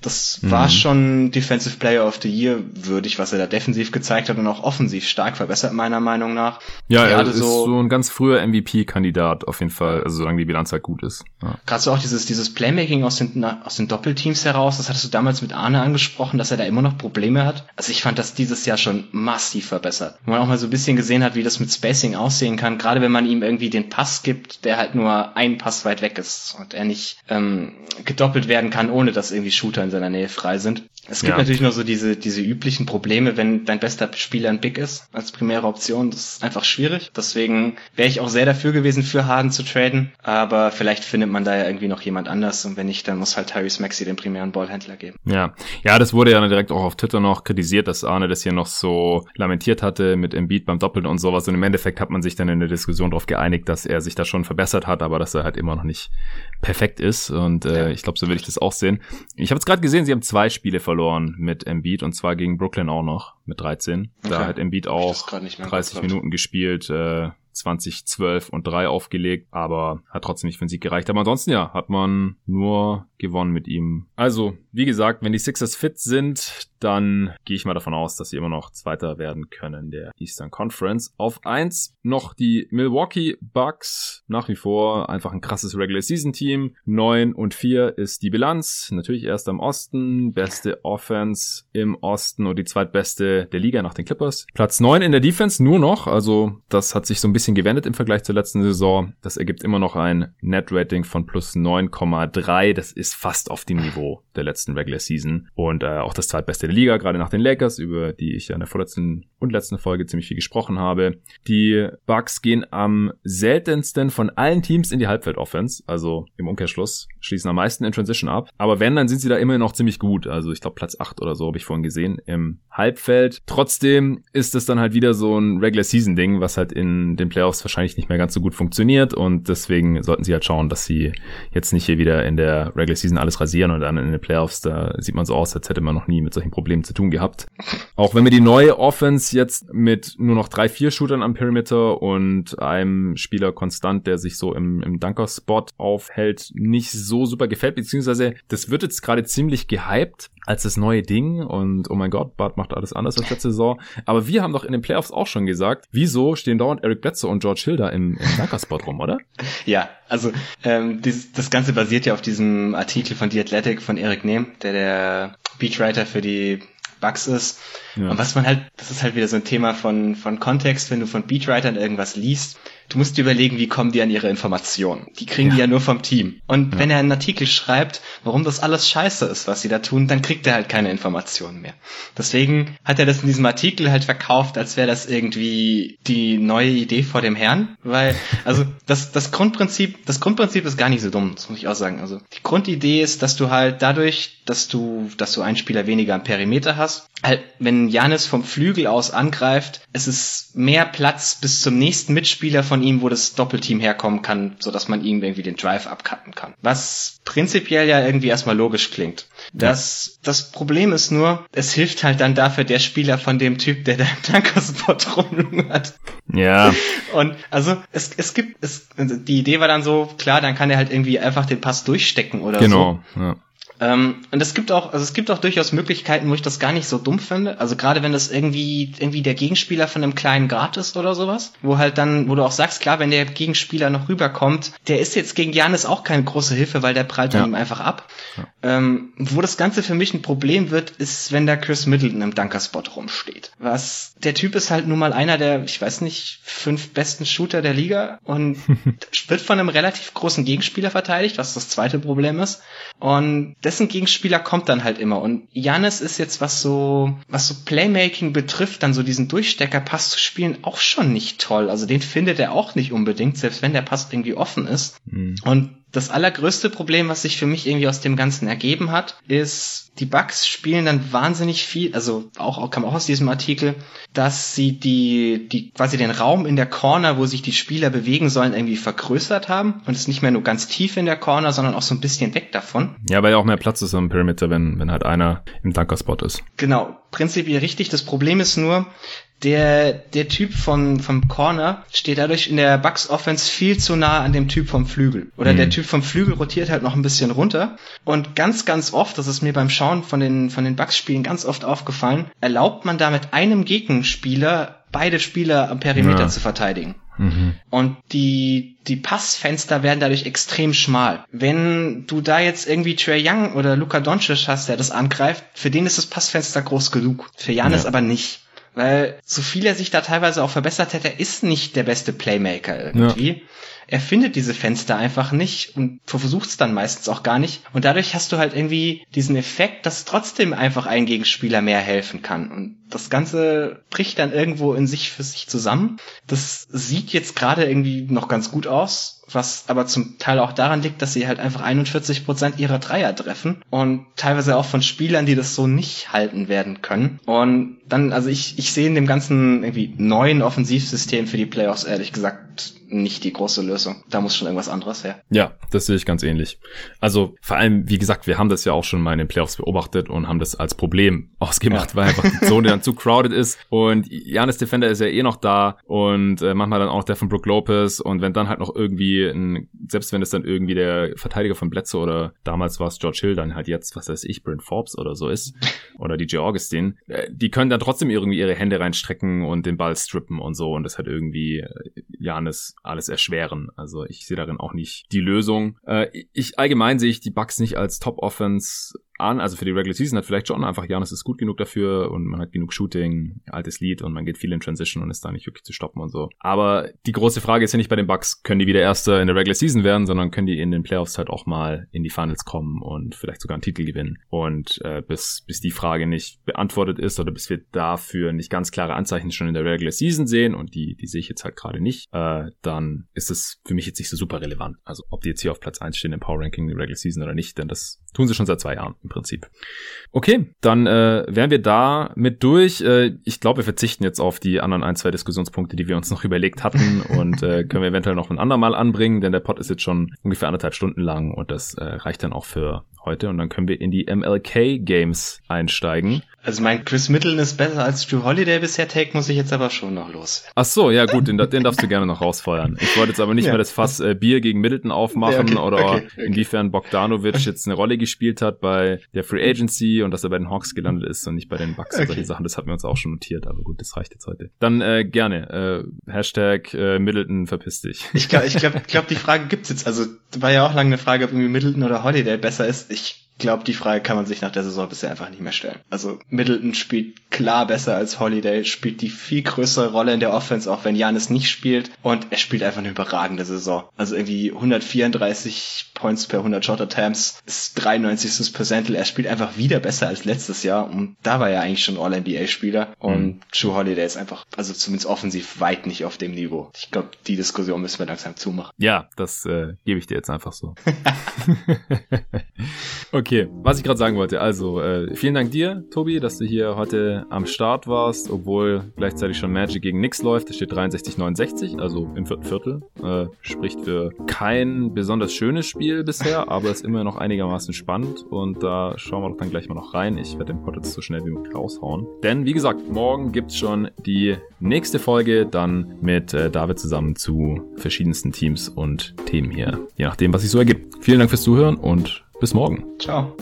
das mhm. war schon Defensive Player of the Year würdig, was er da defensiv gezeigt hat und auch offensiv stark verbessert, meiner Meinung nach. Ja, er ist so, so ein ganz früher MVP-Kandidat auf jeden Fall, also solange die Bilanz halt gut ist. Ja. Gerade so auch dieses, dieses Playmaking aus den, aus den Doppelteams heraus, das hattest du damals mit Arne angesprochen, dass er da immer noch Probleme hat. Also ich fand das dieses Jahr schon massiv verbessert. Wo man auch mal so ein bisschen gesehen hat, wie das mit Spacing aussehen kann, gerade wenn man ihm irgendwie den Pass gibt, der halt nur einen Pass weit weg ist und er nicht ähm, gedoppelt werden kann, ohne dass irgendwie Shooter in seiner Nähe frei sind. Es gibt ja. natürlich nur so diese, diese üblichen Probleme, wenn dein bester Spieler ein Big ist als primäre Option. Das ist einfach schwierig. Deswegen wäre ich auch sehr dafür gewesen, für Harden zu traden. Aber vielleicht findet man da ja irgendwie noch jemand anders. Und wenn nicht, dann muss halt Tyrese Maxi den primären Ballhändler geben. Ja, ja, das wurde ja direkt auch auf Twitter noch kritisiert, dass Arne das hier noch so lamentiert hatte mit Embiid beim Doppeln und sowas. Und im Endeffekt hat man sich dann in der Diskussion darauf geeinigt, dass er sich da schon verbessert hat, aber dass er halt immer noch nicht perfekt ist. Und äh, ja. ich glaube, so will ich das auch sehen. Ich habe jetzt gerade gesehen, sie haben zwei Spiele verloren mit Embiid und zwar gegen Brooklyn auch noch mit 13. Okay. Da hat Embiid auch 30 Minuten gespielt, äh, 2012 und 3 aufgelegt, aber hat trotzdem nicht für den Sieg gereicht. Aber ansonsten ja, hat man nur gewonnen mit ihm. Also, wie gesagt, wenn die Sixers fit sind, dann gehe ich mal davon aus, dass sie immer noch Zweiter werden können der Eastern Conference. Auf eins noch die Milwaukee Bucks. Nach wie vor einfach ein krasses Regular Season Team. 9 und 4 ist die Bilanz. Natürlich erst am Osten. Beste Offense im Osten und die zweitbeste der Liga nach den Clippers. Platz 9 in der Defense nur noch. Also das hat sich so ein bisschen gewendet im Vergleich zur letzten Saison. Das ergibt immer noch ein Net Rating von plus 9,3. Das ist fast auf dem Niveau der letzten Regular Season und äh, auch das zweitbeste der Liga, gerade nach den Lakers, über die ich ja in der vorletzten und letzten Folge ziemlich viel gesprochen habe. Die Bucks gehen am seltensten von allen Teams in die Halbfeld-Offense, also im Umkehrschluss, schließen am meisten in Transition ab. Aber wenn, dann sind sie da immer noch ziemlich gut. Also ich glaube Platz 8 oder so habe ich vorhin gesehen im Halbfeld. Trotzdem ist es dann halt wieder so ein Regular-Season-Ding, was halt in den Playoffs wahrscheinlich nicht mehr ganz so gut funktioniert und deswegen sollten sie halt schauen, dass sie jetzt nicht hier wieder in der Regular Season alles rasieren und dann in den Playoffs, da sieht man so aus, als hätte man noch nie mit solchen Problemen zu tun gehabt. Auch wenn wir die neue Offense jetzt mit nur noch drei, vier Shootern am Perimeter und einem Spieler konstant, der sich so im, im Dunker-Spot aufhält, nicht so super gefällt, beziehungsweise das wird jetzt gerade ziemlich gehypt als das neue Ding und oh mein Gott, Bart macht alles anders als letzte Saison. Aber wir haben doch in den Playoffs auch schon gesagt, wieso stehen dauernd Eric Bledsoe und George Hilda im, im Dunker-Spot rum, oder? Ja, also ähm, dieses, das Ganze basiert ja auf diesem Artikel von The Athletic von Eric Nehm, der der Beatwriter für die Bugs ist. Ja. Und was man halt, das ist halt wieder so ein Thema von, von Kontext, wenn du von Beatwritern irgendwas liest, du musst dir überlegen, wie kommen die an ihre Informationen. Die kriegen ja. die ja nur vom Team. Und ja. wenn er einen Artikel schreibt, warum das alles scheiße ist, was sie da tun, dann kriegt er halt keine Informationen mehr. Deswegen hat er das in diesem Artikel halt verkauft, als wäre das irgendwie die neue Idee vor dem Herrn. Weil, also das, das Grundprinzip, das Grundprinzip ist gar nicht so dumm, das muss ich auch sagen. Also die Grundidee ist, dass du halt dadurch, dass du, dass du einen Spieler weniger am Perimeter hast, halt, wenn Janis vom Flügel aus angreift, es ist mehr Platz bis zum nächsten Mitspieler von ihm, wo das Doppelteam herkommen kann, so dass man ihm irgendwie den Drive abcutten kann. Was prinzipiell ja irgendwie erstmal logisch klingt. Das, das Problem ist nur, es hilft halt dann dafür der Spieler von dem Typ, der da im Tankerspot rumlungert. Ja. Und also es, es gibt, es, die Idee war dann so, klar, dann kann er halt irgendwie einfach den Pass durchstecken oder genau, so. Genau. Ja. Ähm, und es gibt auch, also es gibt auch durchaus Möglichkeiten, wo ich das gar nicht so dumm finde. Also gerade wenn das irgendwie, irgendwie der Gegenspieler von einem kleinen Grad ist oder sowas, wo halt dann, wo du auch sagst, klar, wenn der Gegenspieler noch rüberkommt, der ist jetzt gegen Janis auch keine große Hilfe, weil der prallt dann ja. ihm einfach ab. Ja. Ähm, wo das Ganze für mich ein Problem wird, ist, wenn da Chris Middleton im Dunkerspot rumsteht. Was, der Typ ist halt nun mal einer der, ich weiß nicht, fünf besten Shooter der Liga und wird von einem relativ großen Gegenspieler verteidigt, was das zweite Problem ist. Und dessen Gegenspieler kommt dann halt immer. Und Janis ist jetzt, was so, was so Playmaking betrifft, dann so diesen Durchsteckerpass zu spielen, auch schon nicht toll. Also den findet er auch nicht unbedingt, selbst wenn der Pass irgendwie offen ist. Mhm. Und das allergrößte Problem, was sich für mich irgendwie aus dem Ganzen ergeben hat, ist, die Bugs spielen dann wahnsinnig viel, also auch, kam auch aus diesem Artikel, dass sie die, die, quasi den Raum in der Corner, wo sich die Spieler bewegen sollen, irgendwie vergrößert haben und es nicht mehr nur ganz tief in der Corner, sondern auch so ein bisschen weg davon. Ja, weil ja auch mehr Platz ist am Perimeter, wenn, wenn halt einer im Dunkerspot ist. Genau, prinzipiell richtig. Das Problem ist nur, der, der Typ von, vom Corner steht dadurch in der Bucks Offense viel zu nah an dem Typ vom Flügel. Oder mhm. der Typ vom Flügel rotiert halt noch ein bisschen runter. Und ganz, ganz oft, das ist mir beim Schauen von den, von den Bucks Spielen ganz oft aufgefallen, erlaubt man da mit einem Gegenspieler beide Spieler am Perimeter ja. zu verteidigen. Mhm. Und die, die Passfenster werden dadurch extrem schmal. Wenn du da jetzt irgendwie Trey Young oder Luka Doncic hast, der das angreift, für den ist das Passfenster groß genug. Für Janis ja. aber nicht. Weil so viel er sich da teilweise auch verbessert hätte, er ist nicht der beste Playmaker irgendwie. Ja. Er findet diese Fenster einfach nicht und versucht es dann meistens auch gar nicht. Und dadurch hast du halt irgendwie diesen Effekt, dass trotzdem einfach ein Gegenspieler mehr helfen kann. Und das Ganze bricht dann irgendwo in sich für sich zusammen. Das sieht jetzt gerade irgendwie noch ganz gut aus was aber zum Teil auch daran liegt, dass sie halt einfach 41 Prozent ihrer Dreier treffen und teilweise auch von Spielern, die das so nicht halten werden können. Und dann, also ich, ich sehe in dem ganzen irgendwie neuen Offensivsystem für die Playoffs ehrlich gesagt nicht die große Lösung. Da muss schon irgendwas anderes her. Ja, das sehe ich ganz ähnlich. Also vor allem, wie gesagt, wir haben das ja auch schon mal in den Playoffs beobachtet und haben das als Problem ausgemacht, ja. weil einfach die Zone dann zu crowded ist und Janis Defender ist ja eh noch da und äh, manchmal dann auch der von Brook Lopez und wenn dann halt noch irgendwie ein, selbst wenn es dann irgendwie der Verteidiger von Bledsoe oder damals war es George Hill, dann halt jetzt, was weiß ich, Brent Forbes oder so ist oder DJ Augustin, äh, die können dann trotzdem irgendwie ihre Hände reinstrecken und den Ball strippen und so und das hat irgendwie äh, Janis alles erschweren. Also ich sehe darin auch nicht die Lösung. Äh, ich allgemein sehe ich die Bugs nicht als Top-Offense an, also für die Regular Season hat vielleicht schon einfach, Janis ist gut genug dafür und man hat genug Shooting, altes Lied und man geht viel in Transition und ist da nicht wirklich zu stoppen und so. Aber die große Frage ist ja nicht bei den Bucks, können die wieder Erster in der Regular Season werden, sondern können die in den Playoffs halt auch mal in die Finals kommen und vielleicht sogar einen Titel gewinnen. Und äh, bis, bis die Frage nicht beantwortet ist oder bis wir dafür nicht ganz klare Anzeichen schon in der Regular Season sehen und die, die sehe ich jetzt halt gerade nicht, äh, dann ist es für mich jetzt nicht so super relevant. Also ob die jetzt hier auf Platz 1 stehen im Power Ranking in der Regular Season oder nicht, denn das tun sie schon seit zwei Jahren Prinzip. Okay, dann äh, wären wir da mit durch. Äh, ich glaube, wir verzichten jetzt auf die anderen ein, zwei Diskussionspunkte, die wir uns noch überlegt hatten und äh, können wir eventuell noch ein andermal anbringen, denn der Pod ist jetzt schon ungefähr anderthalb Stunden lang und das äh, reicht dann auch für heute und dann können wir in die MLK Games einsteigen. Also mein Chris Middleton ist besser als Drew Holiday bisher Take, muss ich jetzt aber schon noch los. Ach so, ja gut, den, den darfst du gerne noch rausfeuern. Ich wollte jetzt aber nicht ja. mehr das Fass äh, Bier gegen Middleton aufmachen ja, okay, oder okay, okay. inwiefern Bogdanovic jetzt eine Rolle gespielt hat bei der Free Agency und dass er bei den Hawks gelandet ist und nicht bei den Bucks und solche Sachen. Das hatten wir uns auch schon notiert, aber gut, das reicht jetzt heute. Dann äh, gerne. Äh, Hashtag äh, Middleton verpiss dich. Ich glaube, ich glaub, glaub, die Frage gibt's jetzt. Also war ja auch lange eine Frage, ob irgendwie Middleton oder Holiday besser ist. Ich glaube, die Frage kann man sich nach der Saison bisher einfach nicht mehr stellen. Also Middleton spielt klar besser als Holiday, spielt die viel größere Rolle in der Offense, auch wenn Janis nicht spielt. Und er spielt einfach eine überragende Saison. Also irgendwie 134 Points per 100 Shot Attempts ist 93. Percentil. Er spielt einfach wieder besser als letztes Jahr. Und da war er eigentlich schon All-NBA-Spieler. Und mhm. True Holiday ist einfach, also zumindest offensiv weit nicht auf dem Niveau. Ich glaube, die Diskussion müssen wir langsam zumachen. Ja, das äh, gebe ich dir jetzt einfach so. okay. Okay, was ich gerade sagen wollte, also äh, vielen Dank dir, Tobi, dass du hier heute am Start warst, obwohl gleichzeitig schon Magic gegen Nix läuft. Es steht 63-69, also im vierten Viertel. Äh, spricht für kein besonders schönes Spiel bisher, aber ist immer noch einigermaßen spannend und da schauen wir doch dann gleich mal noch rein. Ich werde den Pod jetzt so schnell wie möglich raushauen. Denn wie gesagt, morgen gibt's schon die nächste Folge, dann mit äh, David zusammen zu verschiedensten Teams und Themen hier, je nachdem, was sich so ergibt. Vielen Dank fürs Zuhören und bis morgen. Ciao.